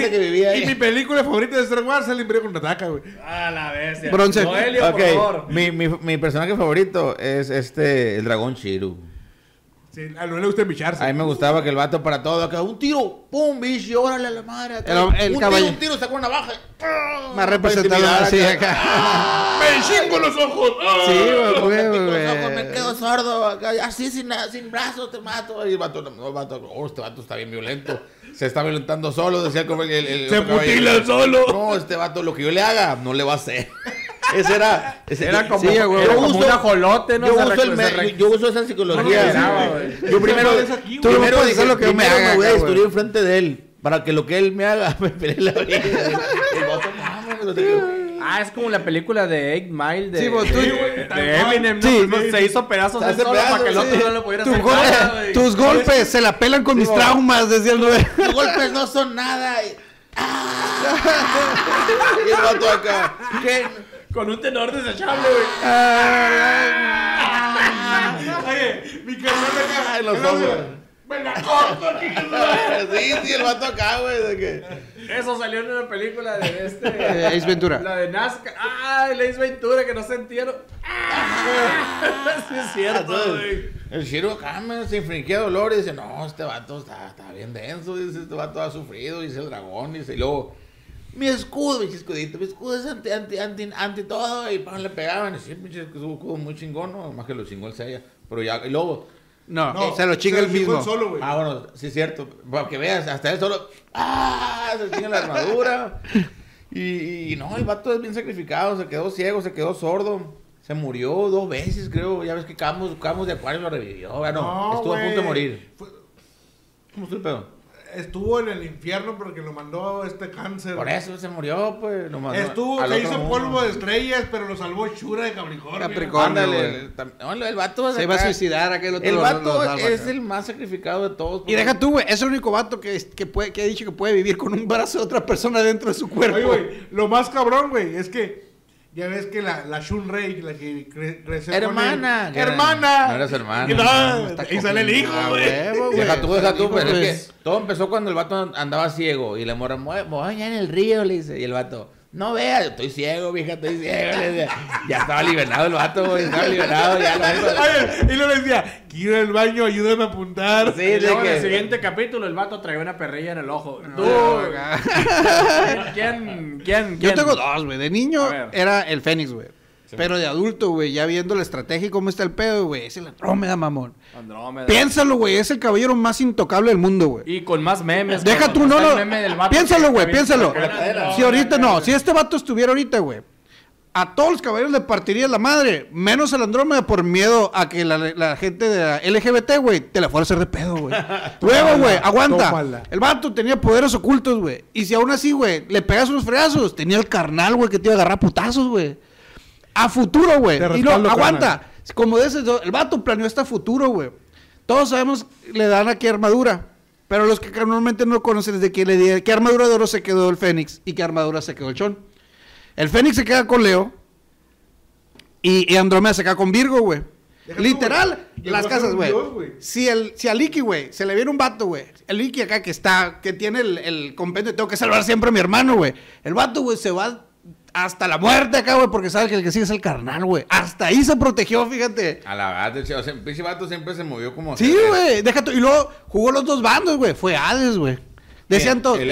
[SPEAKER 5] sí.
[SPEAKER 3] que vivía
[SPEAKER 5] Y mi
[SPEAKER 3] ahí.
[SPEAKER 5] película favorita de Star Wars el Imperio contraataca, güey.
[SPEAKER 2] A la bestia.
[SPEAKER 6] Bronce.
[SPEAKER 2] Noelio, por favor.
[SPEAKER 3] Mi, mi, mi personaje favorito es este, el dragón Chiru.
[SPEAKER 5] Sí, a no le gusta embicharse.
[SPEAKER 3] A mí me gustaba que el vato para todo, acá, un tiro, pum, bicho, y órale a la madre. acá.
[SPEAKER 6] El- el
[SPEAKER 3] un
[SPEAKER 6] caballo-
[SPEAKER 3] tiro, un tiro, sacó una navaja. ¡ah!
[SPEAKER 6] Más representado así acá.
[SPEAKER 5] ¡Me chingo los ojos! ¡Ah!
[SPEAKER 6] Sí, güey,
[SPEAKER 3] Me
[SPEAKER 6] güey, güey.
[SPEAKER 3] ojos, me quedo sordo, acá, así sin, sin brazos te mato. Y el vato, no, el vato, oh, este vato está bien violento. Se está violentando solo, decía como el, el, el
[SPEAKER 5] Se mutila solo.
[SPEAKER 3] No, este vato, lo que yo le haga, no le va a hacer. Ese era. Ese
[SPEAKER 2] Era como,
[SPEAKER 6] Sí, güey.
[SPEAKER 2] era como
[SPEAKER 3] uso-
[SPEAKER 2] un ajolote, ¿no?
[SPEAKER 3] Yo uso, el me- yo uso esa psicología.
[SPEAKER 2] No, güey.
[SPEAKER 3] Yo primero,
[SPEAKER 5] aquí.
[SPEAKER 6] Tú
[SPEAKER 3] primero dije,
[SPEAKER 6] lo que yo me haga,
[SPEAKER 3] voy a destruir enfrente de él. Para que lo que él me haga me pelee la vida. El vato, mames.
[SPEAKER 2] Ah, es como la película de Eight Mile de,
[SPEAKER 6] Sí, vos, tú-
[SPEAKER 2] de, de Eminem, ¿no?
[SPEAKER 6] Sí.
[SPEAKER 2] Pues se hizo pedazos
[SPEAKER 3] hace
[SPEAKER 2] solo para que el otro
[SPEAKER 3] sí.
[SPEAKER 2] no le pudiera
[SPEAKER 6] Tu
[SPEAKER 2] hacer
[SPEAKER 6] gol-
[SPEAKER 2] nada,
[SPEAKER 6] tus golpes se la pelan con mis traumas, decía el nueve.
[SPEAKER 3] Los golpes no son nada. Y, ¡Ah! Y el vato acá. ¿Qué?
[SPEAKER 2] Con un tenor desechable, güey.
[SPEAKER 5] Oye, mi carnal acá.
[SPEAKER 3] Ay, los ojos.
[SPEAKER 5] Me la corto,
[SPEAKER 3] Sí, sí, el vato acá, güey. De que...
[SPEAKER 2] Eso salió en una película de este.
[SPEAKER 6] Eh, Ace Ventura.
[SPEAKER 2] La de Nazca. Ah, el Ace Ventura que no se entierro. Ah, sí es cierto, güey.
[SPEAKER 3] El Shiro Kamen se infringía dolor y dice, no, este vato está, está bien denso, dice, este vato ha sufrido, dice el dragón, dice, y luego, mi escudo, mi escudito, mi escudo es anti, anti, anti, anti todo, y pan le pegaban, y sí, pinche escudo muy chingón, ¿no? más que lo chingó el Seiya, pero ya, y luego,
[SPEAKER 6] No,
[SPEAKER 5] No,
[SPEAKER 6] se lo chinga
[SPEAKER 5] se
[SPEAKER 6] el mismo.
[SPEAKER 5] él solo, güey.
[SPEAKER 3] ah, bueno, sí es cierto, para que veas, hasta él solo, ah, se chinga la armadura, y, y no, el vato es bien sacrificado, se quedó ciego, se quedó sordo. Se murió dos veces, creo. Ya ves que Camus, Camus de Acuario lo revivió. Ah, no, estuvo a punto de morir.
[SPEAKER 5] Fue-
[SPEAKER 3] ¿Cómo estuvo el pedo?
[SPEAKER 5] Estuvo en el infierno porque lo mandó este cáncer.
[SPEAKER 3] Por eso se murió, pues. No,
[SPEAKER 5] Estuvo,
[SPEAKER 3] al
[SPEAKER 5] se hizo
[SPEAKER 3] mundo.
[SPEAKER 5] polvo de estrellas, pero lo salvó Shura de Capricornio.
[SPEAKER 6] Capricornio.
[SPEAKER 3] El, no, el vato
[SPEAKER 6] Se iba a suicidar aquel otro.
[SPEAKER 3] El
[SPEAKER 6] lo-
[SPEAKER 3] vato
[SPEAKER 6] lo salva
[SPEAKER 3] es
[SPEAKER 6] acá.
[SPEAKER 3] el más sacrificado de todos.
[SPEAKER 6] Y deja tú, güey, es el único vato que, que, puede, que ha dicho que puede vivir con un brazo de otra persona dentro de su cuerpo.
[SPEAKER 5] Oye, güey, lo más cabrón, güey, es que ya ves que la, la Shun Rei, la que cre- creció
[SPEAKER 3] Hermana,
[SPEAKER 5] con él, hermana.
[SPEAKER 3] no eras hermana.
[SPEAKER 5] Y, no, y sale el hijo, güey.
[SPEAKER 6] ah, güey.
[SPEAKER 3] Deja tú, deja tú,
[SPEAKER 6] Hijo,
[SPEAKER 3] pero es
[SPEAKER 6] pues.
[SPEAKER 3] que todo empezó cuando el vato andaba ciego y la morra, "Me voy- me voy a bañar en el río, le dice. Y el vato, no veas, estoy ciego, vieja, estoy ciego. le decía. Ya estaba liberado el vato, güey, estaba liberado. Ya lo
[SPEAKER 5] y le decía, quiero ir al baño, ayúdame a apuntar.
[SPEAKER 3] Sí,
[SPEAKER 2] Y
[SPEAKER 3] de
[SPEAKER 2] luego en el
[SPEAKER 3] que.
[SPEAKER 2] siguiente capítulo el vato traía una perrilla en el ojo. Tú. ¿quién, quién, quién?
[SPEAKER 6] Yo tengo dos, güey. De niño era el Fénix, güey. Pero de adulto, güey, ya viendo la estrategia y cómo está el pedo, güey, es el Andrómeda, mamón.
[SPEAKER 2] Andrómeda.
[SPEAKER 6] Piénsalo, güey, es el caballero más intocable del mundo, güey.
[SPEAKER 2] Y con más memes.
[SPEAKER 6] Deja tú, no, no. Piénsalo, güey, piénsalo. Si ahorita no, si este vato estuviera ahorita, güey, a todos los caballeros le partiría la madre, menos al Andrómeda por miedo a que la, la gente de la LGBT, güey, te la fuera a hacer de pedo, güey. Luego, güey, aguanta.
[SPEAKER 5] tómala.
[SPEAKER 6] El vato tenía poderes ocultos, güey. Y si aún así, güey, le pegas unos fregazos, tenía el carnal, güey, que te iba a agarrar putazos, güey. A futuro, güey. Y no, aguanta. Como de ese, el vato planeó hasta futuro, güey. Todos sabemos, le dan aquí armadura. Pero los que normalmente no conocen es de que le di- qué armadura de oro se quedó el Fénix y qué armadura se quedó el Chon. El Fénix se queda con Leo y, y Andrómeda se queda con Virgo, güey. Literal, las
[SPEAKER 5] a
[SPEAKER 6] casas, güey. Si, el, si a Licky, güey, se le viene un vato, güey. El Licky acá que está, que tiene el, el compendio, tengo que salvar siempre a mi hermano, güey. El vato, güey, se va hasta la muerte acá, güey, porque sabe que el que sigue es el carnal, güey. Hasta ahí se protegió, fíjate.
[SPEAKER 3] A la verdad, o sea, el pinche vato siempre se movió como.
[SPEAKER 6] Sí, güey, déjate. Y luego jugó los dos bandos, güey. Fue Hades, güey. Decían
[SPEAKER 3] ¿Quién?
[SPEAKER 6] todos. Él,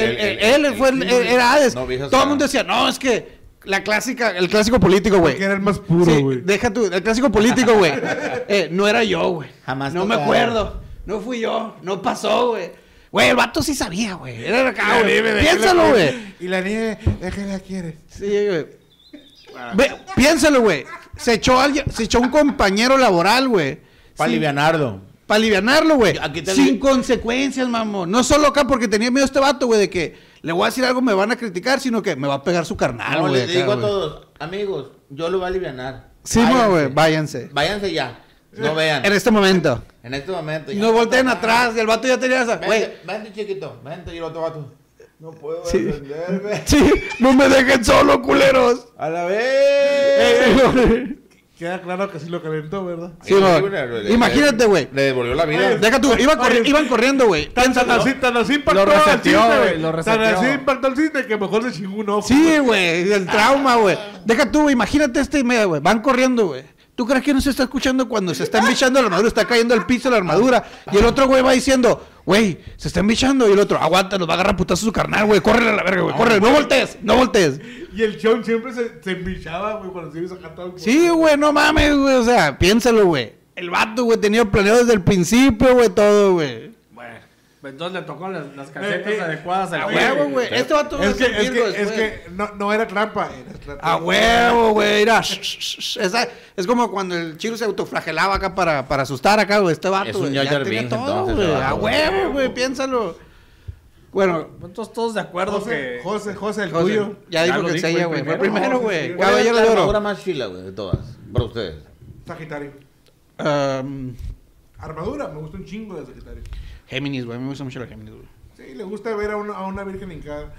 [SPEAKER 6] fue el-
[SPEAKER 3] el-
[SPEAKER 6] él- era Hades.
[SPEAKER 3] No, viejas
[SPEAKER 6] Todo el mundo decía, no, es que la clásica, el clásico político, güey.
[SPEAKER 5] Porque era el más puro,
[SPEAKER 6] Sí,
[SPEAKER 5] güey.
[SPEAKER 6] deja tú, el clásico político, güey. Eh, no era yo, güey.
[SPEAKER 3] Jamás
[SPEAKER 6] No me acuerdo. No fui yo. No pasó, güey. Güey, el vato sí sabía, güey. Era acá,
[SPEAKER 5] La
[SPEAKER 6] güey.
[SPEAKER 5] nieve, ¿de qué
[SPEAKER 6] Piénsalo,
[SPEAKER 5] la-
[SPEAKER 6] güey.
[SPEAKER 5] Y la nieve, ¿de qué la quieres?
[SPEAKER 6] Sí, güey. Ve, piénsalo, güey. Se echó alguien, se echó un compañero laboral, güey.
[SPEAKER 3] Para alivianarlo.
[SPEAKER 6] Para alivianarlo, güey.
[SPEAKER 3] Aquí te
[SPEAKER 6] Sin
[SPEAKER 3] li-
[SPEAKER 6] consecuencias, mamón. No solo acá porque tenía miedo este vato, güey, de que le voy a decir algo, me van a criticar, sino que me va a pegar su carnal,
[SPEAKER 3] No,
[SPEAKER 6] güey. acá,
[SPEAKER 3] digo a
[SPEAKER 6] güey.
[SPEAKER 3] todos, amigos, yo lo voy a alivianar.
[SPEAKER 6] Sí, no, güey, váyanse.
[SPEAKER 3] Váyanse ya. No vean.
[SPEAKER 6] En este momento.
[SPEAKER 3] En este momento.
[SPEAKER 6] Y
[SPEAKER 3] ya.
[SPEAKER 6] no volteen atrás, y el vato ya tenía esa.
[SPEAKER 3] Vente, vente, chiquito. Vente, y el otro vato. No puedo
[SPEAKER 6] Sí.
[SPEAKER 3] defenderme.
[SPEAKER 6] sí, no me dejen solo, culeros.
[SPEAKER 3] A la vez.
[SPEAKER 5] Queda claro que sí lo calentó, ¿verdad?
[SPEAKER 6] Sí, güey. Imagínate, güey.
[SPEAKER 3] Le devolvió la vida.
[SPEAKER 6] Deja tú, iba corri-
[SPEAKER 5] Oye.
[SPEAKER 6] iban corriendo, güey.
[SPEAKER 5] Tan, tan así, tan así impactó
[SPEAKER 2] Lo
[SPEAKER 5] al
[SPEAKER 2] reseteó,
[SPEAKER 5] cisne,
[SPEAKER 2] güey, lo
[SPEAKER 5] Tan así impactó al cisne que mejor se chingó un ojo.
[SPEAKER 6] Sí, güey, el trauma, güey. Deja tú, güey, imagínate este media, güey. Van corriendo, güey. ¿Tú crees que no se está escuchando cuando se está embichando la armadura? Está cayendo al piso la armadura. Y el otro güey va diciendo, güey, se está embichando. Y el otro, aguanta, nos va a agarrar putazo su carnal, güey. Córrele a la verga, güey. Córrele, no voltees, no voltees.
[SPEAKER 5] Y el Sean siempre se, se embichaba, güey, cuando se iba a sacar todo el
[SPEAKER 6] Sí, güey, no mames, güey. O sea, piénsalo, güey. El vato, güey, tenía planeado desde el principio, güey, todo, güey.
[SPEAKER 2] Pues entonces le tocó las, las calcetas
[SPEAKER 5] Eh, eh,
[SPEAKER 2] adecuadas al
[SPEAKER 6] huevo, güey. Este vato va a
[SPEAKER 5] Es que, es que, es que no, no era trampa, era.
[SPEAKER 6] A huevo, güey. Esa- es como cuando el chiro se autoflagelaba acá para, para asustar acá, güey. Este vato,
[SPEAKER 3] Es un
[SPEAKER 6] Ya tenía todo,
[SPEAKER 3] entonces,
[SPEAKER 6] güey. A huevo, güey. Piénsalo. Bueno,
[SPEAKER 2] Entonces todos de acuerdo
[SPEAKER 5] José,
[SPEAKER 2] que...
[SPEAKER 5] José, José, el
[SPEAKER 6] José,
[SPEAKER 5] tuyo.
[SPEAKER 6] ya dijo
[SPEAKER 3] lo
[SPEAKER 6] que
[SPEAKER 3] dijo
[SPEAKER 6] ella,
[SPEAKER 3] el
[SPEAKER 6] güey. Fue
[SPEAKER 3] primero.
[SPEAKER 6] güey.
[SPEAKER 5] sí, sí.
[SPEAKER 3] ¿Cuál es
[SPEAKER 6] Caballero
[SPEAKER 3] la
[SPEAKER 6] de
[SPEAKER 3] armadura
[SPEAKER 6] oro.
[SPEAKER 3] más chila, güey, de todas? Para ustedes.
[SPEAKER 5] Sagitario.
[SPEAKER 6] Um,
[SPEAKER 5] Armadura, me gusta un chingo de Sagitario.
[SPEAKER 6] Géminis, güey. Me gusta mucho la Géminis, güey.
[SPEAKER 5] Sí, le gusta ver a una, a una virgen hincada.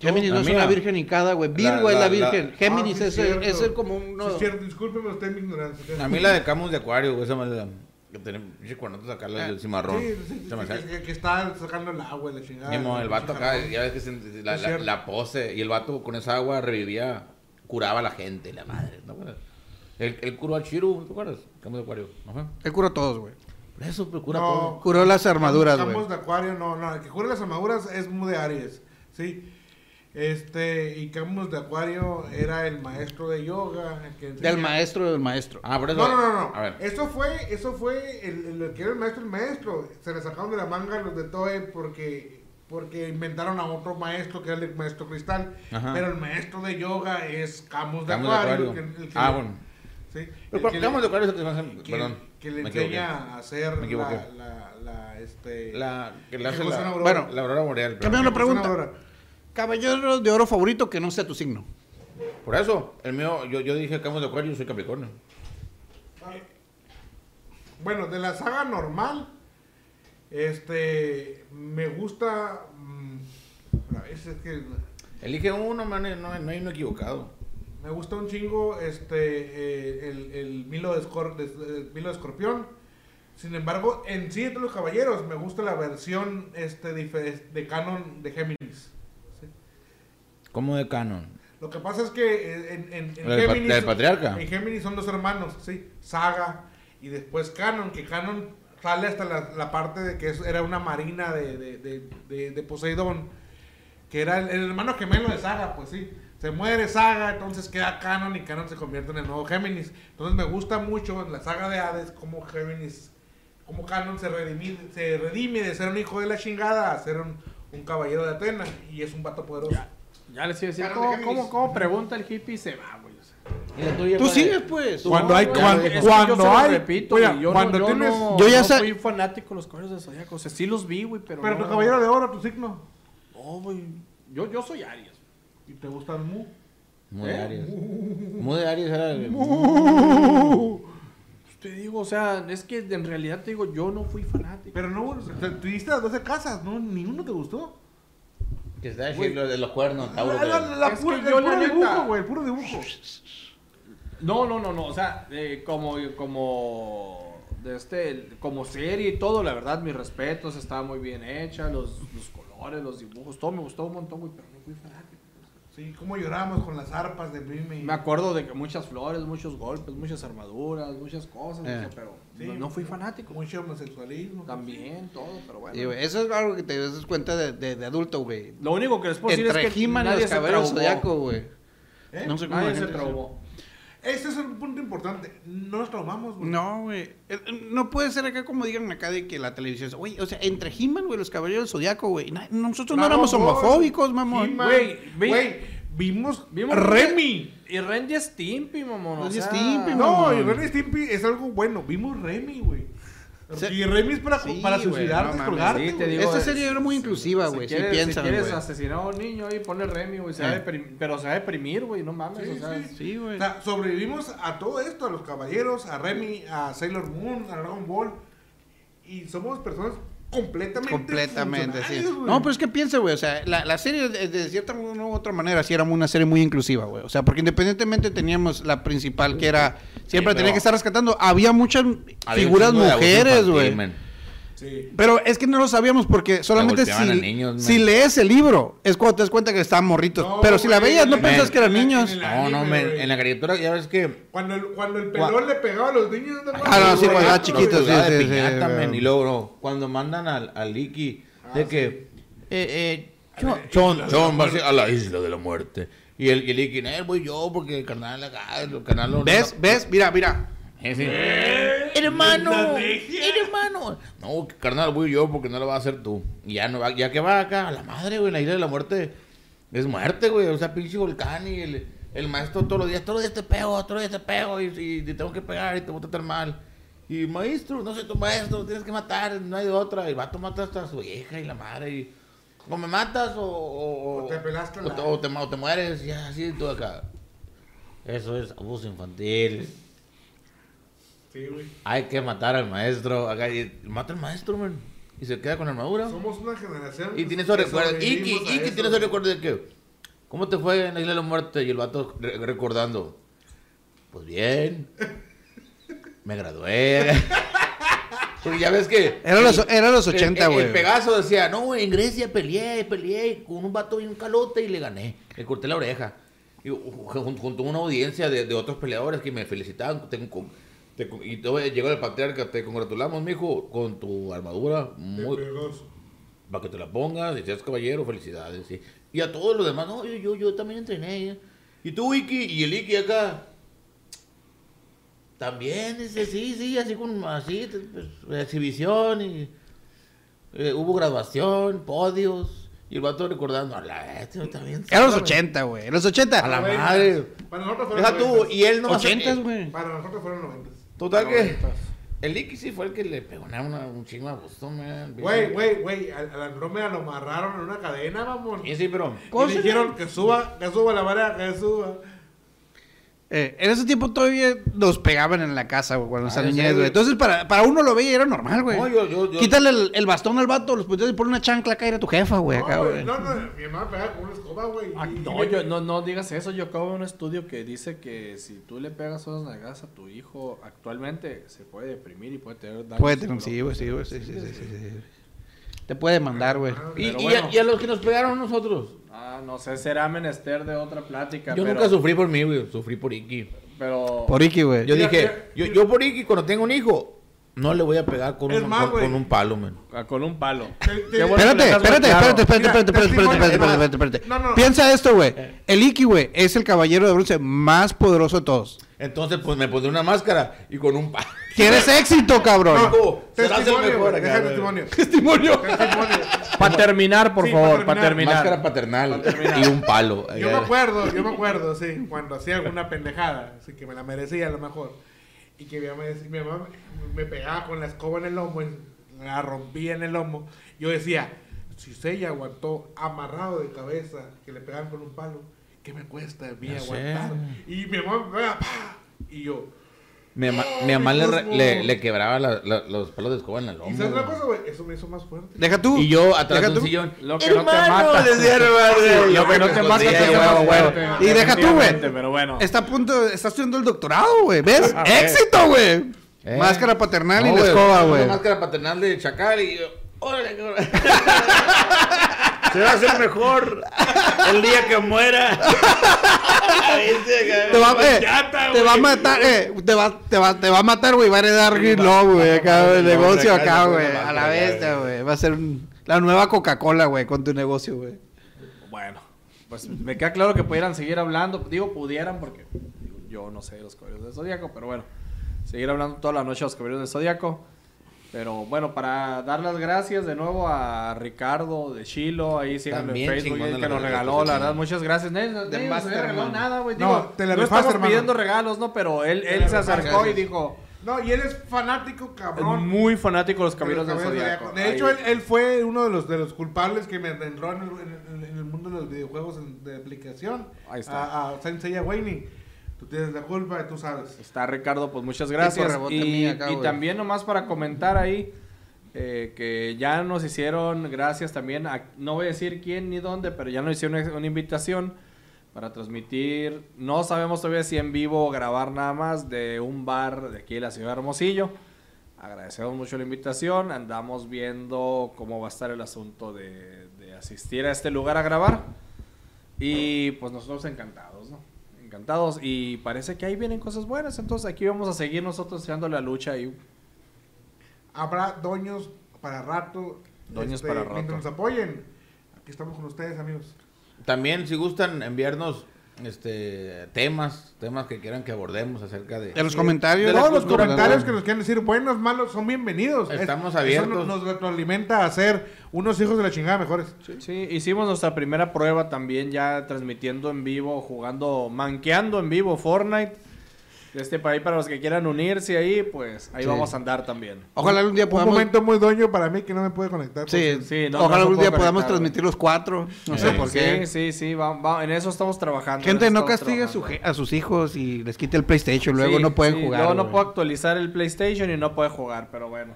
[SPEAKER 6] Géminis
[SPEAKER 3] a
[SPEAKER 6] no es
[SPEAKER 3] mí
[SPEAKER 6] una virgen hincada, güey.
[SPEAKER 3] la-
[SPEAKER 6] Virgo es
[SPEAKER 3] la-
[SPEAKER 6] la
[SPEAKER 3] la-
[SPEAKER 6] virgen. Géminis
[SPEAKER 5] Ah, sí,
[SPEAKER 6] es, es el como uno...
[SPEAKER 5] Sí, es cierto, discúlpeme usted mi ignorancia.
[SPEAKER 3] A mí la de Camus de Acuario, güey, esa madre que tenemos, pinche cuernotes acá, la del cimarrón.
[SPEAKER 5] Sí, sí,
[SPEAKER 3] me
[SPEAKER 5] que, que- que está sacando el agua y la chingada.
[SPEAKER 3] Ni modo, el vato acá, ya ves que se- la, pose, y el vato con esa agua revivía, curaba a la gente, la madre, ¿no acuerdas? El, el curó al Chiru, ¿te acuerdas? Camus de Acuario, ¿no fue?
[SPEAKER 6] Él cura a todos, güey.
[SPEAKER 3] Eso, pero cura
[SPEAKER 5] No.
[SPEAKER 3] todo.
[SPEAKER 6] Curó las armaduras,
[SPEAKER 5] Camus
[SPEAKER 6] güey.
[SPEAKER 5] de acuario, no, no, el que jura las armaduras es muy de Aries, sí. Este, y Camus de acuario era el maestro de yoga. el que
[SPEAKER 6] Del maestro del maestro.
[SPEAKER 3] Ah, por eso.
[SPEAKER 5] No, no, no, no.
[SPEAKER 3] A ver.
[SPEAKER 5] Eso fue, eso fue el, el- el que era el maestro, el maestro. Se le sacaron de la manga los de Toe porque, porque inventaron a otro maestro que era el maestro cristal.
[SPEAKER 3] Ajá.
[SPEAKER 5] Pero el maestro de yoga es Camus de
[SPEAKER 3] Camus de
[SPEAKER 5] acuario.
[SPEAKER 3] Acuario.
[SPEAKER 5] el que- el que
[SPEAKER 3] Ah, bueno.
[SPEAKER 5] Sí.
[SPEAKER 3] Pero de el que
[SPEAKER 5] que,
[SPEAKER 3] perdón.
[SPEAKER 5] que le enseña a hacer
[SPEAKER 3] Me
[SPEAKER 5] la, la, la, este...
[SPEAKER 3] La, que le hace la,
[SPEAKER 5] aurora.
[SPEAKER 3] bueno, la aurora boreal.
[SPEAKER 6] Cambiando la pregunta. Caballero de oro favorito que no sea tu signo.
[SPEAKER 3] Por eso, el mío, yo, yo dije Camus de Acuario, yo soy Capricornio.
[SPEAKER 5] Bueno, de la saga normal, este, me gusta... mm, a veces es que...
[SPEAKER 3] Elige uno, man, no, no hay uno equivocado.
[SPEAKER 5] Me gusta un chingo este eh, el, el Milo, de Escor- de- de- Milo de Escorpión. Sin embargo, en sí de los caballeros, me gusta la versión este de canon de Géminis. ¿sí?
[SPEAKER 3] Como de canon.
[SPEAKER 5] Lo que pasa es que eh, en, en, en
[SPEAKER 3] ¿La del pa-
[SPEAKER 5] Géminis,
[SPEAKER 3] patriarca?
[SPEAKER 5] en Géminis son dos hermanos, sí, Saga y después Canon, que Canon sale hasta la, la parte de que es- era una marina de, de, de, de- de Poseidón, que era el, el hermano gemelo de Saga, pues sí. Se muere Saga, entonces queda Canon y Canon se convierte en el nuevo Géminis. Entonces me gusta mucho en la saga de Hades como Géminis, como Canon se redime, se redime de ser un hijo de la chingada a ser un, un caballero de Atena y es un vato poderoso.
[SPEAKER 2] Ya les iba a decir, ¿cómo,
[SPEAKER 5] de
[SPEAKER 2] cómo, cómo pregunta el hippie y se va, güey? O sea,
[SPEAKER 3] ¿Y la tuya,
[SPEAKER 6] Tú sigues,
[SPEAKER 3] es?
[SPEAKER 6] pues.
[SPEAKER 5] Cuando hay- cuando-
[SPEAKER 2] es que
[SPEAKER 5] cuando
[SPEAKER 2] yo
[SPEAKER 5] hay-
[SPEAKER 2] repito,
[SPEAKER 5] oiga,
[SPEAKER 2] yo
[SPEAKER 5] cuando
[SPEAKER 2] no,
[SPEAKER 5] tienes-
[SPEAKER 2] yo no,
[SPEAKER 6] yo ya
[SPEAKER 2] no fui fanático de los caballeros del Zodíaco. O sea, sí los vi, güey, pero
[SPEAKER 5] Pero
[SPEAKER 2] no.
[SPEAKER 5] tu caballero de oro, tu signo.
[SPEAKER 2] No, güey. Yo, yo soy Aries.
[SPEAKER 5] ¿Y te gusta el Mu?
[SPEAKER 3] Muy de
[SPEAKER 2] ¿Eh?
[SPEAKER 3] Aries. Muy de Aries era el-
[SPEAKER 2] Pues te digo, o sea, es que en realidad te digo, yo no fui fanático.
[SPEAKER 5] Pero no, o sea, tuviste las 12 casas, ¿no? Ninguno te gustó.
[SPEAKER 3] Que está así, lo de los cuernos, Tauro.
[SPEAKER 5] La, la-
[SPEAKER 3] que-
[SPEAKER 5] la
[SPEAKER 2] Es
[SPEAKER 5] pura-
[SPEAKER 2] que
[SPEAKER 5] el
[SPEAKER 2] yo,
[SPEAKER 5] puro
[SPEAKER 2] neta-
[SPEAKER 5] dibujo, güey, el puro dibujo.
[SPEAKER 2] No, no, no, no. O sea, eh, como, como, de este, como serie y todo, la verdad, mis respetos, estaba muy bien hecha, los, los colores, los dibujos, todo me gustó un montón, güey, pero no fui fanático.
[SPEAKER 5] Sí, cómo lloramos con las arpas de Mimi.
[SPEAKER 2] Me acuerdo de que muchas flores, muchos golpes, muchas armaduras, muchas cosas,
[SPEAKER 6] Eh.
[SPEAKER 2] pero
[SPEAKER 5] Sí.
[SPEAKER 2] no, no fui fanático.
[SPEAKER 5] Mucho homosexualismo.
[SPEAKER 2] También, todo, pero bueno.
[SPEAKER 6] Sí, güey, eso es algo que te das cuenta de, de, de adulto, güey.
[SPEAKER 2] Lo único que les puedo decir es que
[SPEAKER 6] He-Man y
[SPEAKER 2] nadie
[SPEAKER 6] los
[SPEAKER 2] se
[SPEAKER 6] caballeros
[SPEAKER 2] traumó.
[SPEAKER 6] zodiaco, güey.
[SPEAKER 5] ¿Eh?
[SPEAKER 6] No sé cómo
[SPEAKER 2] Nadie se traumó.
[SPEAKER 5] Ese es un punto importante. No nos traumamos, güey.
[SPEAKER 6] No, güey. Eh, No puede ser acá como digan acá de que la televisión. Güey, o sea, entre He-Man, güey, los caballeros del zodiaco, güey. Nosotros no éramos homofóbicos, mamón.
[SPEAKER 5] He-Man,
[SPEAKER 2] Güey,
[SPEAKER 5] Güey, vimos,
[SPEAKER 2] Vimos
[SPEAKER 5] Remy.
[SPEAKER 2] Y Randy Stimpy, mamón. o
[SPEAKER 6] Randy
[SPEAKER 2] sea,
[SPEAKER 6] Stimpy,
[SPEAKER 5] No,
[SPEAKER 6] mamón.
[SPEAKER 5] y Remy Stimpy es algo bueno. Vimos Remy, güey. Y Remy es para,
[SPEAKER 6] Sí,
[SPEAKER 5] para suicidarte,
[SPEAKER 6] no
[SPEAKER 5] colgarte,
[SPEAKER 2] Sí, digo,
[SPEAKER 6] Esta
[SPEAKER 2] es-
[SPEAKER 6] serie era muy inclusiva, güey, si,
[SPEAKER 2] quieres,
[SPEAKER 6] piensan,
[SPEAKER 2] si quieres asesinar a un niño ahí, ponle Remy, güey.
[SPEAKER 6] Eh.
[SPEAKER 2] Pero se va a deprimir, güey. No mames.
[SPEAKER 5] Sí,
[SPEAKER 2] o sea,
[SPEAKER 5] sí.
[SPEAKER 6] Sí, güey.
[SPEAKER 5] O sea, sobrevivimos a todo esto, a los caballeros, a Remy, a Sailor Moon, a Dragon Ball. Y somos personas completamente.
[SPEAKER 6] Completamente, sí. No, pero es que piensa, güey, o sea, la, la serie de, de cierta u otra manera sí era una serie muy inclusiva, güey. O sea, porque independientemente teníamos la principal que era, siempre
[SPEAKER 3] Sí,
[SPEAKER 6] tenía que estar rescatando, había muchas
[SPEAKER 3] Había
[SPEAKER 6] figuras mujeres, güey.
[SPEAKER 3] Man.
[SPEAKER 5] Sí.
[SPEAKER 6] Pero es que no lo sabíamos porque solamente si,
[SPEAKER 3] niños, man.
[SPEAKER 6] si lees el libro es cuando te das cuenta que estaban morritos.
[SPEAKER 5] No,
[SPEAKER 6] pero si la veías no
[SPEAKER 5] en
[SPEAKER 6] pensás que eran niños.
[SPEAKER 3] No, no, en la caricatura ya ves que...
[SPEAKER 5] Cuando el, cuando el pelón le pegaba a los niños. ¿no?
[SPEAKER 6] Ah, no, sí, cuando era
[SPEAKER 5] no,
[SPEAKER 6] chiquito,
[SPEAKER 5] güey.
[SPEAKER 6] sí,
[SPEAKER 3] de
[SPEAKER 6] sí, sí,
[SPEAKER 3] piñata, men, y luego no, cuando mandan al, al Iki de
[SPEAKER 5] Ah,
[SPEAKER 3] que eh, eh, Chon, Chon, va a la isla de la muerte y el, y el Iki eh, voy yo porque el carnal acá el carnal lo-
[SPEAKER 6] ¿Ves? ¿Ves? Mira, mira.
[SPEAKER 3] Eh, sí. hermano hermano no carnal voy yo porque no lo vas a hacer tú y ya no va ya que va acá a la madre güey la isla de la muerte es muerte güey o sea pinche volcán y el, el maestro todos los días todos los días te pego todos los días te pego y, y te tengo que pegar y te voy a tratar mal y maestro, no soy tu maestro, tienes que matar, no hay de otra. Y el vato mata hasta a su hija y la madre. Y, o me matas o, o,
[SPEAKER 5] O te pelaste
[SPEAKER 3] o,
[SPEAKER 5] la-
[SPEAKER 3] te, o te- o te mueres, ya, así tú acá. Eso es abuso infantil.
[SPEAKER 5] Sí, güey.
[SPEAKER 3] Hay que matar al maestro. Acá, y mata al maestro, man. Y se queda con armadura.
[SPEAKER 5] Somos una generación.
[SPEAKER 3] Y tiene esos recuerdos. Iki, Iki tiene esos
[SPEAKER 5] güey.
[SPEAKER 3] recuerdos de que. ¿Cómo te fue en la isla de la muerte? Y el vato re- recordando. Pues bien. Me gradué. Porque ya ves que.
[SPEAKER 6] Era los, era los
[SPEAKER 3] el-
[SPEAKER 6] 80,
[SPEAKER 3] el,
[SPEAKER 6] güey.
[SPEAKER 3] el Pegaso decía, no, güey, en Grecia peleé, peleé con un vato bien calote y le gané. Le corté la oreja. Y uh, jun- junto a una audiencia de, de otros peleadores que me felicitaban. te con- te y todo, llegó el patriarca, te congratulamos, mijo, con tu armadura. Muy, para que te la pongas y seas caballero, felicidades. sí. Y a todos los demás, no, yo, yo, yo también entrené. ¿eh? Y tú, Iki, y el Iki acá. También, dice, sí, sí, así con, así, pues, exhibición y eh, hubo graduación, podios. Y el vato recordando, a la este también.
[SPEAKER 6] Era los
[SPEAKER 3] sácame".
[SPEAKER 6] 80, güey. Los 80.
[SPEAKER 3] A la madre.
[SPEAKER 5] Para nosotros fueron
[SPEAKER 3] Deja tú, y él no
[SPEAKER 6] 80, güey.
[SPEAKER 5] Para nosotros fueron 90.
[SPEAKER 3] Total que. El Iki sí fue el que le pegó una, una- un chingo a Boston, man.
[SPEAKER 5] Güey, güey, güey. Al, al Andrómeda lo amarraron en una cadena, mamón.
[SPEAKER 3] Sí, sí, pero.
[SPEAKER 5] Y le dijeron que suba, que suba la vara, que suba.
[SPEAKER 6] Eh, en ese tiempo todavía nos pegaban en la casa, güey, cuando
[SPEAKER 3] Ah,
[SPEAKER 6] estaban niñez, güey. Entonces, para, para uno lo veía y era normal, güey.
[SPEAKER 3] No, yo- yo- yo-
[SPEAKER 6] Quítale el, el bastón al vato, los puteos y pon una chancla acá y era tu jefa, güey, acá,
[SPEAKER 5] No,
[SPEAKER 6] güey.
[SPEAKER 5] güey, no, no, mi mamá pegaba con una escoba, güey.
[SPEAKER 2] Ah,
[SPEAKER 5] y-
[SPEAKER 2] no,
[SPEAKER 5] y-
[SPEAKER 2] yo, no, no digas eso. Yo acabo de un estudio que dice que si tú le pegas unas nalgas a tu hijo actualmente se puede deprimir y puede tener daño.
[SPEAKER 6] Puede tener, sí, güey, sí, güey, sí, sí, sí, sí, sí. Te puede mandar, güey.
[SPEAKER 3] Y,
[SPEAKER 2] Pero
[SPEAKER 3] y
[SPEAKER 2] bueno.
[SPEAKER 3] a, y a los que nos pegaron nosotros.
[SPEAKER 2] Ah, no sé, será menester de otra plática.
[SPEAKER 3] Yo
[SPEAKER 2] pero,
[SPEAKER 3] nunca sufrí por mí, güey. Sufrí por Iki.
[SPEAKER 2] Pero.
[SPEAKER 6] Por Iki, güey.
[SPEAKER 3] Yo
[SPEAKER 5] Mira,
[SPEAKER 3] dije,
[SPEAKER 5] mira,
[SPEAKER 3] yo, yo por Iki, cuando tengo un hijo, no le voy a pegar con, un,
[SPEAKER 5] más,
[SPEAKER 3] con, un palo, man.
[SPEAKER 2] ah, Con un palo.
[SPEAKER 6] Espérate, espérate, espérate, espérate, espérate, espérate, espérate, espérate,
[SPEAKER 5] testimonio,
[SPEAKER 6] espérate, espérate.
[SPEAKER 5] No, no, no.
[SPEAKER 6] Piensa esto, güey. El Iki, güey, es el caballero de bronce más poderoso de todos.
[SPEAKER 3] Entonces, pues me puse una máscara y con un palo.
[SPEAKER 6] ¿Quieres éxito, cabrón?
[SPEAKER 3] No,
[SPEAKER 5] Testimonio, testimonio.
[SPEAKER 2] Para terminar, por
[SPEAKER 5] Sí,
[SPEAKER 2] favor,
[SPEAKER 5] pa'
[SPEAKER 2] para terminar.
[SPEAKER 3] Máscara paternal y un palo.
[SPEAKER 5] Yo me acuerdo, yo me acuerdo, sí, cuando hacía alguna pendejada, así que me la merecía a lo mejor. Y que mi mamá, decía- mi mamá me, pegaba con la escoba en el lomo, la rompía en el lomo. Yo decía, si ella aguantó amarrado de cabeza, que le pegaban con un palo, ¿qué me cuesta a mí
[SPEAKER 3] sé.
[SPEAKER 5] aguantar? Y mi mamá me pega, ¡pa! y yo,
[SPEAKER 3] Mi mamá,
[SPEAKER 5] ¡Oh,
[SPEAKER 3] mi mamá le, re- le, le quebraba la- la- los palos de escoba en el
[SPEAKER 5] ¿y
[SPEAKER 3] lomo.
[SPEAKER 5] sabes
[SPEAKER 3] güey.
[SPEAKER 5] cosa, güey? Eso me hizo más fuerte.
[SPEAKER 6] Deja tú.
[SPEAKER 3] Y yo atrás de un
[SPEAKER 6] tú.
[SPEAKER 3] sillón.
[SPEAKER 2] Lo que no te mata.
[SPEAKER 3] le decía, hermano,
[SPEAKER 2] Lo que no te mata te hace
[SPEAKER 3] güey,
[SPEAKER 2] más fuerte.
[SPEAKER 6] Y deja tú, güey.
[SPEAKER 2] definitivamente, Pero bueno.
[SPEAKER 6] Está a punto, está estudiando el doctorado, güey. ¿Ves?
[SPEAKER 2] Ah.
[SPEAKER 6] ¡Éxito, güey!
[SPEAKER 3] Eh.
[SPEAKER 6] Máscara paternal y la escoba,
[SPEAKER 3] una
[SPEAKER 6] güey.
[SPEAKER 3] máscara paternal de chacal y yo, órale, cabrón. Se va a hacer mejor el día que muera.
[SPEAKER 6] Te va, eh, te va a matar, eh, te va, te va, te va a matar, güey. Va a heredar Greenlaw, güey. Acá, el negocio
[SPEAKER 3] acá,
[SPEAKER 6] güey. A la bestia, güey. Va a ser un- la nueva Coca-Cola, güey, con tu negocio, güey.
[SPEAKER 2] Bueno, pues me queda claro que pudieran seguir hablando. Digo, pudieran porque digo, yo no sé de los caballeros del Zodíaco, pero bueno, seguir hablando toda la noche de los caballeros del Zodíaco. Pero bueno, para dar las gracias de nuevo a Ricardo de Chilo, ahí síganlo en Facebook, que
[SPEAKER 3] la
[SPEAKER 2] nos regaló,
[SPEAKER 3] social.
[SPEAKER 2] la verdad, muchas gracias. Nada, güey.
[SPEAKER 5] No,
[SPEAKER 2] Digo,
[SPEAKER 5] te la
[SPEAKER 2] no estamos
[SPEAKER 5] hermano.
[SPEAKER 2] pidiendo regalos, ¿no? Pero él, él se acercó y dijo,
[SPEAKER 5] No, y él es fanático,
[SPEAKER 2] es
[SPEAKER 5] cabrón.
[SPEAKER 2] muy fanático de los
[SPEAKER 5] de
[SPEAKER 2] caballeros
[SPEAKER 5] los
[SPEAKER 2] del Zodíaco.
[SPEAKER 5] De hecho, él, él fue uno de los, de los culpables que me entró en el, en el- en el mundo de los videojuegos de aplicación.
[SPEAKER 2] Ahí está.
[SPEAKER 5] A, a Saint Seiya Wayne. Tú tienes la culpa y tú sabes.
[SPEAKER 2] Está Ricardo, pues muchas gracias. Y,
[SPEAKER 6] acá,
[SPEAKER 2] también nomás para comentar ahí eh, que ya nos hicieron, gracias también, a- no voy a decir quién ni dónde, pero ya nos hicieron una, una invitación para transmitir, no sabemos todavía si en vivo o grabar nada más, de un bar de aquí de la ciudad de Hermosillo. Agradecemos mucho la invitación, andamos viendo cómo va a estar el asunto de, de asistir a este lugar a grabar. Y pues nosotros encantados. Encantados. Y parece que ahí vienen cosas buenas. Entonces aquí vamos a seguir nosotros echando la lucha y
[SPEAKER 5] Habrá doños para rato. este,
[SPEAKER 2] Doños para rato.
[SPEAKER 5] Mientras nos apoyen. Aquí estamos con ustedes, amigos.
[SPEAKER 3] También, si gustan enviarnos este temas, temas que quieran que abordemos acerca de.
[SPEAKER 6] En los comentarios.
[SPEAKER 5] Todos los comentarios que nos quieran decir, buenos, malos, son bienvenidos.
[SPEAKER 3] Estamos
[SPEAKER 5] Es-
[SPEAKER 3] abiertos.
[SPEAKER 5] Eso nos, nos retroalimenta a ser unos hijos de la chingada mejores.
[SPEAKER 2] Sí, hicimos nuestra primera prueba también ya transmitiendo en vivo, jugando, manqueando en vivo Fortnite. Este país para los que quieran unirse ahí, pues ahí
[SPEAKER 6] Sí.
[SPEAKER 2] vamos a andar también.
[SPEAKER 6] Ojalá algún día
[SPEAKER 5] Un
[SPEAKER 6] podamos...
[SPEAKER 5] momento muy doño para mí que no me puede conectar.
[SPEAKER 6] Sí,
[SPEAKER 5] por
[SPEAKER 2] Sí, no,
[SPEAKER 6] ojalá
[SPEAKER 2] no
[SPEAKER 6] algún día podamos transmitir los cuatro. No sé por qué.
[SPEAKER 2] Sí, sí, sí, va- va- en eso estamos trabajando.
[SPEAKER 6] Gente, no castigue a, su a sus hijos y les quite el PlayStation. Luego
[SPEAKER 2] Sí,
[SPEAKER 6] no pueden
[SPEAKER 2] sí,
[SPEAKER 6] jugar.
[SPEAKER 2] Luego no puedo actualizar el PlayStation y no puede jugar, pero bueno.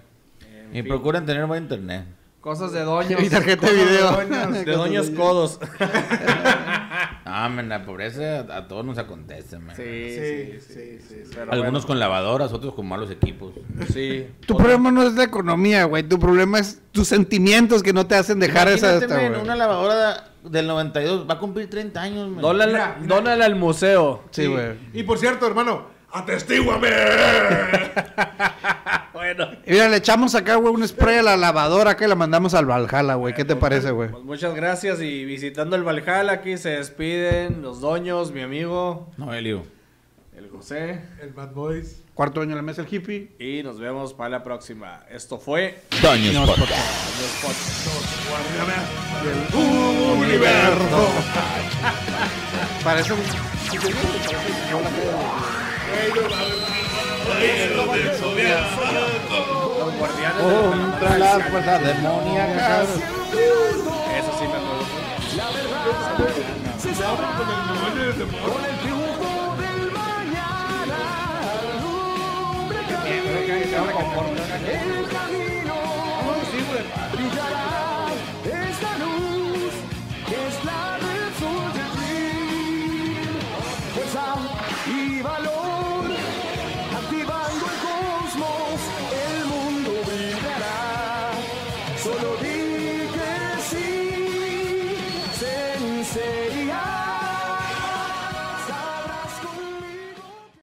[SPEAKER 2] En
[SPEAKER 3] Y
[SPEAKER 2] fin,
[SPEAKER 3] procuren tener buen internet.
[SPEAKER 2] Cosas de doños.
[SPEAKER 6] Y tarjeta de video.
[SPEAKER 2] doños, De doños codos.
[SPEAKER 3] Ah, men, la pobreza a, todos nos acontece, men.
[SPEAKER 2] Sí,
[SPEAKER 5] Sí,
[SPEAKER 2] sí,
[SPEAKER 5] sí, sí. sí.
[SPEAKER 2] Pero
[SPEAKER 3] Algunos
[SPEAKER 2] bueno,
[SPEAKER 3] con lavadoras, otros con malos equipos.
[SPEAKER 2] Sí.
[SPEAKER 6] Tu problema no es la economía, güey. Tu problema es tus sentimientos que no te hacen dejar esa
[SPEAKER 3] una lavadora del 92 va a cumplir 30 años,
[SPEAKER 5] Mira, mira.
[SPEAKER 2] dónala al museo.
[SPEAKER 6] Sí, güey.
[SPEAKER 5] Y por cierto, hermano, atestíguame.
[SPEAKER 2] Bueno.
[SPEAKER 6] Mira, le echamos acá, güey, un spray a la lavadora que la mandamos al Valhalla, güey. ¿Qué te parece, güey?
[SPEAKER 2] Pues muchas gracias y visitando el Valhalla aquí se despiden los doños, mi amigo,
[SPEAKER 3] Noelio.
[SPEAKER 2] el José.
[SPEAKER 5] El Bad Boys.
[SPEAKER 6] Cuarto año en la mesa el hippie.
[SPEAKER 2] Y nos vemos para la próxima. Esto fue
[SPEAKER 3] Doños Podcast.
[SPEAKER 2] Los Podcasts.
[SPEAKER 5] Universo.
[SPEAKER 6] Parece un...
[SPEAKER 2] La
[SPEAKER 3] Contra las fuerzas demoníacas.
[SPEAKER 2] Eso sí me acuerdo.
[SPEAKER 7] Se sabe con el triunfo del mañana.
[SPEAKER 2] que-